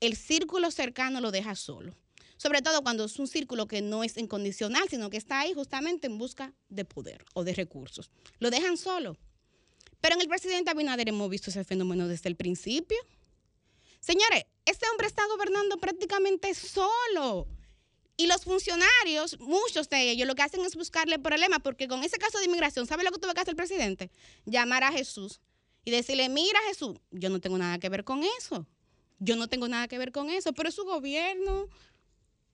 [SPEAKER 1] el círculo cercano lo deja solo. Sobre todo cuando es un círculo que no es incondicional, sino que está ahí justamente en busca de poder o de recursos. Lo dejan solo. Pero en el presidente Abinader hemos visto ese fenómeno desde el principio. Señores, este hombre está gobernando prácticamente solo. Y los funcionarios, muchos de ellos, lo que hacen es buscarle problemas, porque con ese caso de inmigración, ¿sabe lo que tuvo que hacer el presidente? Llamar a Jesús y decirle, mira Jesús, yo no tengo nada que ver con eso. Yo no tengo nada que ver con eso, pero es su gobierno.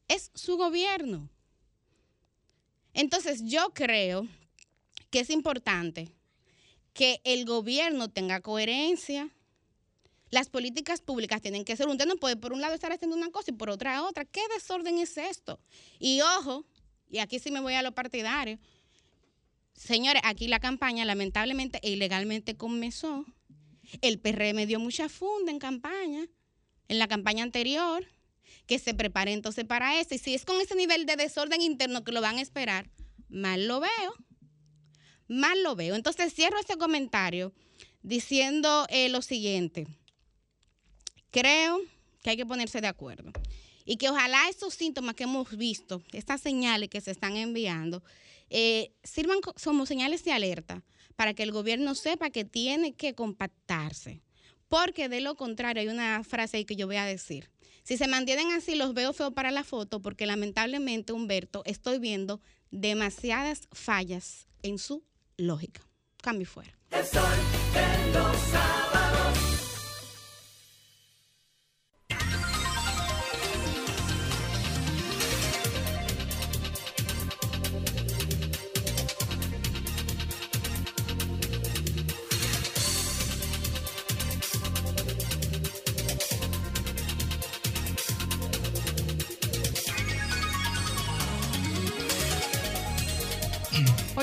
[SPEAKER 1] Es su gobierno. Entonces yo creo que es importante que el gobierno tenga coherencia. Las políticas públicas tienen que ser, usted no puede por un lado estar haciendo una cosa y por otra otra. ¿Qué desorden es esto? Y ojo, y aquí sí me voy a lo partidario. Señores, aquí la campaña lamentablemente e ilegalmente comenzó. El PRM dio mucha funda en campaña, en la campaña anterior, que se prepare entonces para eso. Y si es con ese nivel de desorden interno que lo van a esperar, mal lo veo mal lo veo. Entonces cierro este comentario diciendo eh, lo siguiente. Creo que hay que ponerse de acuerdo y que ojalá estos síntomas que hemos visto, estas señales que se están enviando, eh, sirvan co- como señales de alerta para que el gobierno sepa que tiene que compactarse. Porque de lo contrario, hay una frase ahí que yo voy a decir. Si se mantienen así, los veo feo para la foto, porque lamentablemente, Humberto, estoy viendo demasiadas fallas en su lógica. Cambio fuera.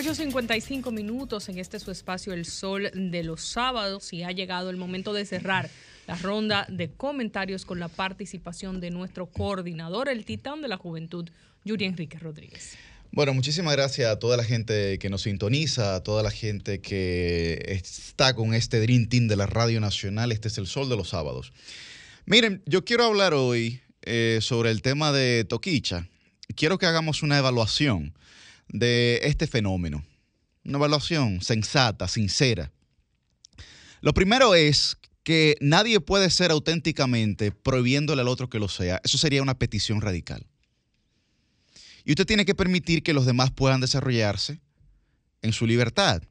[SPEAKER 6] 8.55 minutos en este su espacio El Sol de los sábados y ha llegado el momento de cerrar la ronda de comentarios con la participación de nuestro coordinador, el titán de la juventud, Yuri Enrique Rodríguez.
[SPEAKER 4] Bueno, muchísimas gracias a toda la gente que nos sintoniza, a toda la gente que está con este Dream Team de la Radio Nacional. Este es el sol de los sábados. Miren, yo quiero hablar hoy eh, sobre el tema de Toquicha. Quiero que hagamos una evaluación de este fenómeno. Una evaluación sensata, sincera. Lo primero es que nadie puede ser auténticamente prohibiéndole al otro que lo sea. Eso sería una petición radical. Y usted tiene que permitir que los demás puedan desarrollarse en su libertad.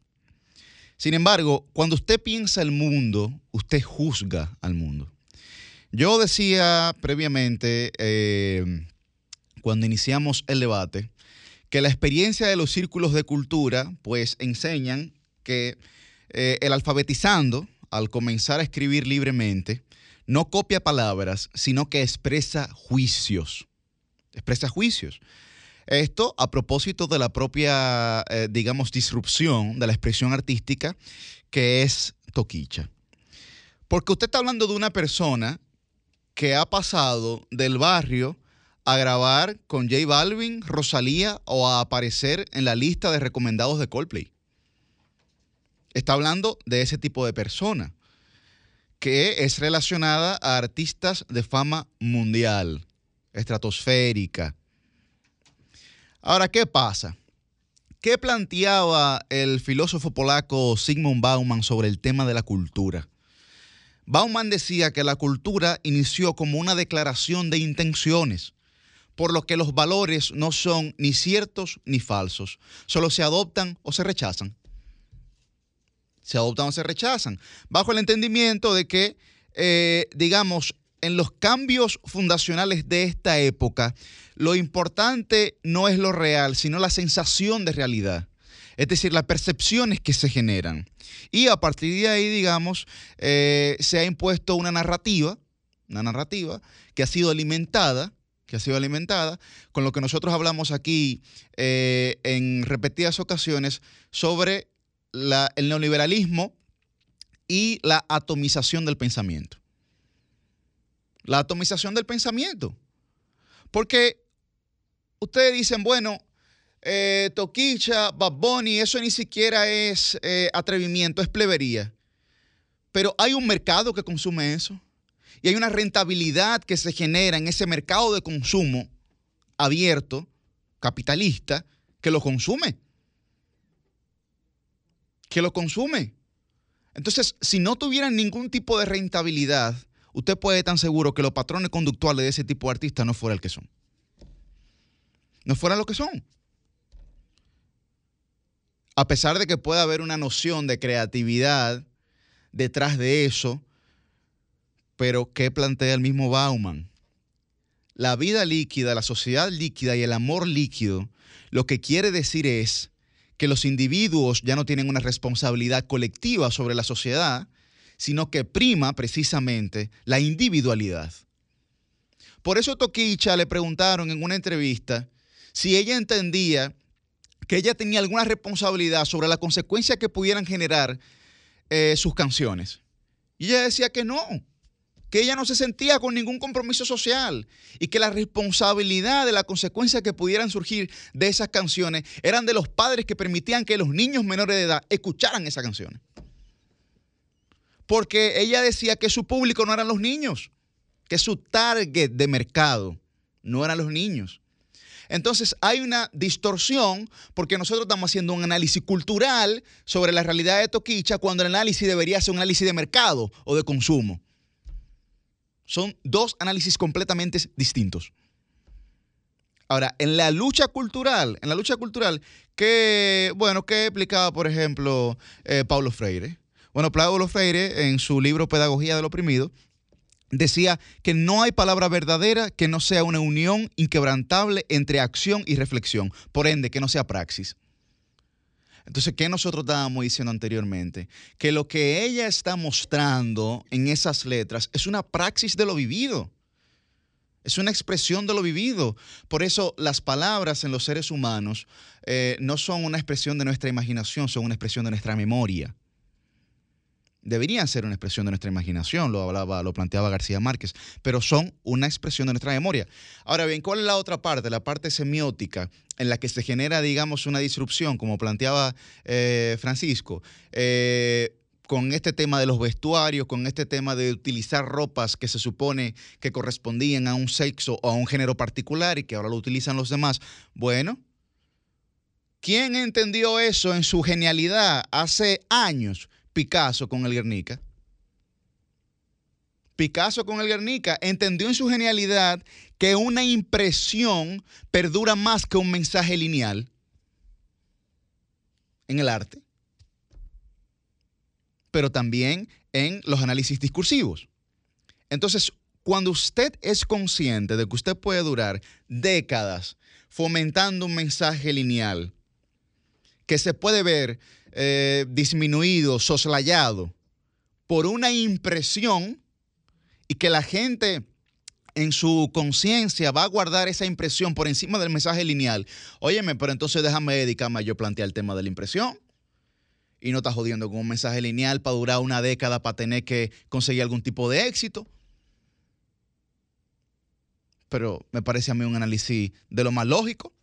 [SPEAKER 4] Sin embargo, cuando usted piensa el mundo, usted juzga al mundo. Yo decía previamente, eh, cuando iniciamos el debate, que la experiencia de los círculos de cultura, pues enseñan que eh, el alfabetizando, al comenzar a escribir libremente, no copia palabras, sino que expresa juicios. Expresa juicios. Esto a propósito de la propia, eh, digamos, disrupción de la expresión artística que es Toquicha. Porque usted está hablando de una persona que ha pasado del barrio a grabar con J Balvin, Rosalía o a aparecer en la lista de recomendados de Coldplay. Está hablando de ese tipo de persona que es relacionada a artistas de fama mundial, estratosférica, Ahora, ¿qué pasa? ¿Qué planteaba el filósofo polaco Sigmund Bauman sobre el tema de la cultura? Bauman decía que la cultura inició como una declaración de intenciones, por lo que los valores no son ni ciertos ni falsos, solo se adoptan o se rechazan. Se adoptan o se rechazan, bajo el entendimiento de que, eh, digamos, en los cambios fundacionales de esta época, lo importante no es lo real, sino la sensación de realidad. Es decir, las percepciones que se generan. Y a partir de ahí, digamos, eh, se ha impuesto una narrativa, una narrativa que ha sido alimentada, que ha sido alimentada con lo que nosotros hablamos aquí eh, en repetidas ocasiones sobre el neoliberalismo y la atomización del pensamiento la atomización del pensamiento. Porque ustedes dicen, bueno, eh, Toquicha, Bad Bunny, eso ni siquiera es eh, atrevimiento, es plebería. Pero hay un mercado que consume eso. Y hay una rentabilidad que se genera en ese mercado de consumo abierto, capitalista, que lo consume. Que lo consume. Entonces, si no tuvieran ningún tipo de rentabilidad, usted puede estar tan seguro que los patrones conductuales de ese tipo de artistas no fueran el que son. No fueran lo que son. A pesar de que pueda haber una noción de creatividad detrás de eso, pero ¿qué plantea el mismo Bauman? La vida líquida, la sociedad líquida y el amor líquido, lo que quiere decir es que los individuos ya no tienen una responsabilidad colectiva sobre la sociedad, sino que prima precisamente la individualidad. Por eso Toquicha le preguntaron en una entrevista si ella entendía que ella tenía alguna responsabilidad sobre la consecuencia que pudieran generar eh, sus canciones. Y ella decía que no, que ella no se sentía con ningún compromiso social y que la responsabilidad de la consecuencia que pudieran surgir de esas canciones eran de los padres que permitían que los niños menores de edad escucharan esas canciones porque ella decía que su público no eran los niños, que su target de mercado no eran los niños. Entonces hay una distorsión porque nosotros estamos haciendo un análisis cultural sobre la realidad de Toquicha cuando el análisis debería ser un análisis de mercado o de consumo. Son dos análisis completamente distintos. Ahora, en la lucha cultural, en la lucha cultural, ¿qué, bueno, ¿qué explicaba, por ejemplo, eh, Paulo Freire? Bueno, Pablo Freire, en su libro Pedagogía del Oprimido, decía que no hay palabra verdadera que no sea una unión inquebrantable entre acción y reflexión, por ende, que no sea praxis. Entonces, ¿qué nosotros estábamos diciendo anteriormente? Que lo que ella está mostrando en esas letras es una praxis de lo vivido. Es una expresión de lo vivido. Por eso las palabras en los seres humanos eh, no son una expresión de nuestra imaginación, son una expresión de nuestra memoria. Deberían ser una expresión de nuestra imaginación, lo hablaba, lo planteaba García Márquez, pero son una expresión de nuestra memoria. Ahora bien, ¿cuál es la otra parte? La parte semiótica, en la que se genera, digamos, una disrupción, como planteaba eh, Francisco. Eh, con este tema de los vestuarios, con este tema de utilizar ropas que se supone que correspondían a un sexo o a un género particular y que ahora lo utilizan los demás. Bueno, ¿quién entendió eso en su genialidad hace años? Picasso con el Guernica. Picasso con el Guernica entendió en su genialidad que una impresión perdura más que un mensaje lineal en el arte pero también en los análisis discursivos. Entonces, cuando usted es consciente de que usted puede durar décadas fomentando un mensaje lineal que se puede ver eh, disminuido, soslayado por una impresión y que la gente en su conciencia va a guardar esa impresión por encima del mensaje lineal. Óyeme, pero entonces déjame dedicarme a yo plantear el tema de la impresión y no estás jodiendo con un mensaje lineal para durar una década para tener que conseguir algún tipo de éxito. Pero me parece a mí un análisis de lo más lógico.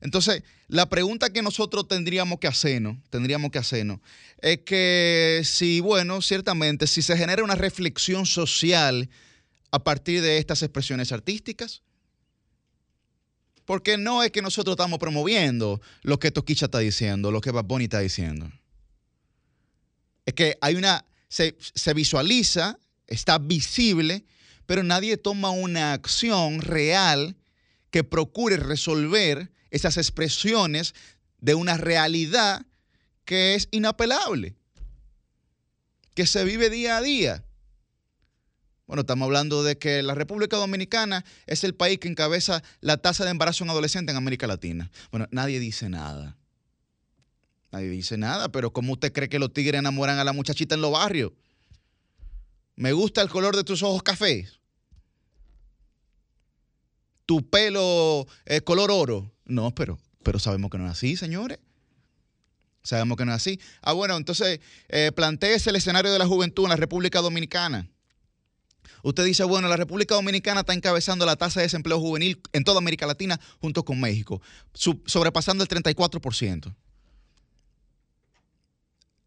[SPEAKER 4] Entonces, la pregunta que nosotros tendríamos que hacernos, tendríamos que hacernos, es que si, bueno, ciertamente, si se genera una reflexión social a partir de estas expresiones artísticas, porque no es que nosotros estamos promoviendo lo que Toquicha está diciendo, lo que Bad está diciendo es que hay una, se, visualiza, está visible, pero nadie toma una acción real que procure resolver esas expresiones de una realidad que es inapelable, que se vive día a día. Bueno, estamos hablando de que la República Dominicana es el país que encabeza la tasa de embarazo en adolescente en América Latina. Bueno, nadie dice nada. Nadie dice nada, pero ¿cómo usted cree que los tigres enamoran a la muchachita en los barrios? Me gusta el color de tus ojos cafés. Tu pelo es color oro. No, pero, pero sabemos que no es así, señores. Sabemos que no es así. Ah, bueno, entonces eh, el escenario de la juventud en la República Dominicana. Usted dice, bueno, la República Dominicana está encabezando la tasa de desempleo juvenil en toda América Latina junto con México, sobrepasando el 34%.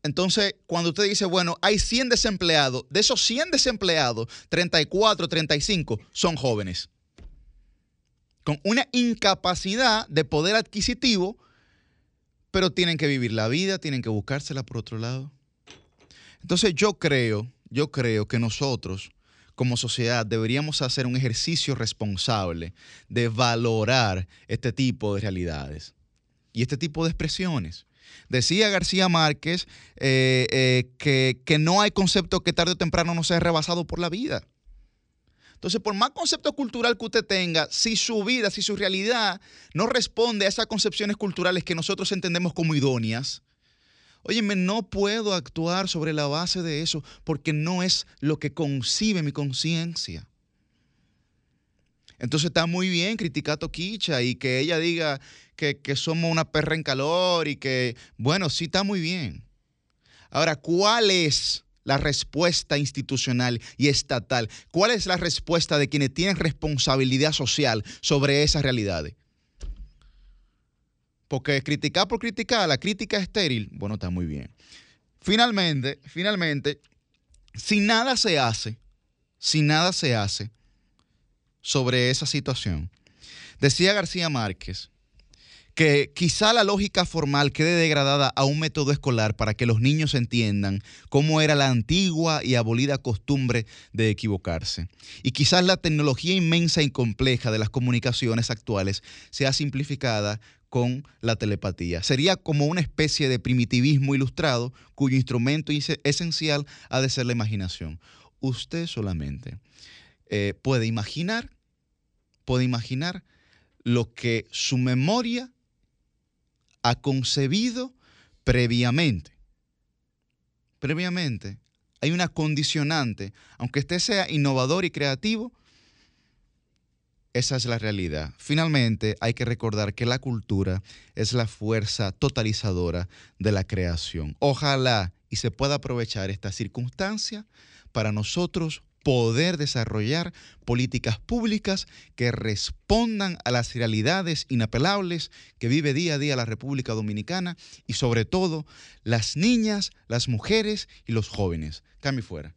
[SPEAKER 4] Entonces, cuando usted dice, bueno, hay 100 desempleados, de esos 100 desempleados, 34, 35 son jóvenes. Con una incapacidad de poder adquisitivo, pero tienen que vivir la vida, tienen que buscársela por otro lado. Entonces, yo creo, yo creo que nosotros, como sociedad, deberíamos hacer un ejercicio responsable de valorar este tipo de realidades y este tipo de expresiones. Decía García Márquez eh, eh, que, que no hay concepto que tarde o temprano no sea rebasado por la vida. Entonces, por más concepto cultural que usted tenga, si su vida, si su realidad no responde a esas concepciones culturales que nosotros entendemos como idóneas, óyeme, no puedo actuar sobre la base de eso porque no es lo que concibe mi conciencia. Entonces está muy bien criticar a Toquicha y que ella diga que, somos una perra en calor y que, bueno, sí está muy bien. Ahora, ¿cuál es la respuesta institucional y estatal? ¿Cuál es la respuesta de quienes tienen responsabilidad social sobre esas realidades? Porque criticar por criticar, la crítica estéril, bueno, está muy bien. Finalmente, finalmente, si nada se hace, si nada se hace sobre esa situación, decía García Márquez, que quizá la lógica formal quede degradada a un método escolar para que los niños entiendan cómo era la antigua y abolida costumbre de equivocarse. Y quizás la tecnología inmensa y compleja de las comunicaciones actuales sea simplificada con la telepatía. Sería como una especie de primitivismo ilustrado cuyo instrumento esencial ha de ser la imaginación. Usted solamente eh, puede imaginar, puede imaginar lo que su memoria ha concebido previamente. Previamente. Hay una condicionante. Aunque usted sea innovador y creativo, Esa es la realidad. Finalmente, hay que recordar que la cultura es la fuerza totalizadora de la creación. Ojalá y se pueda aprovechar esta circunstancia para nosotros poder desarrollar políticas públicas que respondan a las realidades inapelables que vive día a día la República Dominicana y sobre todo las niñas, las mujeres y los jóvenes. Cambio fuera.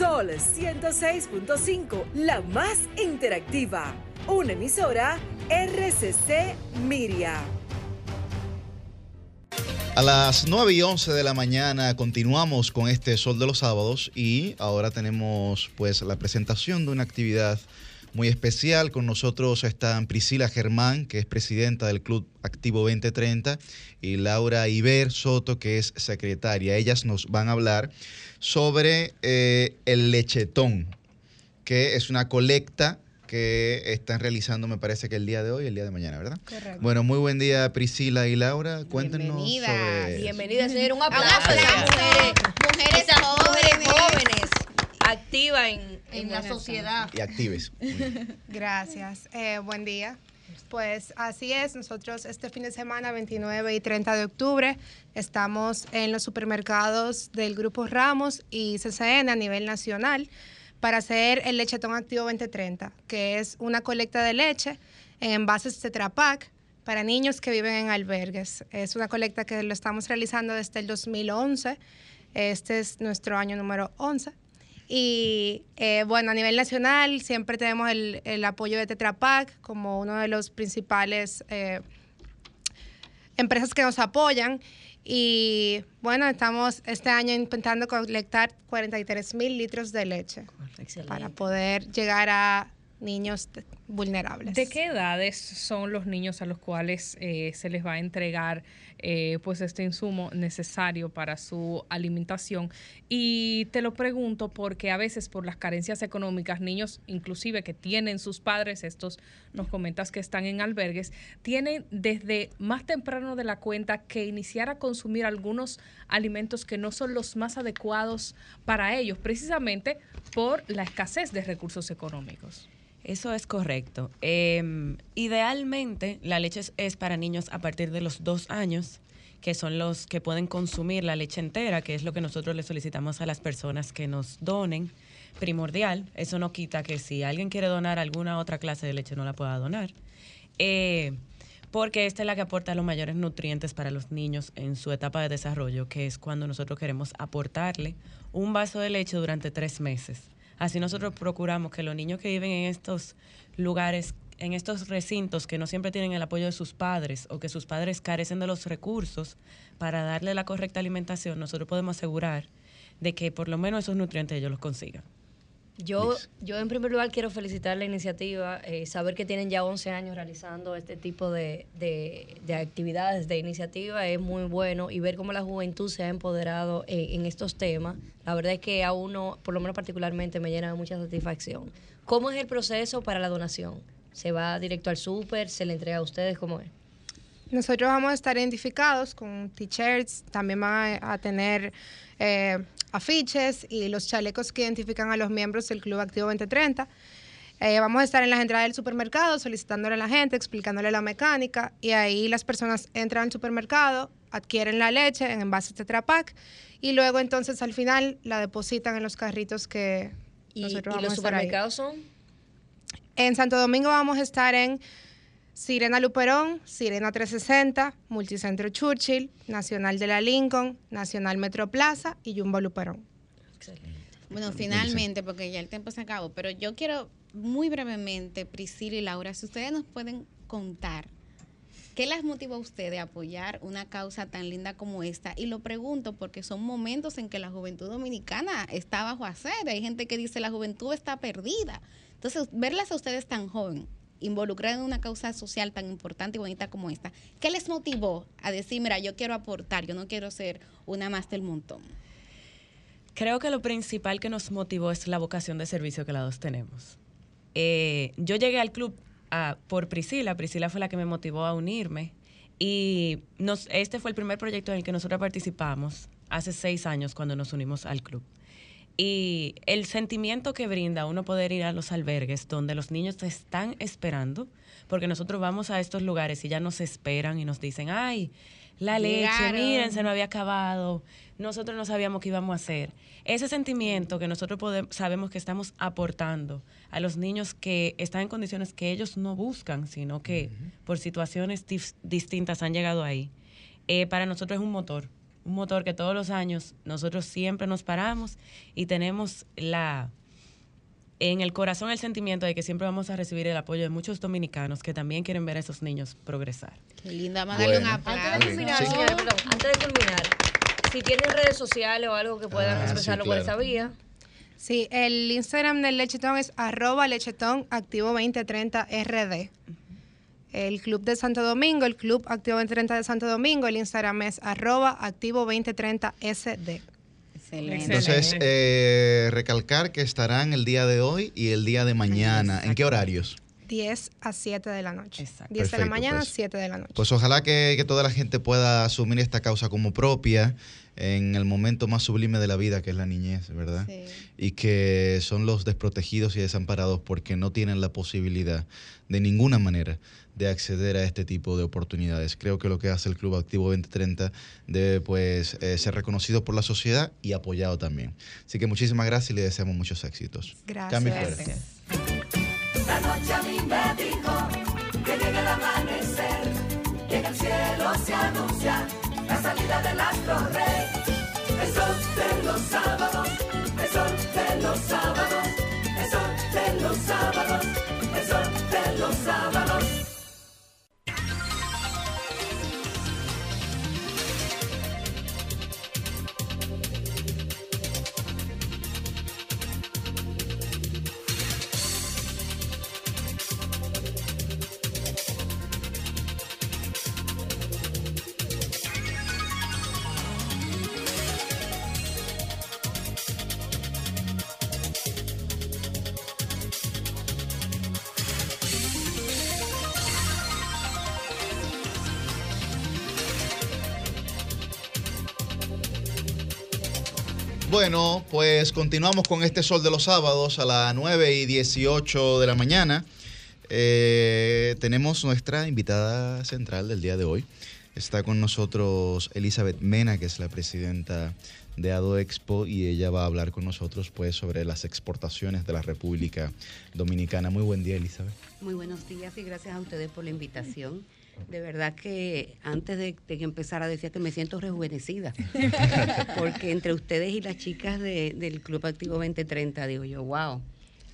[SPEAKER 7] Sol
[SPEAKER 9] 106.5, la más interactiva. Una emisora RCC Miria.
[SPEAKER 4] A las 9 y 11 de la mañana continuamos con este Sol de los Sábados y ahora tenemos pues la presentación de una actividad muy especial. Con nosotros están Priscila Germán, que es presidenta del Club Activo 2030, y Laura Iber Soto, que es secretaria. Ellas nos van a hablar sobre eh, el lechetón, que es una colecta que están realizando, me parece que el día de hoy y el día de mañana, ¿verdad?
[SPEAKER 3] Correcto.
[SPEAKER 4] Bueno, muy buen día Priscila y Laura. Cuéntenos sobre...
[SPEAKER 3] Bienvenida, señor. Un aplauso a esas mujeres,
[SPEAKER 1] jóvenes.
[SPEAKER 3] jóvenes, activas en, en la sociedad.
[SPEAKER 4] Y actives.
[SPEAKER 16] Gracias. Eh, buen día. Pues así es, nosotros este fin de semana, 29 y 30 de octubre, estamos en los supermercados del Grupo Ramos y CCN a nivel nacional para hacer el Lechetón Activo 2030, que es una colecta de leche en envases Tetra Pak para niños que viven en albergues. Es una colecta que lo estamos realizando desde el 2011. Este es nuestro año número 11. Y eh, bueno, a nivel nacional siempre tenemos el, el apoyo de Tetra Pak como uno de los principales eh, empresas que nos apoyan. Y bueno, estamos este año intentando colectar 43 mil litros de leche para poder llegar a niños vulnerables.
[SPEAKER 6] ¿De qué edades son los niños a los cuales eh, se les va a entregar eh, pues este insumo necesario para su alimentación? Y te lo pregunto porque a veces por las carencias económicas, niños inclusive que tienen sus padres, estos nos comentas que están en albergues, tienen desde más temprano de la cuenta que iniciar a consumir algunos alimentos que no son los más adecuados para ellos, precisamente por la escasez de recursos económicos.
[SPEAKER 17] Eso es correcto. Eh, idealmente, la leche es, es para niños a partir de los dos años, que son los que pueden consumir la leche entera, que es lo que nosotros le solicitamos a las personas que nos donen. Primordial, eso no quita que si alguien quiere donar alguna otra clase de leche no la pueda donar. Eh, porque esta es la que aporta los mayores nutrientes para los niños en su etapa de desarrollo, que es cuando nosotros queremos aportarle un vaso de leche durante tres meses. Así nosotros procuramos que los niños que viven en estos lugares, en estos recintos que no siempre tienen el apoyo de sus padres o que sus padres carecen de los recursos para darle la correcta alimentación, nosotros podemos asegurar de que por lo menos esos nutrientes ellos los consigan.
[SPEAKER 3] Yo, yo en primer lugar quiero felicitar la iniciativa, eh, saber que tienen ya 11 años realizando este tipo de, de- de actividades, de iniciativa, es muy bueno y ver cómo la juventud se ha empoderado eh, en estos temas, la verdad es que a uno, por lo menos particularmente, me llena de mucha satisfacción. ¿Cómo es el proceso para la donación? ¿Se va directo al súper? ¿Se le entrega a ustedes? ¿Cómo es?
[SPEAKER 16] Nosotros vamos a estar identificados con t-shirts, también van a, a tener eh, afiches y los chalecos que identifican a los miembros del Club Activo 2030. Eh, vamos a estar en las entradas del supermercado solicitándole a la gente, explicándole la mecánica y ahí las personas entran al supermercado, adquieren la leche en envases Tetra Pak y luego entonces al final la depositan en los carritos que
[SPEAKER 3] ¿Y,
[SPEAKER 16] nosotros
[SPEAKER 3] y los
[SPEAKER 16] a estar ahí.
[SPEAKER 3] supermercados son?
[SPEAKER 16] En Santo Domingo vamos a estar en Sirena Luperón, Sirena 360, Multicentro Churchill, Nacional de la Lincoln, Nacional Metro Plaza y Jumbo Luperón.
[SPEAKER 1] Bueno, finalmente, porque ya el tiempo se acabó, pero yo quiero muy brevemente, Priscila y Laura, si ustedes nos pueden contar qué las motivó a ustedes a apoyar una causa tan linda como esta. Y lo pregunto porque son momentos en que la juventud dominicana está bajo hacer. Hay gente que dice la juventud está perdida. Entonces, verlas a ustedes tan joven, involucradas en una causa social tan importante y bonita como esta, ¿qué les motivó a decir, mira, yo quiero aportar, yo no quiero ser una más del montón?
[SPEAKER 17] Creo que lo principal que nos motivó es la vocación de servicio que las dos tenemos. Eh, yo llegué al club ah, por Priscila. Priscila fue la que me motivó a unirme. Y este fue el primer proyecto en el que nosotros participamos hace seis años cuando nos unimos al club. Y el sentimiento que brinda uno poder ir a los albergues donde los niños te están esperando, porque nosotros vamos a estos lugares y ya nos esperan y nos dicen, ay, la leche,
[SPEAKER 1] Llegaron.
[SPEAKER 17] miren, se nos había acabado, nosotros no sabíamos qué íbamos a hacer. Ese sentimiento que nosotros podemos, sabemos que estamos aportando a los niños que están en condiciones que ellos no buscan, sino que por situaciones distintas han llegado ahí, eh, para nosotros es un motor, un motor que todos los años nosotros siempre nos paramos y tenemos la en el corazón el sentimiento de que siempre vamos a recibir el apoyo de muchos dominicanos que también quieren ver a esos niños progresar.
[SPEAKER 1] Qué linda, a darle un
[SPEAKER 17] Bueno.
[SPEAKER 1] aplauso.
[SPEAKER 3] Antes de culminar, señores, perdón, antes de culminar, si tienen redes sociales o algo que puedan
[SPEAKER 16] Ah, sí,
[SPEAKER 3] expresarlo por esa vía.
[SPEAKER 16] Sí, el Instagram del Lechetón es arroba lechetón activo 2030 RD. El Club de Santo Domingo, el Club Activo 2030 de Santo Domingo, el Instagram es arroba activo 2030 SD.
[SPEAKER 4] Entonces, eh, recalcar que estarán el día de hoy y el día de mañana. ¿En qué horarios?
[SPEAKER 16] 10 a 7 de la noche. 10 de la mañana,
[SPEAKER 4] pues.
[SPEAKER 16] 7 de la noche.
[SPEAKER 4] Pues ojalá que, que toda la gente pueda asumir esta causa como propia en el momento más sublime de la vida, que es la niñez, ¿verdad? Y que son los desprotegidos y desamparados porque no tienen la posibilidad de ninguna manera de acceder a este tipo de oportunidades. Creo que lo que hace el Club Activo 2030 debe pues eh, ser reconocido por la sociedad y apoyado también. Así que muchísimas gracias y le deseamos muchos éxitos.
[SPEAKER 18] Gracias.
[SPEAKER 4] Cambio fuera.
[SPEAKER 19] La noche a mí me dijo que llega el amanecer, que en el cielo se anuncia la salida del astro rey. El sol de los sábados, el sol de los sábados, el sol de los sábados, el sol de los sábados.
[SPEAKER 4] Bueno, pues continuamos con este sol de los sábados a las 9 y 18 de la mañana. Eh, tenemos nuestra invitada central del día de hoy. Está con nosotros Elizabeth Mena, que es la presidenta de Ado Expo, y ella va a hablar con nosotros pues, sobre las exportaciones de la República Dominicana. Muy buen día, Elizabeth.
[SPEAKER 20] Muy buenos días y gracias a ustedes por la invitación. De verdad que antes de, de que empezara decía que me siento rejuvenecida, porque entre ustedes y las chicas de- del Club Activo 2030 digo yo, wow,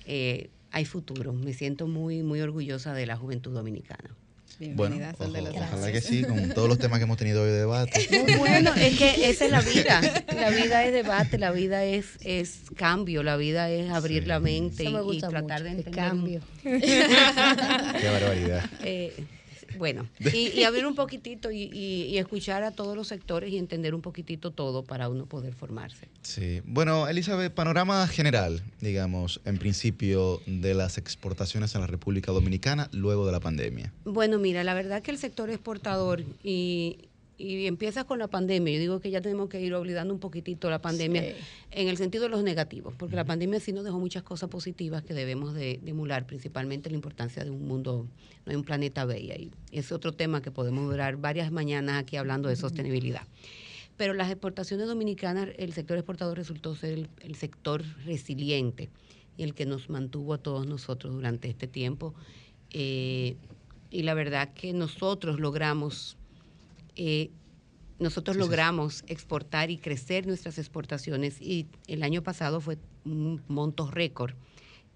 [SPEAKER 20] eh, hay futuro. Me siento muy, muy orgullosa de la juventud dominicana.
[SPEAKER 4] Bueno, ojo- ojalá que sí, con todos los temas que hemos tenido hoy de debate.
[SPEAKER 20] Muy bueno, es que esa es la vida. La vida es debate, la vida es, es cambio, la vida es abrir la mente y, tratar de
[SPEAKER 3] mucho,
[SPEAKER 20] entender.
[SPEAKER 3] cambio.
[SPEAKER 4] Qué barbaridad.
[SPEAKER 20] Eh, bueno, y, y abrir un poquitito y, y- y escuchar a todos los sectores y entender un poquitito todo para uno poder formarse.
[SPEAKER 4] Sí. Bueno, Elizabeth, panorama general, digamos, en principio, de las exportaciones a la República Dominicana luego de la pandemia.
[SPEAKER 20] Bueno, mira, la verdad que el sector exportador y, y empieza con la pandemia. Yo digo que ya tenemos que ir olvidando un poquitito la pandemia
[SPEAKER 3] Sí.
[SPEAKER 20] en el sentido de los negativos, porque la pandemia sí nos dejó muchas cosas positivas que debemos de, de emular, principalmente la importancia de un mundo, no hay un planeta bella. Y es otro tema que podemos durar varias mañanas aquí hablando de sostenibilidad. Pero las exportaciones dominicanas, el sector exportador resultó ser el, el sector resiliente y el que nos mantuvo a todos nosotros durante este tiempo. Eh, y la verdad que nosotros logramos, eh, nosotros
[SPEAKER 21] Sí, sí, sí.
[SPEAKER 20] logramos exportar y crecer nuestras exportaciones y el año pasado fue un monto récord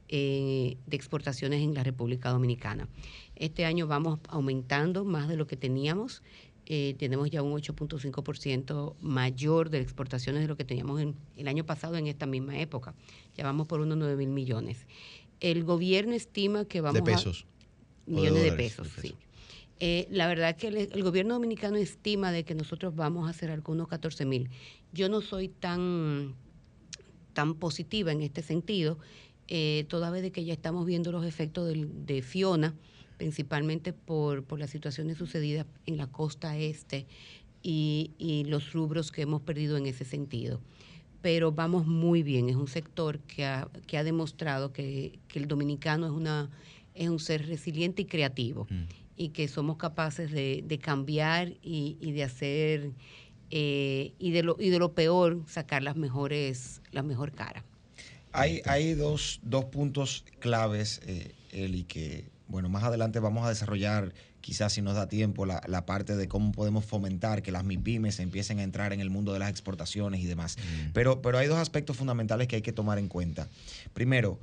[SPEAKER 20] eh, de exportaciones en la República Dominicana. Este año vamos aumentando más de lo que teníamos. Eh, tenemos ya un 8.5% mayor de exportaciones de lo que teníamos en, el año pasado en esta misma época. Ya vamos por unos 9 mil millones. El gobierno estima que vamos
[SPEAKER 4] de
[SPEAKER 20] a-
[SPEAKER 4] pesos. o
[SPEAKER 20] millones de
[SPEAKER 4] dólares,
[SPEAKER 20] pesos, sí. Eh, la verdad que el, gobierno dominicano estima de que nosotros vamos a hacer algunos 14 mil. Yo no soy tan, tan positiva en este sentido. eh, toda vez de que ya estamos viendo los efectos de Fiona, principalmente por, por las situaciones sucedidas en la costa este y, los rubros que hemos perdido en ese sentido. Pero vamos muy bien, es un sector que ha, que ha demostrado que, que el dominicano es, una, es un ser resiliente y creativo y que somos capaces de, de cambiar y, y de hacer eh, y, de lo, y de lo peor sacar las mejores, la mejor cara.
[SPEAKER 2] Hay, hay dos, dos puntos claves, eh, Eli, que, bueno, más adelante vamos a desarrollar, quizás si nos da tiempo, la, la parte de cómo podemos fomentar que las MIPIMES empiecen a entrar en el mundo de las exportaciones y demás. Pero, pero hay dos aspectos fundamentales que hay que tomar en cuenta. Primero,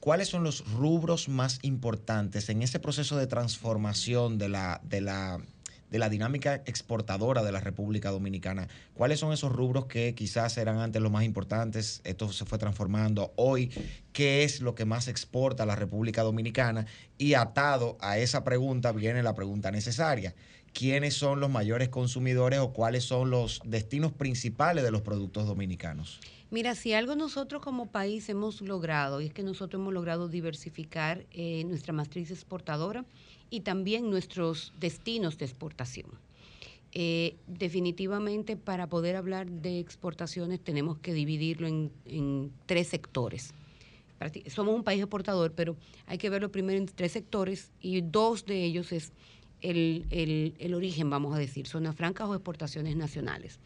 [SPEAKER 2] ¿cuáles son los rubros más importantes en ese proceso de transformación de la, de la, de la dinámica exportadora de la República Dominicana? ¿Cuáles son esos rubros que quizás eran antes los más importantes? Esto se fue transformando. Hoy, ¿qué es lo que más exporta la República Dominicana? Y atado a esa pregunta viene la pregunta necesaria. ¿Quiénes son los mayores consumidores o cuáles son los destinos principales de los productos dominicanos?
[SPEAKER 20] Mira, si algo nosotros como país hemos logrado, y es que nosotros hemos logrado diversificar eh, nuestra matriz exportadora y también nuestros destinos de exportación. Eh, definitivamente para poder hablar de exportaciones tenemos que dividirlo en, en tres sectores. Somos un país exportador, pero hay que verlo primero en tres sectores y dos de ellos es el, el- origen, vamos a decir, zonas francas o exportaciones nacionales.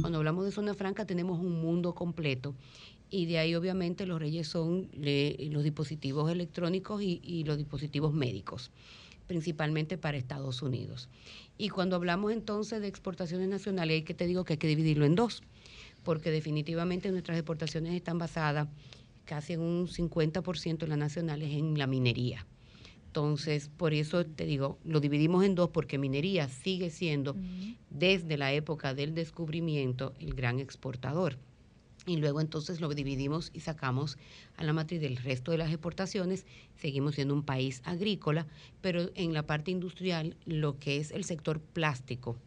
[SPEAKER 20] Cuando hablamos de zona franca tenemos un mundo completo y de ahí obviamente los reyes son los dispositivos electrónicos y, y los dispositivos médicos, principalmente para Estados Unidos. Y cuando hablamos entonces de exportaciones nacionales, hay que te digo que hay que dividirlo en dos, porque definitivamente nuestras exportaciones están basadas casi en un 50% de las nacionales en la minería. Entonces, por eso te digo, lo dividimos en dos porque minería sigue siendo desde la época del descubrimiento el gran exportador. Y luego entonces lo dividimos y sacamos a la matriz del resto de las exportaciones. Seguimos siendo un país agrícola, pero en la parte industrial, lo que es el sector plástico,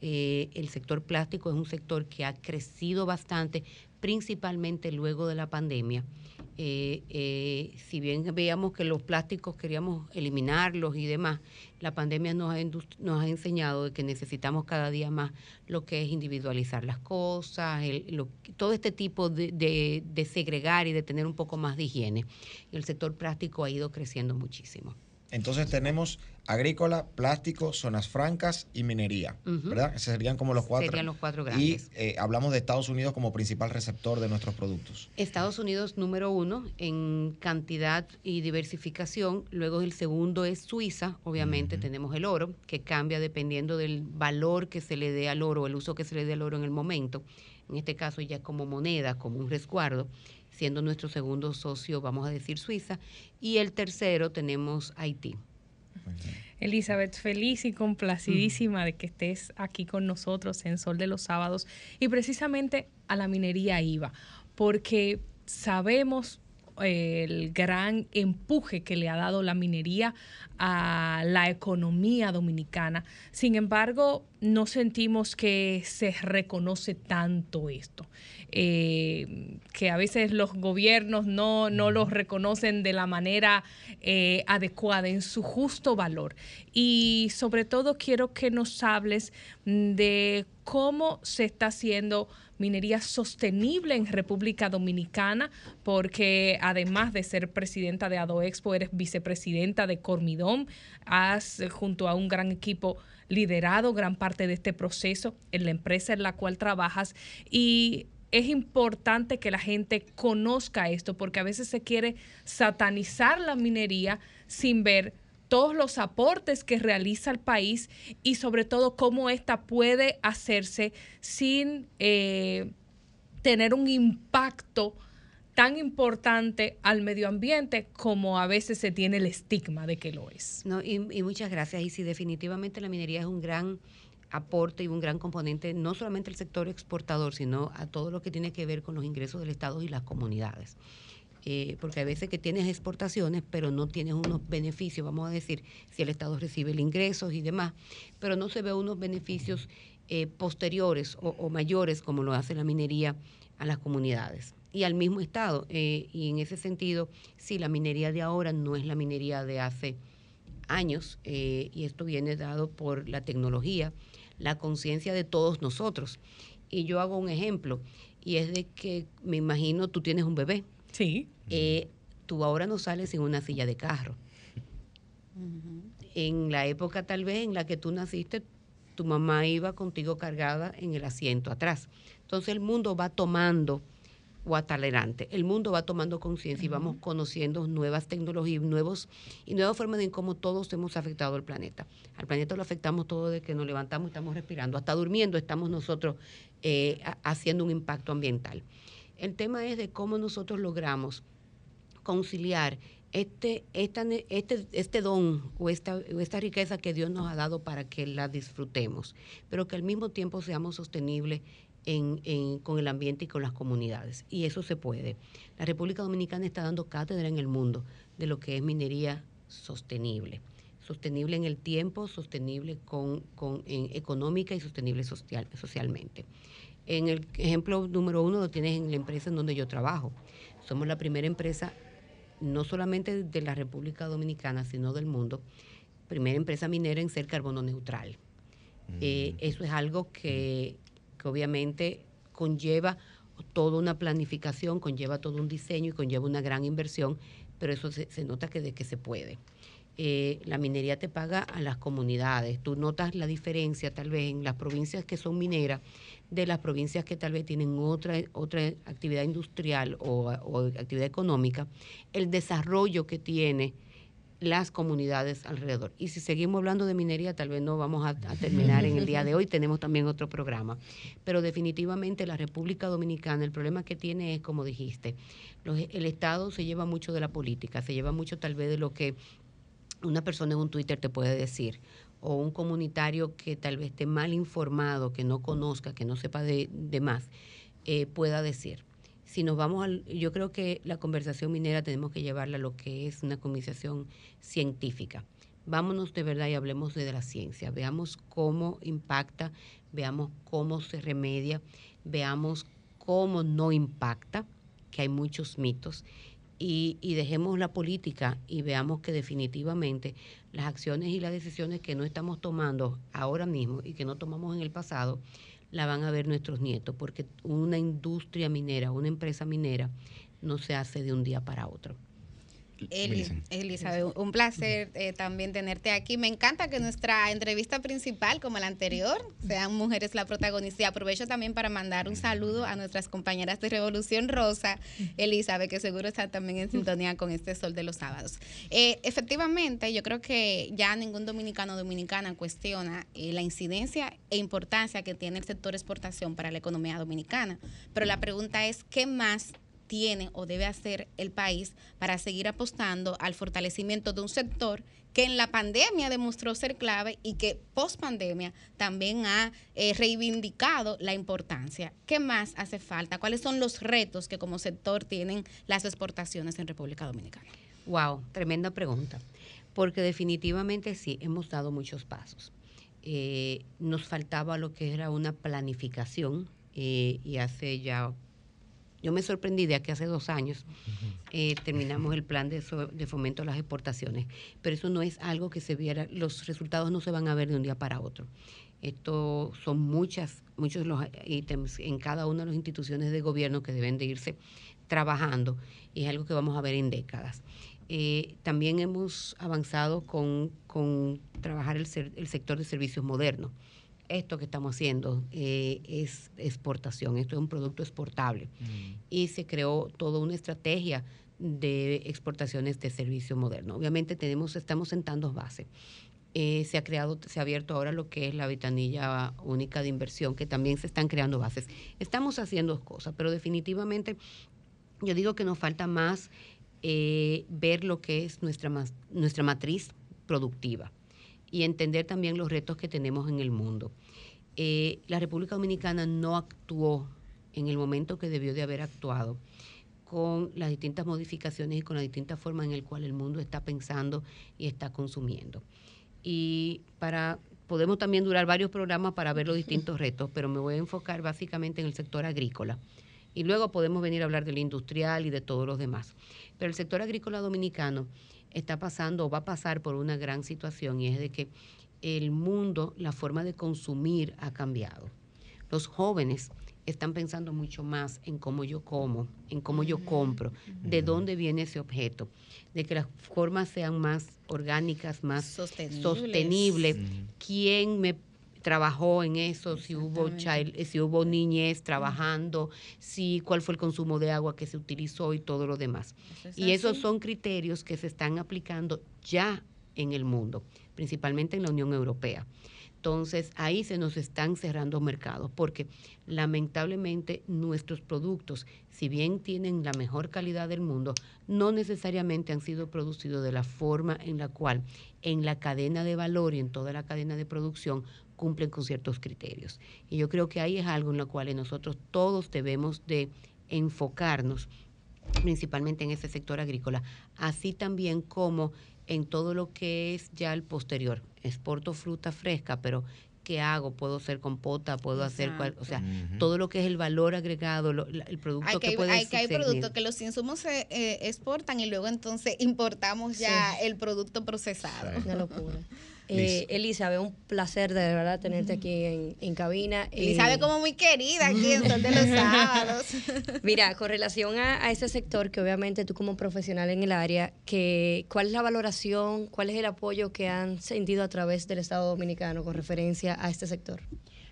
[SPEAKER 20] eh, el sector plástico es un sector que ha crecido bastante, principalmente luego de la pandemia. Eh, eh, si bien veíamos que los plásticos queríamos eliminarlos y demás, la pandemia nos ha, nos ha enseñado de que necesitamos cada día más lo que es individualizar las cosas, el- lo- todo este tipo de, de- de segregar y de tener un poco más de higiene. Y el sector plástico ha ido creciendo muchísimo.
[SPEAKER 2] Entonces tenemos agrícola, plástico, zonas francas y minería,
[SPEAKER 20] Ujú.
[SPEAKER 2] ¿verdad? Esos serían como los cuatro.
[SPEAKER 20] Serían los cuatro
[SPEAKER 2] Y
[SPEAKER 20] grandes.
[SPEAKER 2] eh, hablamos de Estados Unidos como principal receptor de nuestros productos.
[SPEAKER 20] Estados Unidos número uno en cantidad y diversificación. Luego el segundo es Suiza. Obviamente tenemos el oro, que cambia dependiendo del valor que se le dé al oro, el uso que se le dé al oro en el momento. En este caso ya como moneda, como un resguardo, siendo nuestro segundo socio, vamos a decir Suiza. Y el tercero tenemos Haití.
[SPEAKER 6] Elizabeth, feliz y complacidísima de que estés aquí con nosotros en Sol de los Sábados y precisamente a la minería IVA, porque sabemos el gran empuje que le ha dado la minería a la economía dominicana. Sin embargo, no sentimos que se reconoce tanto esto, eh, que a veces los gobiernos no, no los reconocen de la manera eh, adecuada, en su justo valor. Y sobre todo quiero que nos hables mm, de cómo se está haciendo minería sostenible en República Dominicana, porque además de ser presidenta de AdoExpo, eres vicepresidenta de Cormidón, has eh, junto a un gran equipo liderado gran parte de este proceso en la empresa en la cual trabajas. Y es importante que la gente conozca esto porque a veces se quiere satanizar la minería sin ver todos los aportes que realiza el país y sobre todo cómo ésta puede hacerse sin eh, tener un impacto tan importante al medio ambiente como a veces se tiene el estigma de que lo es.
[SPEAKER 20] No, y, y muchas gracias. Y sí, definitivamente la minería es un gran aporte y un gran componente, no solamente al sector exportador, sino a todo lo que tiene que ver con los ingresos del Estado y las comunidades. Eh, porque hay veces que tienes exportaciones, pero no tienes unos beneficios, vamos a decir, si el Estado recibe el ingresos y demás, pero no se ve unos beneficios eh, posteriores o, mayores como lo hace la minería a las comunidades. y al mismo Estado. Eh, y en ese sentido, sí, la minería de ahora no es la minería de hace años, eh, y esto viene dado por la tecnología, la conciencia de todos nosotros. Y yo hago un ejemplo, y es de que me imagino tú tienes un bebé.
[SPEAKER 6] Sí.
[SPEAKER 20] Eh, tú ahora no sales en una silla de carro. En la época tal vez en la que tú naciste, tu mamá iba contigo cargada en el asiento atrás. Entonces el mundo va tomando o adelante. El mundo va tomando conciencia y vamos conociendo nuevas tecnologías nuevos, y nuevas formas de cómo todos hemos afectado al planeta. Al planeta lo afectamos todo de que nos levantamos estamos respirando. Hasta durmiendo estamos nosotros eh, ha- haciendo un impacto ambiental. El tema es de cómo nosotros logramos conciliar este, esta este, este don o esta, esta riqueza que Dios nos ha dado para que la disfrutemos, pero que al mismo tiempo seamos sostenibles en- en- con el ambiente y con las comunidades. Y eso se puede. La República Dominicana está dando cátedra en el mundo de lo que es minería sostenible. Sostenible en el tiempo, sostenible con, con- económica y sostenible social, socialmente. En el ejemplo número uno lo tienes en la empresa en donde yo trabajo. Somos la primera empresa, no solamente de la República Dominicana, sino del mundo, primera empresa minera en ser carbono neutral. Eh, eso es algo que, que obviamente conlleva toda una planificación, conlleva todo un diseño y conlleva una gran inversión, pero eso se, se nota que de que se puede. Eh, la minería te paga a las comunidades. Tú notas la diferencia tal vez en las provincias que son mineras de las provincias que tal vez tienen otra, otra actividad industrial o, actividad económica, el desarrollo que tiene las comunidades alrededor. Y si seguimos hablando de minería, tal vez no vamos a, a terminar en el día de hoy, tenemos también otro programa. Pero definitivamente la República Dominicana, el problema que tiene es, como dijiste, los- el Estado se lleva mucho de la política, se lleva mucho tal vez de lo que una persona en un Twitter te puede decir, o un comunitario que tal vez esté mal informado, que no conozca, que no sepa de, más, eh, pueda decir. Si nos vamos al, yo creo que la conversación minera tenemos que llevarla a lo que es una conversación científica. Vámonos de verdad y hablemos de la ciencia. Veamos cómo impacta, veamos cómo se remedia, veamos cómo no impacta, que hay muchos mitos, y, y dejemos la política y veamos que definitivamente las acciones y las decisiones que no estamos tomando ahora mismo y que no tomamos en el pasado, la van a ver nuestros nietos, porque una industria minera, una empresa minera, no se hace de un día para otro.
[SPEAKER 1] Eli- Elizabeth, un placer eh, también tenerte aquí. Me encanta que nuestra entrevista principal, como la anterior, sean mujeres la protagonista. Y aprovecho también para mandar un saludo a nuestras compañeras de Revolución Rosa, Elizabeth, que seguro está también en sintonía con este Sol de los Sábados. Eh, efectivamente, yo creo que ya ningún dominicano o dominicana cuestiona eh, la incidencia e importancia que tiene el sector exportación para la economía dominicana. Pero la pregunta es, ¿qué más tiene o debe hacer el país para seguir apostando al fortalecimiento de un sector que en la pandemia demostró ser clave y que post pandemia también ha eh, reivindicado la importancia. ¿Qué más hace falta? ¿Cuáles son los retos que como sector tienen las exportaciones en República Dominicana?
[SPEAKER 20] Wow, tremenda pregunta. Porque definitivamente sí, hemos dado muchos pasos. Eh, nos faltaba lo que era una planificación eh, y hace ya, yo me sorprendí de que hace dos años eh, terminamos el plan de, so- de fomento a las exportaciones, pero eso no es algo que se viera, los resultados no se van a ver de un día para otro. Esto son muchas, muchos de los ítems en cada una de las instituciones de gobierno que deben de irse trabajando y es algo que vamos a ver en décadas. Eh, también hemos avanzado con, con trabajar el, ser- el sector de servicios modernos. Esto que estamos haciendo eh, es exportación, esto es un producto exportable. Y se creó toda una estrategia de exportaciones de servicio moderno. Obviamente tenemos, estamos sentando bases. Eh, se ha creado, se ha abierto ahora lo que es la ventanilla única de inversión, que también se están creando bases. Estamos haciendo cosas, pero definitivamente yo digo que nos falta más eh, ver lo que es nuestra, nuestra matriz productiva y entender también los retos que tenemos en el mundo. Eh, la República Dominicana no actuó en el momento que debió de haber actuado con las distintas modificaciones y con las distintas formas en las cuales el mundo está pensando y está consumiendo. Y para podemos también durar varios programas para ver los distintos retos, pero me voy a enfocar básicamente en el sector agrícola. Y luego podemos venir a hablar del industrial y de todos los demás. Pero el sector agrícola dominicano está pasando o va a pasar por una gran situación y es de que el mundo, la forma de consumir ha cambiado. Los jóvenes están pensando mucho más en cómo yo como, en cómo yo compro, de dónde viene ese objeto, de que las formas sean más orgánicas, más
[SPEAKER 1] Sostenibles.
[SPEAKER 20] sostenibles, quién me trabajó en eso, si hubo child- eh, si hubo niñez trabajando, si cuál fue el consumo de agua que se utilizó y todo lo demás.
[SPEAKER 1] es
[SPEAKER 20] y esos son criterios que se están aplicando ya en el mundo, principalmente en la Unión Europea. Entonces ahí se nos están cerrando mercados porque lamentablemente nuestros productos, si bien tienen la mejor calidad del mundo, no necesariamente han sido producidos de la forma en la cual en la cadena de valor y en toda la cadena de producción cumplen con ciertos criterios. Y yo creo que ahí es algo en lo cual nosotros todos debemos de enfocarnos principalmente en ese sector agrícola, así también como en todo lo que es ya el posterior. Exporto fruta fresca, pero ¿qué hago? Puedo hacer compota, puedo hacer, cual- o sea, todo lo que es el valor agregado, lo- la- el producto
[SPEAKER 1] Hay
[SPEAKER 20] que,
[SPEAKER 1] que,
[SPEAKER 20] puede
[SPEAKER 1] hay, que hay productos que los insumos se eh, exportan y luego entonces importamos ya
[SPEAKER 3] Sí.
[SPEAKER 1] el producto procesado.
[SPEAKER 3] Una locura. Eh, Elizabeth, un placer de verdad tenerte aquí en, en cabina.
[SPEAKER 1] Elizabeth
[SPEAKER 3] Eh,
[SPEAKER 1] como muy querida aquí en Sol de los Sábados.
[SPEAKER 3] Mira, con relación a, a ese sector, que obviamente tú como profesional en el área, que, ¿cuál es la valoración, cuál es el apoyo que han sentido a través del Estado Dominicano con referencia a este sector?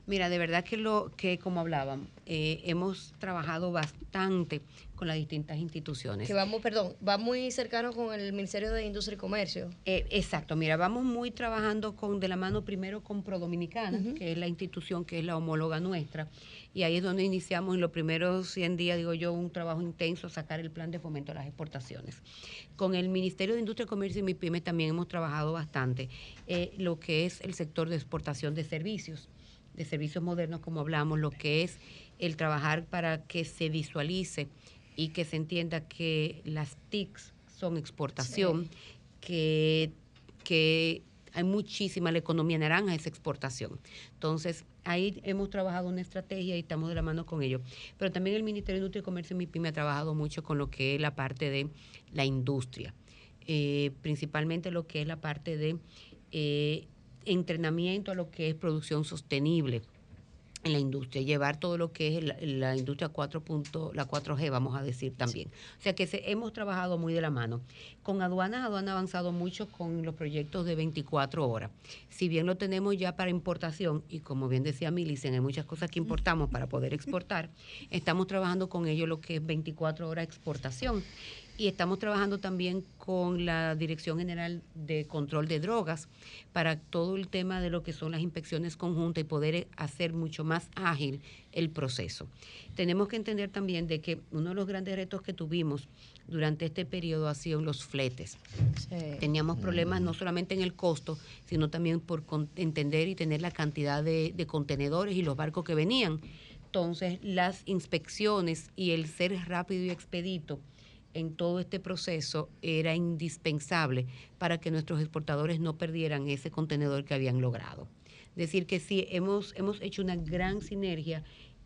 [SPEAKER 20] Mira, de verdad que lo que como hablaban, eh, hemos trabajado bastante con las distintas instituciones.
[SPEAKER 3] Que vamos, perdón, va muy cercano con el Ministerio de Industria y Comercio.
[SPEAKER 20] Eh, exacto, mira, vamos muy trabajando con de la mano primero con ProDominicana, que es la institución que es la homóloga nuestra, y ahí es donde iniciamos en los primeros 100 días, digo yo, un trabajo intenso, sacar el plan de fomento a las exportaciones. Con el Ministerio de Industria, Comercio y MIPYME también hemos trabajado bastante eh, lo que es el sector de exportación de servicios, de servicios modernos, como hablamos, lo que es el trabajar para que se visualice y que se entienda que las TICs son exportación, que, que hay muchísima, la economía naranja es exportación. Entonces, ahí hemos trabajado una estrategia y estamos de la mano con ello. Pero también el Ministerio de Industria y Comercio, MIPYME, ha trabajado mucho con lo que es la parte de la industria, eh, principalmente lo que es la parte de eh, entrenamiento a lo que es producción sostenible en la industria, llevar todo lo que es la, la industria 4. punto- la 4G, vamos a decir también. O sea que hemos trabajado muy de la mano. Con aduanas, aduanas ha avanzado mucho con los proyectos de 24 horas. Si bien lo tenemos ya para importación, y como bien decía Milicen, hay muchas cosas que importamos para poder exportar, estamos trabajando con ello lo que es 24 horas exportación. Y estamos trabajando también con la Dirección General de Control de Drogas para todo el tema de lo que son las inspecciones conjuntas y poder eh, hacer mucho más ágil el proceso. Tenemos que entender también de que uno de los grandes retos que tuvimos durante este periodo ha sido los fletes. Teníamos problemas no solamente en el costo, sino también por con- entender y tener la cantidad de, de contenedores y los barcos que venían. Entonces, las inspecciones y el ser rápido y expedito en todo este proceso era indispensable para que nuestros exportadores no perdieran ese contenedor que habían logrado. Decir que sí, hemos, hemos hecho una gran sinergia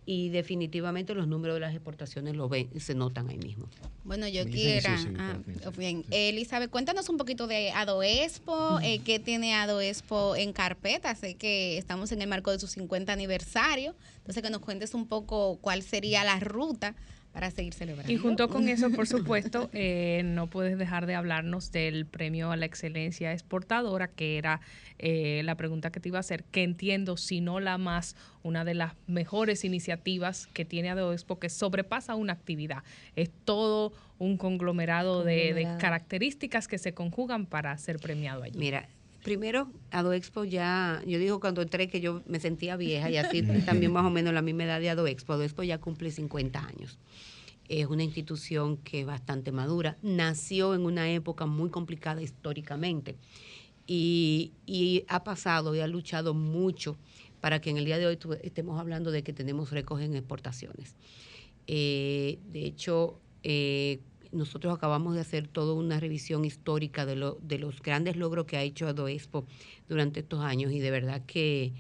[SPEAKER 20] y definitivamente los números de las exportaciones lo ven, se notan ahí mismo.
[SPEAKER 1] Bueno, yo
[SPEAKER 20] Sí,
[SPEAKER 1] quiera.
[SPEAKER 20] sí, sí,
[SPEAKER 1] ah, bien. Elizabeth, cuéntanos un poquito de Adoespo, eh, qué tiene Adoespo en carpeta. Sé que estamos en el marco de su 50 aniversario, entonces que nos cuentes un poco cuál sería la ruta para seguir celebrando.
[SPEAKER 6] Y junto con eso, por supuesto, eh, no puedes dejar de hablarnos del premio a la excelencia exportadora, que era eh, la pregunta que te iba a hacer, que entiendo, si no la más, una de las mejores iniciativas que tiene Adoexpo, que sobrepasa una actividad. Es todo un conglomerado, de- De, características que se conjugan para ser premiado allí.
[SPEAKER 20] Mira, primero, Adoexpo ya, yo digo cuando entré que yo me sentía vieja y así también más o menos la misma edad de Adoexpo. Adoexpo ya cumple 50 años. Es una institución que es bastante madura. Nació en una época muy complicada históricamente y, y ha pasado y ha luchado mucho para que en el día de hoy estemos hablando de que tenemos récords en exportaciones. Eh, de hecho, eh, nosotros acabamos de hacer toda una revisión histórica de, lo- de los grandes logros que ha hecho Adoexpo durante estos años y de verdad que,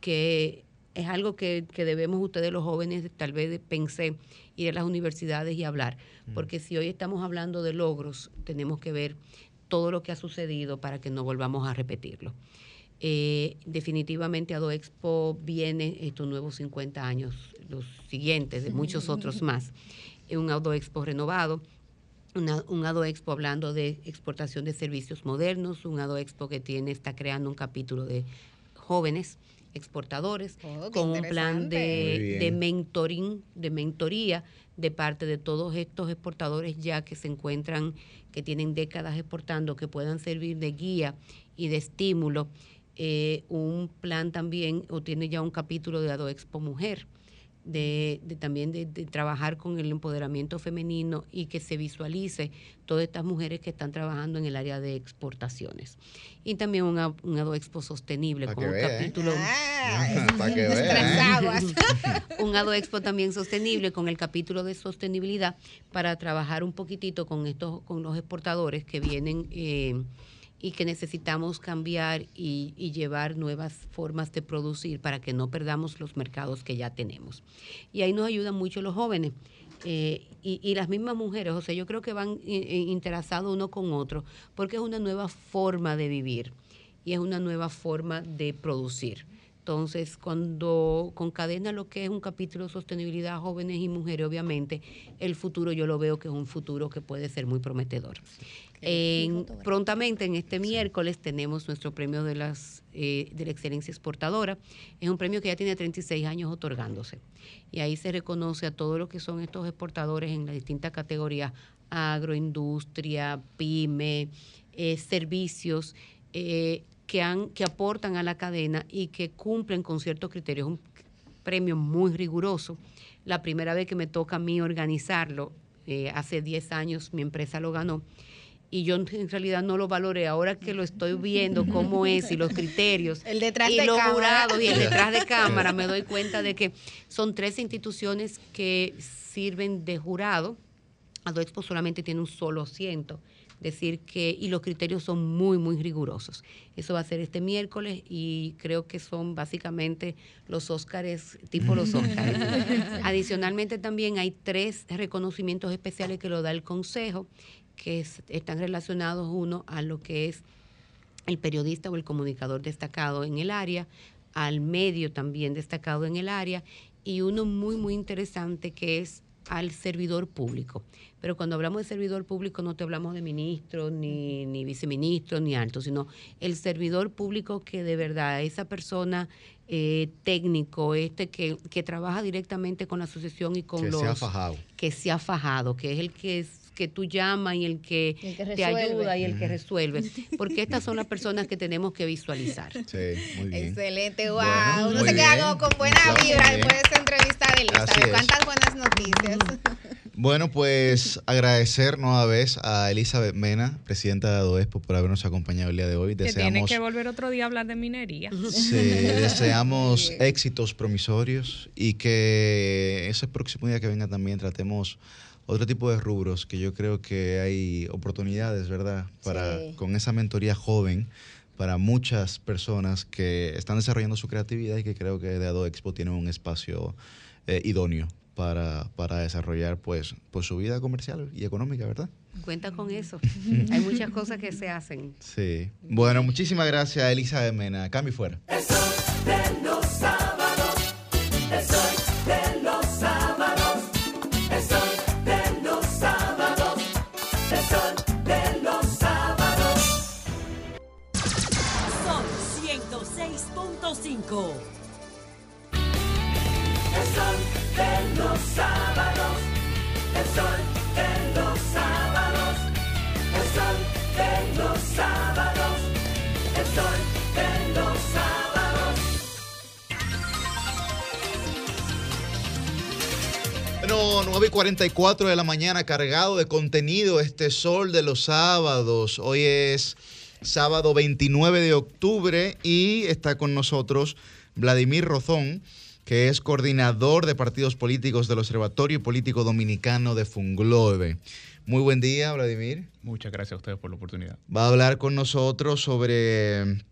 [SPEAKER 20] que es algo que, que debemos ustedes los jóvenes, tal vez pensé, ir a las universidades y hablar, porque si hoy estamos hablando de logros, tenemos que ver todo lo que ha sucedido para que no volvamos a repetirlo. Eh, definitivamente AdoExpo viene estos nuevos 50 años, los siguientes, de muchos otros más. Es un AdoExpo renovado, una- un AdoExpo hablando de exportación de servicios modernos, un AdoExpo que tiene, está creando un capítulo de jóvenes exportadores
[SPEAKER 1] Oh,
[SPEAKER 20] con un plan de, de mentoring, de mentoría de parte de todos estos exportadores ya que se encuentran, que tienen décadas exportando, que puedan servir de guía y de estímulo. Eh, un plan también, o tiene ya un capítulo de AdoExpo Mujer, de, de también de, de trabajar con el empoderamiento femenino y que se visualice todas estas mujeres que están trabajando en el área de exportaciones. Y también un, a- un AdoExpo sostenible
[SPEAKER 4] Pa'
[SPEAKER 20] con un
[SPEAKER 4] vea, ¿eh?
[SPEAKER 20] capítulo...
[SPEAKER 4] Pa' que vea, ¿eh?
[SPEAKER 20] un AdoExpo también sostenible con el capítulo de sostenibilidad para trabajar un poquitito con estos, con los exportadores que vienen eh, y que necesitamos cambiar y, llevar nuevas formas de producir para que no perdamos los mercados que ya tenemos. Y ahí nos ayudan mucho los jóvenes. eh, y, y las mismas mujeres, o sea, yo creo que van eh, eh, interesados uno con otro, porque es una nueva forma de vivir y es una nueva forma de producir. Entonces, cuando concadena lo que es un capítulo de sostenibilidad, jóvenes y mujeres, obviamente, el futuro yo lo veo que es un futuro que puede ser muy prometedor. En- prontamente, en este miércoles, tenemos nuestro premio de, las, eh, de la excelencia exportadora. Es un premio que ya tiene 36 años otorgándose. Y ahí se reconoce a todo lo que son estos exportadores en las distintas categorías, agroindustria, pyme, eh, servicios, eh, que, han, que aportan a la cadena y que cumplen con ciertos criterios. Un premio muy riguroso. La primera vez que me toca a mí organizarlo, eh, hace 10 años mi empresa lo ganó y yo en realidad no lo valoré. Ahora que lo estoy viendo cómo es y los criterios
[SPEAKER 1] El detrás
[SPEAKER 20] y
[SPEAKER 1] de
[SPEAKER 20] los
[SPEAKER 1] cámara.
[SPEAKER 20] jurados y el detrás de cámara, me doy cuenta de que son tres instituciones que sirven de jurado. Adoexpo solamente tiene un solo asiento. Decir que, y los criterios son muy, muy rigurosos. Eso va a ser este miércoles y creo que son básicamente los Óscares, tipo los Óscares. Adicionalmente también hay tres reconocimientos especiales que lo da el Consejo, que es- están relacionados uno a lo que es el periodista o el comunicador destacado en el área, al medio también destacado en el área, y uno muy, muy interesante que es al servidor público. Pero cuando hablamos de servidor público no te hablamos de ministro, ni, ni viceministro, ni alto, sino el servidor público que de verdad, esa persona eh, técnico, este que, que trabaja directamente con la asociación y con
[SPEAKER 4] Que
[SPEAKER 20] los...
[SPEAKER 4] se ha fajado.
[SPEAKER 20] Que se ha fajado, que es el que, es- que tú llamas y el que,
[SPEAKER 1] El que
[SPEAKER 20] te ayuda y el que resuelve. Porque estas son las personas que tenemos que visualizar.
[SPEAKER 4] Sí, muy bien.
[SPEAKER 1] Excelente, wow.
[SPEAKER 4] Bueno,
[SPEAKER 1] Uno se queda
[SPEAKER 4] bien.
[SPEAKER 1] con buena
[SPEAKER 4] Claro,
[SPEAKER 1] vibra después de esta entrevista de
[SPEAKER 4] Así
[SPEAKER 1] Elizabeth.
[SPEAKER 4] es.
[SPEAKER 1] Cuántas buenas noticias.
[SPEAKER 4] Bueno, pues agradecer nueva vez a Elizabeth Mena, presidenta de ADOESPO, por habernos acompañado el día de hoy.
[SPEAKER 6] Que tiene
[SPEAKER 4] Deseamos,
[SPEAKER 6] que volver otro día a hablar de minería.
[SPEAKER 4] sí, deseamos éxitos promisorios y que ese próximo día que venga también tratemos otro tipo de rubros que yo creo que hay oportunidades, ¿verdad? Para
[SPEAKER 1] Sí.
[SPEAKER 4] con esa mentoría joven para muchas personas que están desarrollando su creatividad y que creo que de AdoExpo tiene un espacio eh, idóneo para, para desarrollar pues, pues su vida comercial y económica, ¿verdad?
[SPEAKER 20] Cuenta con eso. Hay muchas cosas que se hacen.
[SPEAKER 4] Sí. Bueno, muchísimas gracias, Elisa Mena. Cambio fuera.
[SPEAKER 9] de los sábados, el sol
[SPEAKER 22] 106.5.
[SPEAKER 9] El sol de los sábados, el sol de los sábados, el sol de los sábados, el sol de los sábados.
[SPEAKER 4] Bueno, 9 y 44 de la mañana, cargado de contenido este sol de los sábados. Hoy es sábado 29 de octubre y está con nosotros Vladimir Rozón, que es coordinador de partidos políticos del Observatorio Político Dominicano de Funglobe. Muy buen día, Vladimir.
[SPEAKER 23] Muchas gracias a ustedes por la oportunidad.
[SPEAKER 4] Va a hablar con nosotros sobre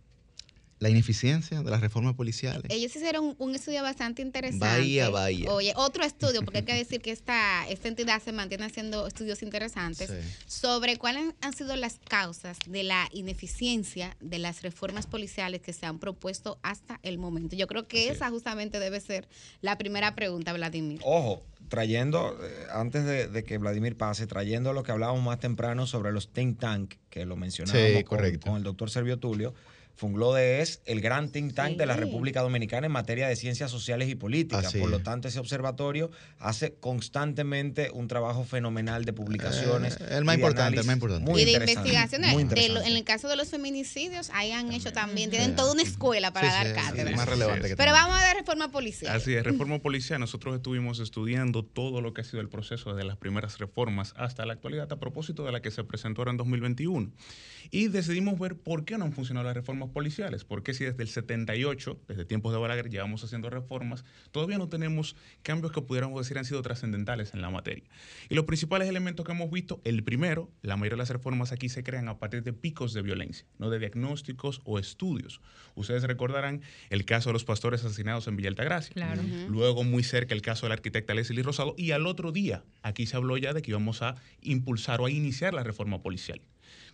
[SPEAKER 4] la ineficiencia de las reformas policiales.
[SPEAKER 1] Ellos hicieron un estudio bastante interesante.
[SPEAKER 4] Bahía, Bahía.
[SPEAKER 1] Oye, otro estudio, porque hay que decir que esta, esta entidad se mantiene haciendo estudios interesantes
[SPEAKER 4] Sí.
[SPEAKER 1] sobre cuáles han sido las causas de la ineficiencia de las reformas policiales que se han propuesto hasta el momento. Yo creo que esa justamente debe ser la primera pregunta, Vladimir.
[SPEAKER 2] Ojo, trayendo, eh, antes de, de que Vladimir pase, trayendo lo que hablábamos más temprano sobre los think tank, que lo mencionábamos
[SPEAKER 4] Sí,
[SPEAKER 2] con, con el doctor Servio Tulio. Funglode es el gran think tank de la. República Dominicana en materia de ciencias sociales y políticas. Por lo
[SPEAKER 4] es.
[SPEAKER 2] tanto, ese observatorio hace constantemente un trabajo fenomenal de publicaciones.
[SPEAKER 4] Eh, el más importante, el más importante.
[SPEAKER 2] muy
[SPEAKER 1] y de investigaciones.
[SPEAKER 2] muy
[SPEAKER 1] De lo-
[SPEAKER 2] interesante.
[SPEAKER 1] en el caso de los feminicidios, ahí han hecho también, tienen toda una escuela para
[SPEAKER 4] Sí,
[SPEAKER 1] dar
[SPEAKER 4] sí, sí,
[SPEAKER 1] cátedra.
[SPEAKER 4] más relevante que
[SPEAKER 1] Pero vamos a ver reforma policial.
[SPEAKER 23] Así es, reforma policial. Nosotros estuvimos estudiando todo lo que ha sido el proceso desde las primeras reformas hasta la actualidad a propósito de la que se presentó ahora en 2021. Y decidimos ver por qué no han funcionado las reformas policiales. Porque si desde el 78, desde tiempos de Balaguer, llevamos haciendo reformas, todavía no tenemos cambios que pudiéramos decir han sido trascendentales en la materia. Y los principales elementos que hemos visto, el primero, la mayoría de las reformas aquí se crean a partir de picos de violencia, no de diagnósticos o estudios. Ustedes recordarán el caso de los pastores asesinados en Villa Altagracia.
[SPEAKER 6] Claro.
[SPEAKER 23] Luego, muy cerca, el caso de la arquitecta Leslie Rosado. Y al otro día, aquí se habló ya de que íbamos a impulsar o a iniciar la reforma policial.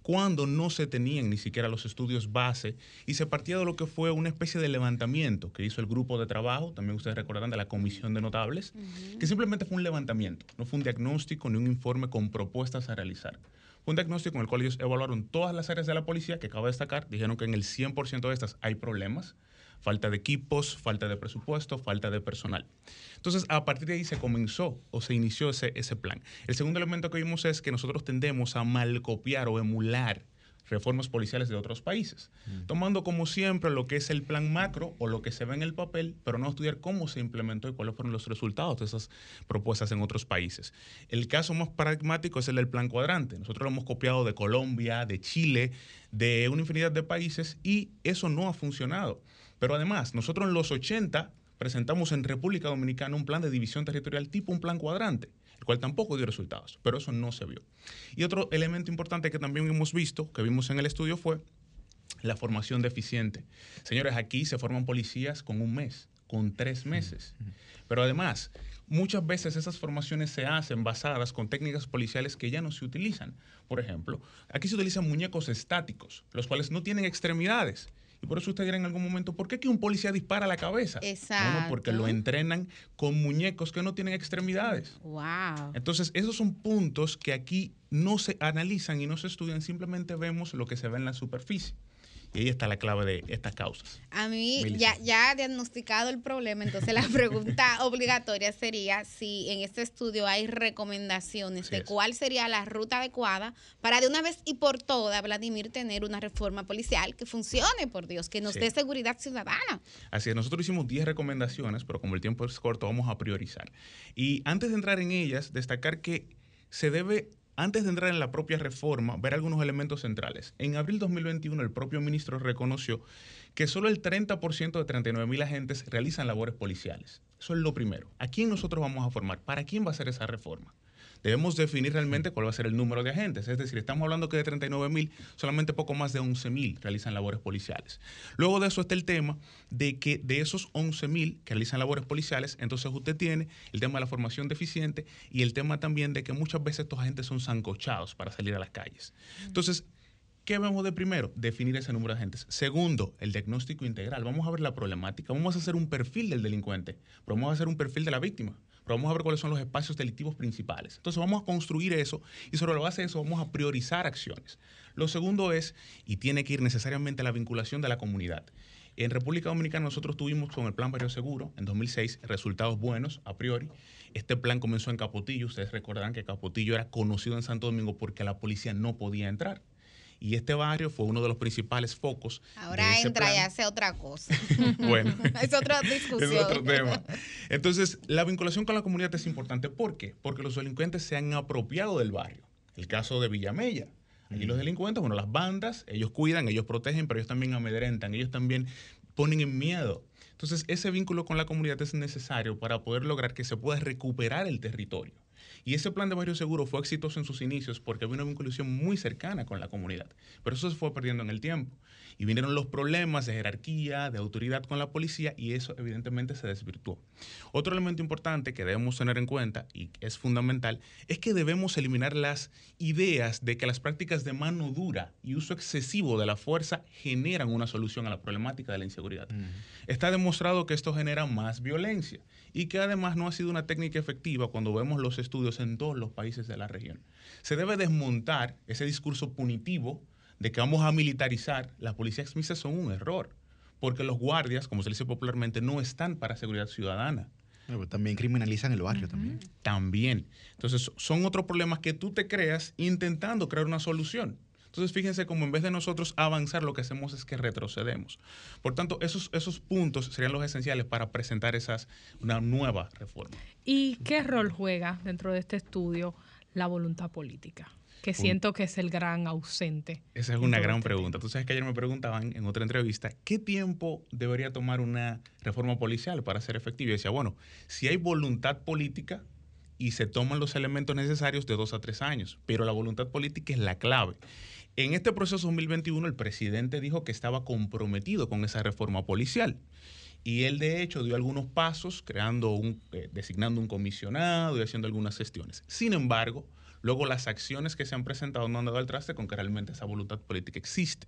[SPEAKER 23] Cuando no se tenían ni siquiera los estudios base y se partía de lo que fue una especie de levantamiento que hizo el grupo de trabajo, también ustedes recordarán de la comisión de notables, que simplemente fue un levantamiento, no fue un diagnóstico ni un informe con propuestas a realizar. Fue un diagnóstico en el cual ellos evaluaron todas las áreas de la policía que acabo de destacar, dijeron que en el 100% de estas hay problemas, falta de equipos, falta de presupuesto, falta de personal. Entonces, a partir de ahí se comenzó o se inició ese, ese plan. El segundo elemento que vimos es que nosotros tendemos a malcopiar o emular reformas policiales de otros países, tomando como siempre lo que es el plan macro o lo que se ve en el papel, pero no estudiar cómo se implementó y cuáles fueron los resultados de esas propuestas en otros países. El caso más pragmático es el del plan cuadrante. Nosotros lo hemos copiado de Colombia, de Chile, de una infinidad de países y eso no ha funcionado. Pero además, nosotros en los 80 presentamos en República Dominicana un plan de división territorial tipo un plan cuadrante, el cual tampoco dio resultados, pero eso no se vio. Y otro elemento importante que también hemos visto, que vimos en el estudio, fue la formación deficiente. Señores, aquí se forman policías con un mes, con tres meses. Pero además, muchas veces esas formaciones se hacen basadas con técnicas policiales que ya no se utilizan. Por ejemplo, aquí se utilizan muñecos estáticos, los cuales no tienen extremidades. Y por eso usted dirá en algún momento, ¿por qué que un policía dispara a la cabeza?
[SPEAKER 1] Exacto.
[SPEAKER 23] Bueno, porque lo entrenan con muñecos que no tienen extremidades.
[SPEAKER 1] Wow.
[SPEAKER 23] Entonces, esos son puntos que aquí no se analizan y no se estudian, simplemente vemos lo que se ve en la superficie. Y ahí está la clave de estas causas.
[SPEAKER 1] A mí
[SPEAKER 23] Melissa.
[SPEAKER 1] ya, ya diagnosticado el problema, entonces la pregunta obligatoria sería si en este estudio hay recomendaciones
[SPEAKER 23] Así
[SPEAKER 1] de
[SPEAKER 23] es.
[SPEAKER 1] cuál sería la ruta adecuada para de una vez y por todas, Vladimir, tener una reforma policial que funcione, por Dios, que nos
[SPEAKER 23] Sí.
[SPEAKER 1] dé seguridad ciudadana.
[SPEAKER 23] Así es, nosotros hicimos 10 recomendaciones, pero como el tiempo es corto, vamos a priorizar. Y antes de entrar en ellas, destacar que se debe, antes de entrar en la propia reforma, ver algunos elementos centrales. En abril 2021, el propio ministro reconoció que solo el 30% de 39 mil agentes realizan labores policiales. Eso es lo primero. ¿A quién nosotros vamos a formar? ¿Para quién va a ser esa reforma? Debemos definir realmente cuál va a ser el número de agentes. Es decir, estamos hablando que de 39 mil, solamente poco más de 11 mil realizan labores policiales. Luego de eso está el tema de que de esos 11 mil que realizan labores policiales, entonces usted tiene el tema de la formación deficiente y el tema también de que muchas veces estos agentes son zancochados para salir a las calles. Entonces, ¿Qué vemos de primero? Definir ese número de agentes. Segundo, el diagnóstico integral. Vamos a ver la problemática. Vamos a hacer un perfil del delincuente, pero vamos a hacer un perfil de la víctima. Pero vamos a ver cuáles son los espacios delictivos principales. Entonces vamos a construir eso y sobre la base de eso vamos a priorizar acciones. Lo segundo es, y tiene que ir necesariamente la vinculación de la comunidad. En República Dominicana nosotros tuvimos con el Plan Barrio Seguro en 2006 resultados buenos a priori. Este plan comenzó en Capotillo. Ustedes recordarán que Capotillo era conocido en Santo Domingo porque la policía no podía entrar. Y este barrio fue uno de los principales focos. de
[SPEAKER 1] Ahora
[SPEAKER 23] ese
[SPEAKER 1] entra y hace otra cosa.
[SPEAKER 23] Bueno.
[SPEAKER 1] es otra discusión.
[SPEAKER 23] Es otro tema. Entonces, la vinculación con la comunidad es importante. ¿Por qué? Porque los delincuentes se han apropiado del barrio. El caso de Villamella. Allí los delincuentes, bueno, las bandas, ellos cuidan, ellos protegen, pero ellos también amedrentan, ellos también ponen en miedo. Entonces, ese vínculo con la comunidad es necesario para poder lograr que se pueda recuperar el territorio. Y ese plan de barrio seguro fue exitoso en sus inicios porque había una vinculación muy cercana con la comunidad. Pero eso se fue perdiendo en el tiempo. Y vinieron los problemas de jerarquía, de autoridad con la policía y eso evidentemente se desvirtuó. Otro elemento importante que debemos tener en cuenta y es fundamental es que debemos eliminar las ideas de que las prácticas de mano dura y uso excesivo de la fuerza generan una solución a la problemática de la inseguridad. Está demostrado que esto genera más violencia y que además no ha sido una técnica efectiva cuando vemos los estudios en todos los países de la región. Se debe desmontar ese discurso punitivo de que vamos a militarizar las policías mixtas son un error, porque los guardias, como se dice popularmente, no están para seguridad ciudadana.
[SPEAKER 4] También criminalizan el barrio también.
[SPEAKER 23] También. Entonces, son otros problemas que tú te creas intentando crear una solución. Entonces, fíjense cómo en vez de nosotros avanzar, lo que hacemos es que retrocedemos. Por tanto, esos, esos puntos serían los esenciales para presentar esas, una nueva reforma.
[SPEAKER 6] ¿Y qué rol juega dentro de este estudio la voluntad política? Que siento que es el gran ausente.
[SPEAKER 23] Esa es una gran
[SPEAKER 6] este
[SPEAKER 23] pregunta. Tú sabes que ayer me preguntaban en otra entrevista, ¿qué tiempo debería tomar una reforma policial para ser efectiva? Y decía, bueno, si hay voluntad política y se toman los elementos necesarios de dos a tres años, pero la voluntad política es la clave. En este proceso 2021 el presidente dijo que estaba comprometido con esa reforma policial. Y él de hecho dio algunos pasos, creando un, eh, designando un comisionado y haciendo algunas gestiones. Sin embargo, luego las acciones que se han presentado no han dado al traste con que realmente esa voluntad política existe.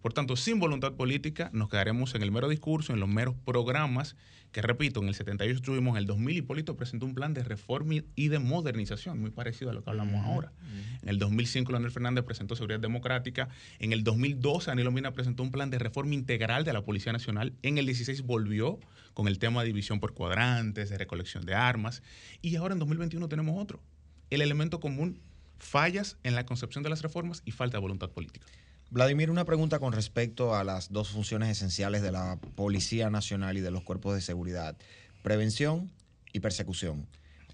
[SPEAKER 23] Por tanto, sin voluntad política nos quedaremos en el mero discurso, en los meros programas, que repito, en el 78 tuvimos, en el 2000 Hipólito presentó un plan de reforma y de modernización, muy parecido a lo que hablamos ahora. En el 2005 Leonel Fernández presentó Seguridad Democrática, en el 2012 Danilo Mina presentó un plan de reforma integral de la Policía Nacional, en el 16 volvió con el tema de división por cuadrantes, de recolección de armas, y ahora en 2021 tenemos otro. El elemento común, fallas en la concepción de las reformas y falta de voluntad política.
[SPEAKER 2] Vladimir, una pregunta con respecto a las dos funciones esenciales de la Policía Nacional y de los cuerpos de seguridad. Prevención y persecución.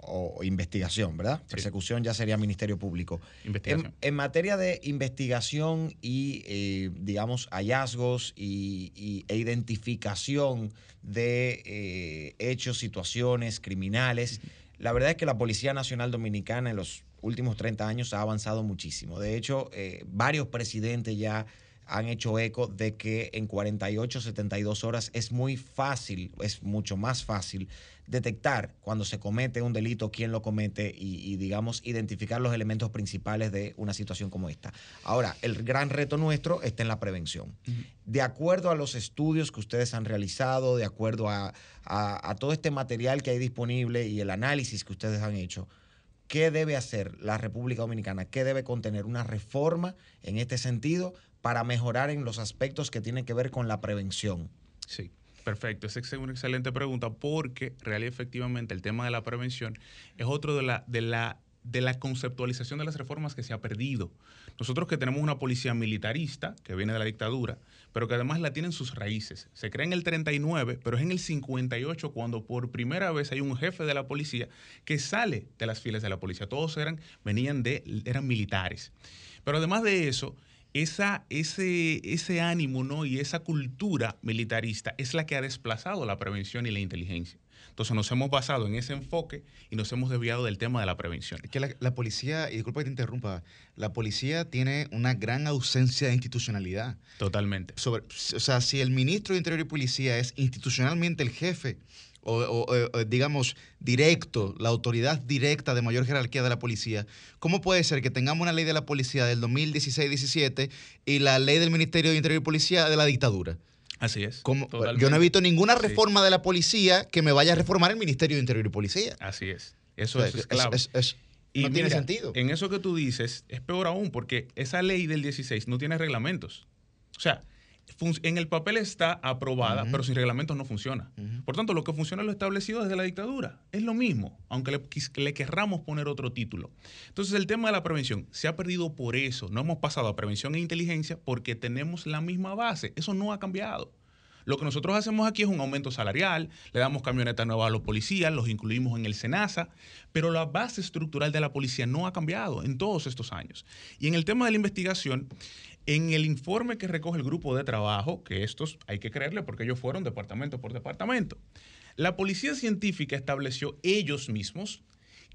[SPEAKER 2] O investigación, ¿verdad? Persecución ya sería Ministerio Público.
[SPEAKER 23] Investigación.
[SPEAKER 2] En, en materia de investigación y, eh, digamos, hallazgos y, y- e identificación de eh, hechos, situaciones criminales, la verdad es que la Policía Nacional Dominicana en los últimos 30 años ha avanzado muchísimo. De hecho, eh, varios presidentes ya han hecho eco de que en 48, 72 horas es muy fácil, es mucho más fácil detectar cuando se comete un delito, quién lo comete y, y, digamos, identificar los elementos principales de una situación como esta. Ahora, el gran reto nuestro está en la prevención. De acuerdo a los estudios que ustedes han realizado, de acuerdo a, a- a todo este material que hay disponible y el análisis que ustedes han hecho, ¿qué debe hacer la República Dominicana? ¿Qué debe contener una reforma en este sentido para mejorar en los aspectos que tienen que ver con la prevención?
[SPEAKER 23] Sí, perfecto. Esa es una excelente pregunta porque real y efectivamente el tema de la prevención es otro de la, de la, de la conceptualización de las reformas que se ha perdido. Nosotros que tenemos una policía militarista que viene de la dictadura, pero que además la tiene en sus raíces. Se crea en el 39, pero es en el 58 cuando por primera vez hay un jefe de la policía que sale de las filas de la policía. Todos eran, venían de, eran militares. Pero además de eso, esa, ese, ese ánimo ¿no? y esa cultura militarista es la que ha desplazado la prevención y la inteligencia. Entonces nos hemos basado en ese enfoque y nos hemos desviado del tema de la prevención.
[SPEAKER 4] que la, la policía, y disculpa que te interrumpa, la policía tiene una gran ausencia de institucionalidad.
[SPEAKER 23] Totalmente.
[SPEAKER 4] Sobre, o sea, si el ministro de Interior y Policía es institucionalmente el jefe, o, o- o- o, digamos, directo, la autoridad directa de mayor jerarquía de la policía, ¿cómo puede ser que tengamos una ley de la policía del 2016-17 y la ley del Ministerio de Interior y Policía de la dictadura?
[SPEAKER 23] Así es. Totalmente.
[SPEAKER 4] Yo no he visto ninguna
[SPEAKER 23] Sí.
[SPEAKER 4] reforma de la policía que me vaya a reformar el Ministerio de Interior y Policía.
[SPEAKER 23] Así es. Eso,
[SPEAKER 4] O sea,
[SPEAKER 23] eso es clave.
[SPEAKER 4] es- es- no tiene sentido.
[SPEAKER 23] En eso que tú dices, es peor aún, porque esa ley del 16 no tiene reglamentos. O sea, en el papel está aprobada, pero sin reglamentos no funciona. Por tanto, lo que funciona es lo establecido desde la dictadura. Es lo mismo, aunque le, querramos poner otro título. Entonces, el tema de la prevención se ha perdido por eso. No hemos pasado a prevención e inteligencia porque tenemos la misma base. Eso no ha cambiado. Lo que nosotros hacemos aquí es un aumento salarial, le damos camionetas nuevas a los policías, los incluimos en el SENASA, pero la base estructural de la policía no ha cambiado en todos estos años. Y en el tema de la investigación, en el informe que recoge el grupo de trabajo, que estos hay que creerle porque ellos fueron departamento por departamento, la policía científica estableció ellos mismos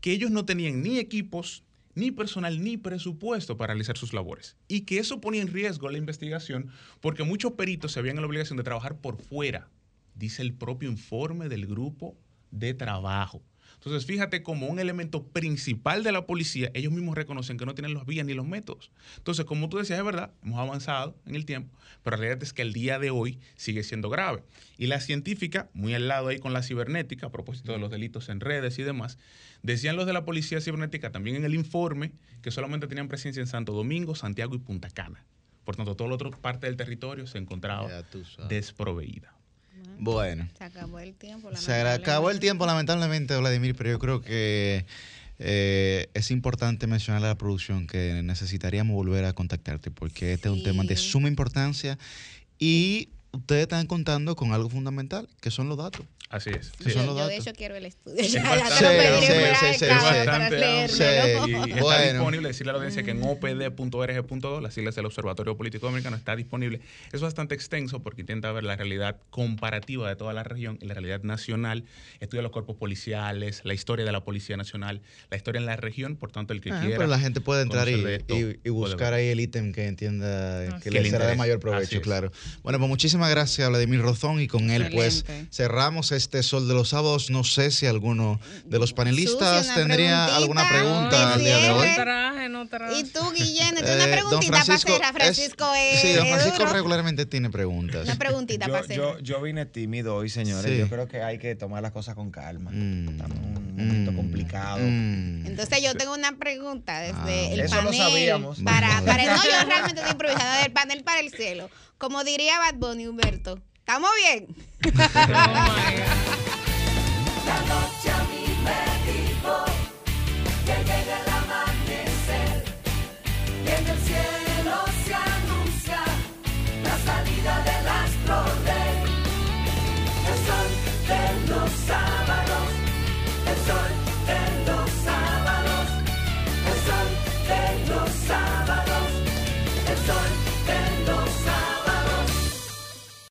[SPEAKER 23] que ellos no tenían ni equipos, ni personal, ni presupuesto para realizar sus labores. Y que eso ponía en riesgo la investigación porque muchos peritos se habían en la obligación de trabajar por fuera, dice el propio informe del grupo de trabajo. Entonces, fíjate como un elemento principal de la policía, ellos mismos reconocen que no tienen los vías ni los métodos. Entonces, como tú decías, es verdad, hemos avanzado en el tiempo, pero la realidad es que el día de hoy sigue siendo grave. Y la científica, muy al lado ahí con la cibernética, a propósito de los delitos en redes y demás, decían los de la policía cibernética también en el informe que solamente tenían presencia en Santo Domingo, Santiago y Punta Cana. Por tanto, toda la otra parte del territorio se encontraba desproveída.
[SPEAKER 4] Bueno.
[SPEAKER 1] Se acabó el tiempo.
[SPEAKER 4] Se acabó el tiempo, lamentablemente, Vladimir, pero yo creo que eh, es importante mencionar a la producción que necesitaríamos volver a contactarte porque este es un tema de suma importancia y ustedes están contando con algo fundamental, que son los datos.
[SPEAKER 23] Así es.
[SPEAKER 1] Yo de hecho quiero el estudio.
[SPEAKER 4] Sí,
[SPEAKER 1] Ya, ya te lo
[SPEAKER 4] sí,
[SPEAKER 1] pediré
[SPEAKER 4] sí,
[SPEAKER 1] fuera
[SPEAKER 4] sí,
[SPEAKER 1] de
[SPEAKER 4] sí,
[SPEAKER 1] cámara
[SPEAKER 4] sí.
[SPEAKER 1] para
[SPEAKER 4] Sí.
[SPEAKER 1] leérmelo.
[SPEAKER 23] Y, y está disponible, decirle a la audiencia que en opd.org.do, las siglas del Observatorio Político Dominicano, está disponible. Es bastante extenso porque intenta ver la realidad comparativa de toda la región y la realidad nacional, estudia los cuerpos policiales, la historia de la Policía Nacional, la historia en la región, por tanto, el que
[SPEAKER 4] Ah,
[SPEAKER 23] quiera.
[SPEAKER 4] pero la gente puede entrar y,
[SPEAKER 23] esto,
[SPEAKER 4] buscar ahí el ítem que entienda que
[SPEAKER 23] Que
[SPEAKER 4] le será de mayor provecho,
[SPEAKER 23] es.
[SPEAKER 4] claro. Bueno, pues muchísimas gracias a Vladimir Rozón y con él pues cerramos este Sol de los Sábados. No sé si alguno de los panelistas tendría alguna pregunta al día de hoy.
[SPEAKER 6] No traje, no traje.
[SPEAKER 1] Y tú, Guillén, una
[SPEAKER 4] Eh, don
[SPEAKER 1] preguntita para
[SPEAKER 4] Francisco
[SPEAKER 1] hacer a
[SPEAKER 4] es-
[SPEAKER 1] Francisco. es,
[SPEAKER 4] Sí, don Francisco
[SPEAKER 1] duro.
[SPEAKER 4] regularmente tiene preguntas.
[SPEAKER 1] Una preguntita para
[SPEAKER 2] Yo,
[SPEAKER 1] hacer.
[SPEAKER 2] yo, yo vine tímido hoy, señores.
[SPEAKER 4] Sí.
[SPEAKER 2] Yo creo que hay que tomar las cosas con calma.
[SPEAKER 4] Mm.
[SPEAKER 2] Estamos en un momento complicado.
[SPEAKER 1] Entonces yo tengo una pregunta desde el
[SPEAKER 2] Eso lo
[SPEAKER 1] panel
[SPEAKER 2] sabíamos.
[SPEAKER 1] para, para no yo realmente estoy improvisando del panel para el cielo. Como diría Bad Bunny Humberto, ¿estamos bien?